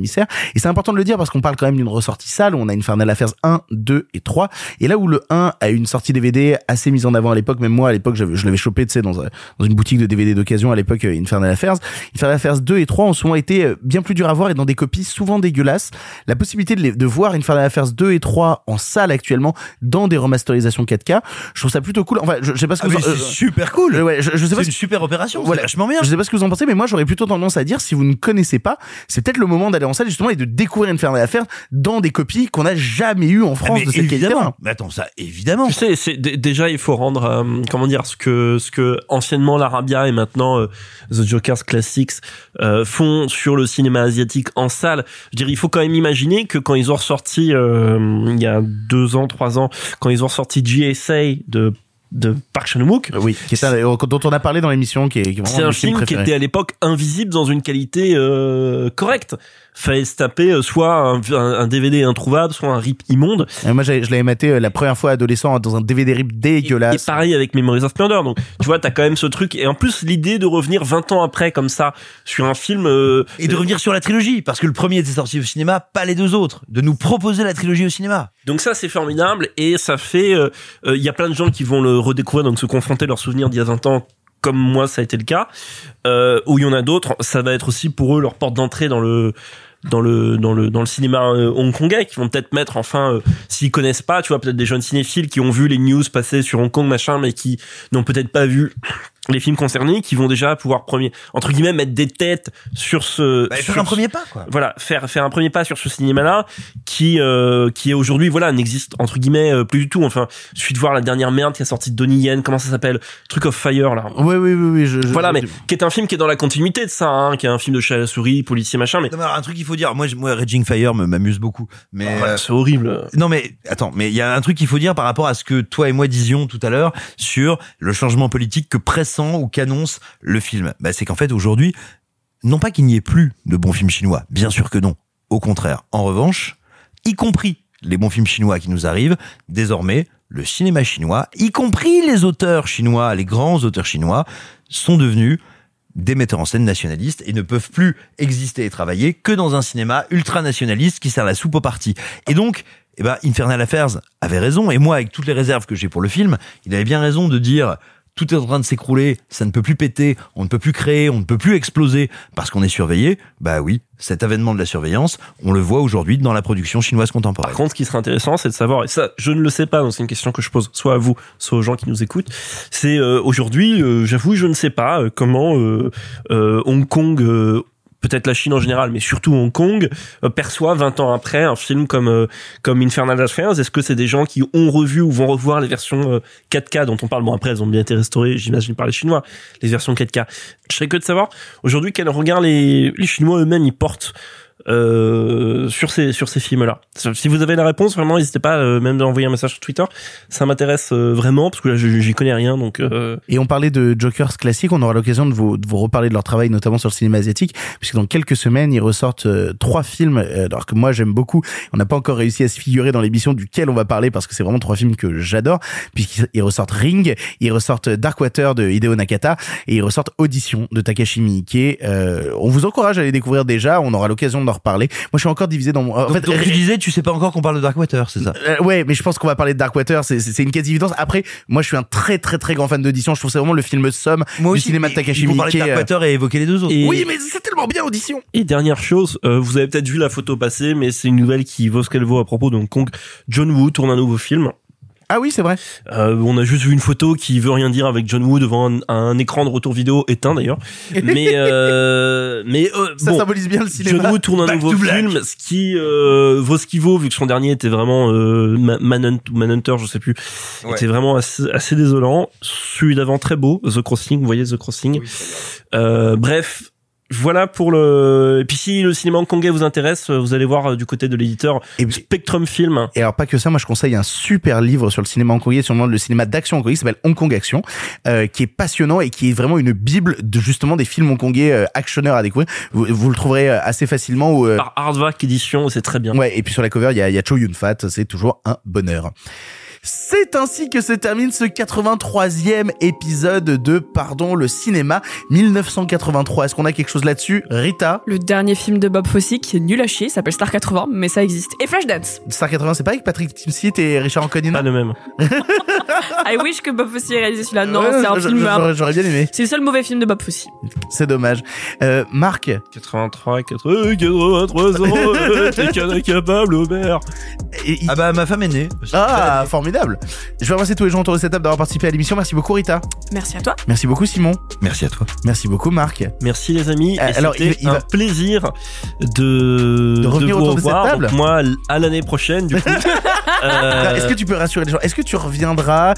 Et c'est important de le dire parce qu'on parle quand même d'une ressortie sale où on a Infernal Affairs 1, 2 et 3 et là où le 1 a une sortie DVD assez mise en avant à l'époque, même moi à l'époque je l'avais chopé tu sais dans, dans une boutique de DVD d'occasion à l'époque euh, Infernal Affairs. Infernal Affairs 2 et 3 ont souvent été euh, bien plus durs à voir et dans des copies souvent dégueulasses. La possibilité de, les- de voir Infernal Affairs 2 et 3 en salle actuellement dans des remasterisations 4K, je trouve ça plutôt cool. Enfin, je, je sais pas ce que Ah, vous en- euh, super cool. euh, ouais, je, je sais pas C'est ce- une super opération. Voilà. Vachement bien. je sais pas ce que vous en pensez, mais moi j'aurais plutôt tendance à dire si vous ne connaissez pas, c'est peut-être le moment d'aller en salle justement et de découvrir Infernal Affairs dans des copies qu'on n'a jamais eu en Ah, France mais de cette qualité. évidemment. Mais attends, ça, évidemment. Tu sais, déjà il faut rendre euh, comment dire ce que ce que anciennement l'Arabia et maintenant euh, The Jokers Classics euh, font sur le cinéma asiatique en salle. Je veux dire, il faut quand même imaginer que quand ils ont ressorti euh, il y a deux ans, trois ans, quand ils ont ressorti GSA de de Park Chan-wook, Oui, qui est un- dont on a parlé dans l'émission, qui est, qui est vraiment c'est un film qui était à l'époque invisible dans une qualité euh, correcte. Fallait se taper euh, soit un, un- un DVD introuvable, soit un rip immonde. Euh, Moi, je l'avais maté euh, la première fois adolescent dans un DVD rip Et dégueulasse. pareil avec Memories of Murder. Donc, tu vois, t'as quand même ce truc. Et en plus, l'idée de revenir 20 ans après, comme ça, sur un film... euh, Et de revenir sur la trilogie, parce que le premier était sorti au cinéma, pas les deux autres. De nous proposer la trilogie au cinéma. Donc ça, c'est formidable. Et ça fait... euh, euh, Il y a plein de gens qui vont le redécouvrir, donc se confronter à leurs souvenirs d'il y a 20 ans, comme moi, ça a été le cas. Euh, où il y en a d'autres, ça va être aussi pour eux leur porte d'entrée dans le dans le dans le dans le cinéma euh, hongkongais qui vont peut-être mettre enfin euh, s'ils connaissent pas tu vois peut-être des jeunes cinéphiles qui ont vu les news passer sur Hong Kong machin mais qui n'ont peut-être pas vu les films concernés qui vont déjà pouvoir premier entre guillemets mettre des têtes sur ce Bah, sur faire un ce- premier pas, quoi. voilà faire faire un premier pas sur ce cinéma là qui euh, qui est aujourd'hui voilà n'existe entre guillemets euh, plus du tout enfin je suis de voir la dernière merde qui a sorti de Donnie Yen comment ça s'appelle truc of fire là Oui, oui, oui, oui. Je, je- voilà mais qui est un film qui est dans la continuité de ça hein, qui est un film de chat à la souris policier machin mais Non, mais alors, un truc qu'il faut dire, moi, moi Raging Fire m'amuse beaucoup. Mais voilà, euh, c'est horrible non, mais attends, mais il y a un truc qu'il faut dire par rapport à ce que toi et moi disions tout à l'heure sur le changement politique que ou qu'annonce le film. Bah, c'est qu'en fait aujourd'hui, non pas qu'il n'y ait plus de bons films chinois, bien sûr que non. Au contraire, en revanche, y compris les bons films chinois qui nous arrivent, désormais, le cinéma chinois, y compris les auteurs chinois, les grands auteurs chinois, sont devenus des metteurs en scène nationalistes et ne peuvent plus exister et travailler que dans un cinéma ultranationaliste qui sert la soupe aux partis. Et donc, eh ben, Infernal Affairs avait raison, et moi, avec toutes les réserves que j'ai pour le film, il avait bien raison de dire tout est en train de s'écrouler, ça ne peut plus péter, on ne peut plus créer, on ne peut plus exploser parce qu'on est surveillé. Bah oui, cet avènement de la surveillance, on le voit aujourd'hui dans la production chinoise contemporaine. Par contre, ce qui serait intéressant, c'est de savoir, et ça, je ne le sais pas, donc c'est une question que je pose soit à vous, soit aux gens qui nous écoutent, c'est euh, aujourd'hui, euh, j'avoue, je ne sais pas euh, comment euh, euh, Hong Kong, euh, peut-être la Chine en général, mais surtout Hong Kong, euh, perçoit 20 ans après un film comme euh, comme Infernal Affairs. Est-ce que c'est des gens qui ont revu ou vont revoir les versions euh, 4K dont on parle? Bon, après, elles ont bien été restaurées, j'imagine, par les Chinois, les versions 4K. Je serais que de savoir, aujourd'hui, quel regard les, les Chinois eux-mêmes ils portent euh, sur ces sur ces films-là. Si vous avez la réponse, vraiment, n'hésitez pas euh, même d'envoyer un message sur Twitter. Ça m'intéresse euh, vraiment parce que là, j'y connais rien, donc. euh, Et on parlait de Jokers classiques, on aura l'occasion de vous, de vous reparler de leur travail, notamment sur le cinéma asiatique, puisque dans quelques semaines, ils ressortent trois films, alors que moi j'aime beaucoup. On n'a pas encore réussi à se figurer dans l'émission duquel on va parler, parce que c'est vraiment trois films que j'adore, puisqu'ils ils ressortent Ring, ils ressortent Darkwater de Hideo Nakata, et ils ressortent Audition de Takashi Miike. On vous encourage à les découvrir déjà, on aura l'occasion d'en reparler. Moi je suis encore divisé dans mon... En Donc, fait, donc tu disais, tu sais pas encore qu'on parle de Darkwater, c'est ça? Euh, ouais, mais je pense qu'on va parler de Darkwater, c'est c'est une quasi évidence. Après, moi je suis un très très très grand fan d'Audition, je trouve que c'est vraiment le film somme Moi du aussi, cinéma de Takashi Miike. parler de Darkwater et évoquer les deux autres. Et- Oui, mais c'est tellement bien Audition. Et dernière chose, euh, vous avez peut-être vu la photo passer, mais c'est une nouvelle qui vaut ce qu'elle vaut à propos Kong. John Woo tourne un nouveau film. Ah oui, c'est vrai. Euh, on a juste vu une photo qui veut rien dire avec John Woo devant un, un écran de retour vidéo éteint d'ailleurs. [laughs] Mais euh, mais euh, Ça bon, symbolise bien le cinéma. John Woo tourne un Back nouveau film, ce qui euh, vaut ce qu'il vaut vu que son dernier était vraiment euh, Ma- Manhunt ou Manhunter, je sais plus, Ouais. était vraiment assez, assez désolant. Celui d'avant très beau, The Crossing, vous voyez The Crossing. Euh, bref. Voilà pour le. Et puis si le cinéma hongkongais vous intéresse, vous allez voir euh, du côté de l'éditeur Spectrum Film. Et alors pas que ça, moi je conseille un super livre sur le cinéma hongkongais, sur le cinéma d'action hongkongais, qui s'appelle Hong Kong Action, euh, qui est passionnant et qui est vraiment une bible de justement des films hongkongais euh, actionneurs à découvrir. Vous, vous le trouverez euh, assez facilement. Ou, euh, Par Hardback Édition, c'est très bien. Ouais, et puis sur la cover, il y a, y a Cho Yun Fat, c'est toujours un bonheur. C'est ainsi que se termine ce 83e épisode de Pardon le cinéma 1983. Est-ce qu'on a quelque chose là-dessus Rita Le dernier film de Bob Fosse qui est nul à chier, s'appelle Star 80, mais ça existe. Et Flashdance. Star 80, c'est pas avec Patrick Timsit et Richard Anconina Pas le même. I wish que Bob Fosse ait réalisé celui-là. Non, Ouais, c'est un film. j'aurais- J'aurais bien aimé. C'est le seul mauvais film de Bob Fosse. C'est dommage. Euh, Marc 83, 80, 83 ans, euh, t'es qu'un incapable, Aubert. Ah bah ma femme est née. Ah, formidable. Je vais remercier tous les gens autour de cette table d'avoir participé à l'émission. Merci beaucoup Rita. Merci à toi. Merci beaucoup Simon. Merci à toi. Merci beaucoup Marc. Merci les amis. Euh, alors, il- il un va- plaisir de, De revenir vous autour de cette revoir. table. Donc moi, à l'année prochaine, du coup. [laughs] Euh, Est-ce que tu peux rassurer les gens? Est-ce que tu reviendras?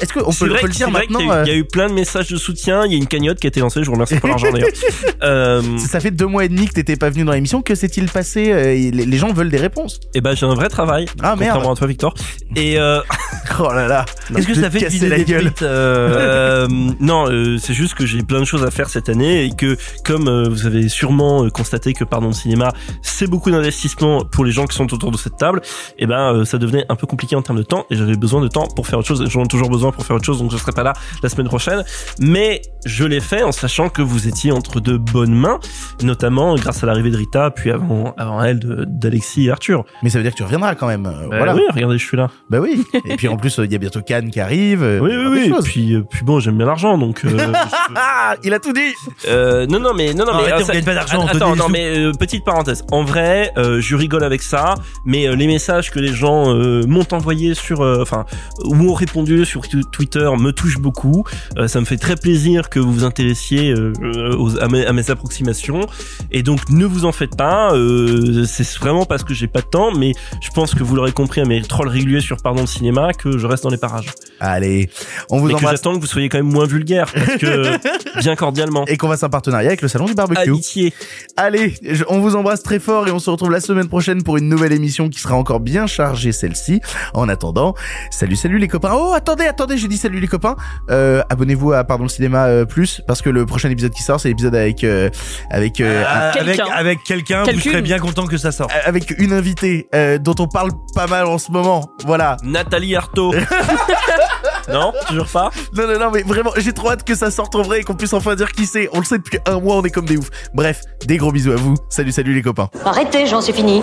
Est-ce qu'on peut, vrai peut le dire maintenant y, euh, il y a eu plein de messages de soutien. Il y a une cagnotte qui a été lancée. Je vous remercie pour l'argent d'ailleurs. [laughs] Euh, Ça fait deux mois et demi que t'étais pas venu dans l'émission. Que s'est-il passé? Les, les gens veulent des réponses. et ben j'ai un vrai travail. Ah, merde. Contrairement à toi, Victor. Et euh, [laughs] Oh là là. Est-ce que ça fait casser la des gueule tweets, euh, Euh, [laughs] non, euh, c'est juste que j'ai plein de choses à faire cette année et que, comme euh, vous avez sûrement euh, constaté que Pardon le cinéma, c'est beaucoup d'investissement pour les gens qui sont autour de cette table, et ben euh, ça devenait un peu compliqué en termes de temps et j'avais besoin de temps pour faire autre chose. J'en ai toujours besoin pour faire autre chose, donc je serai pas là la semaine prochaine. Mais je l'ai fait en sachant que vous étiez entre de bonnes mains, notamment grâce à l'arrivée de Rita, puis avant, avant elle de- d'Alexis et Arthur. Mais ça veut dire que tu reviendras quand même. euh, Bah voilà. oui, regardez, je suis là. Bah oui. [laughs] Et puis en plus, il y a bientôt Cannes qui arrive. euh, Oui, oui, oui. choses. Puis, euh, puis bon, j'aime bien l'argent, donc. euh, [laughs] je- Ah, il a tout dit. Euh, non, non, mais non, non, mais Arrêtez, euh, on gagne pas d'argent, Attends, non, mais euh, petite parenthèse. En vrai, euh, je rigole avec ça, mais euh, les messages que les gens euh, m'ont envoyés sur, euh, enfin, ou m'ont répondu sur Twitter me touchent beaucoup. Euh, ça me fait très plaisir que vous vous intéressiez aux- à, mes, à mes approximations. Et donc, ne vous en faites pas. euh, c'est vraiment parce que j'ai pas de temps, mais je pense que vous l'aurez compris à mes trolls réguliers sur Pardon le cinéma que je reste dans les parages. Allez, on vous Et que embrasse. j'attends que vous soyez quand même moins vulgaire, parce que [laughs] bien cordialement. Et qu'on fasse un partenariat avec le salon du barbecue. Amitié. Allez, on vous embrasse très fort et on se retrouve la semaine prochaine pour une nouvelle émission qui sera encore bien chargée celle-ci. En attendant, salut salut les copains. Oh attendez, attendez, j'ai dit salut les copains. Euh, abonnez-vous à Pardon le cinéma euh, plus parce que le prochain épisode qui sort, c'est l'épisode avec euh, avec euh, Ah, un- avec Quelqu'un. avec quelqu'un, vous serez bien content que ça sorte. avec une invitée euh, dont on parle pas mal en ce moment. Voilà. Nathalie Arthaud. [laughs] non, toujours pas. Non non non mais vraiment, j'ai trop hâte que ça sorte en vrai et qu'on puisse enfin dire qui c'est. On le sait depuis un mois, on est comme des oufs. Bref, des gros bisous à vous. Salut salut les copains. Arrêtez, j'en suis fini.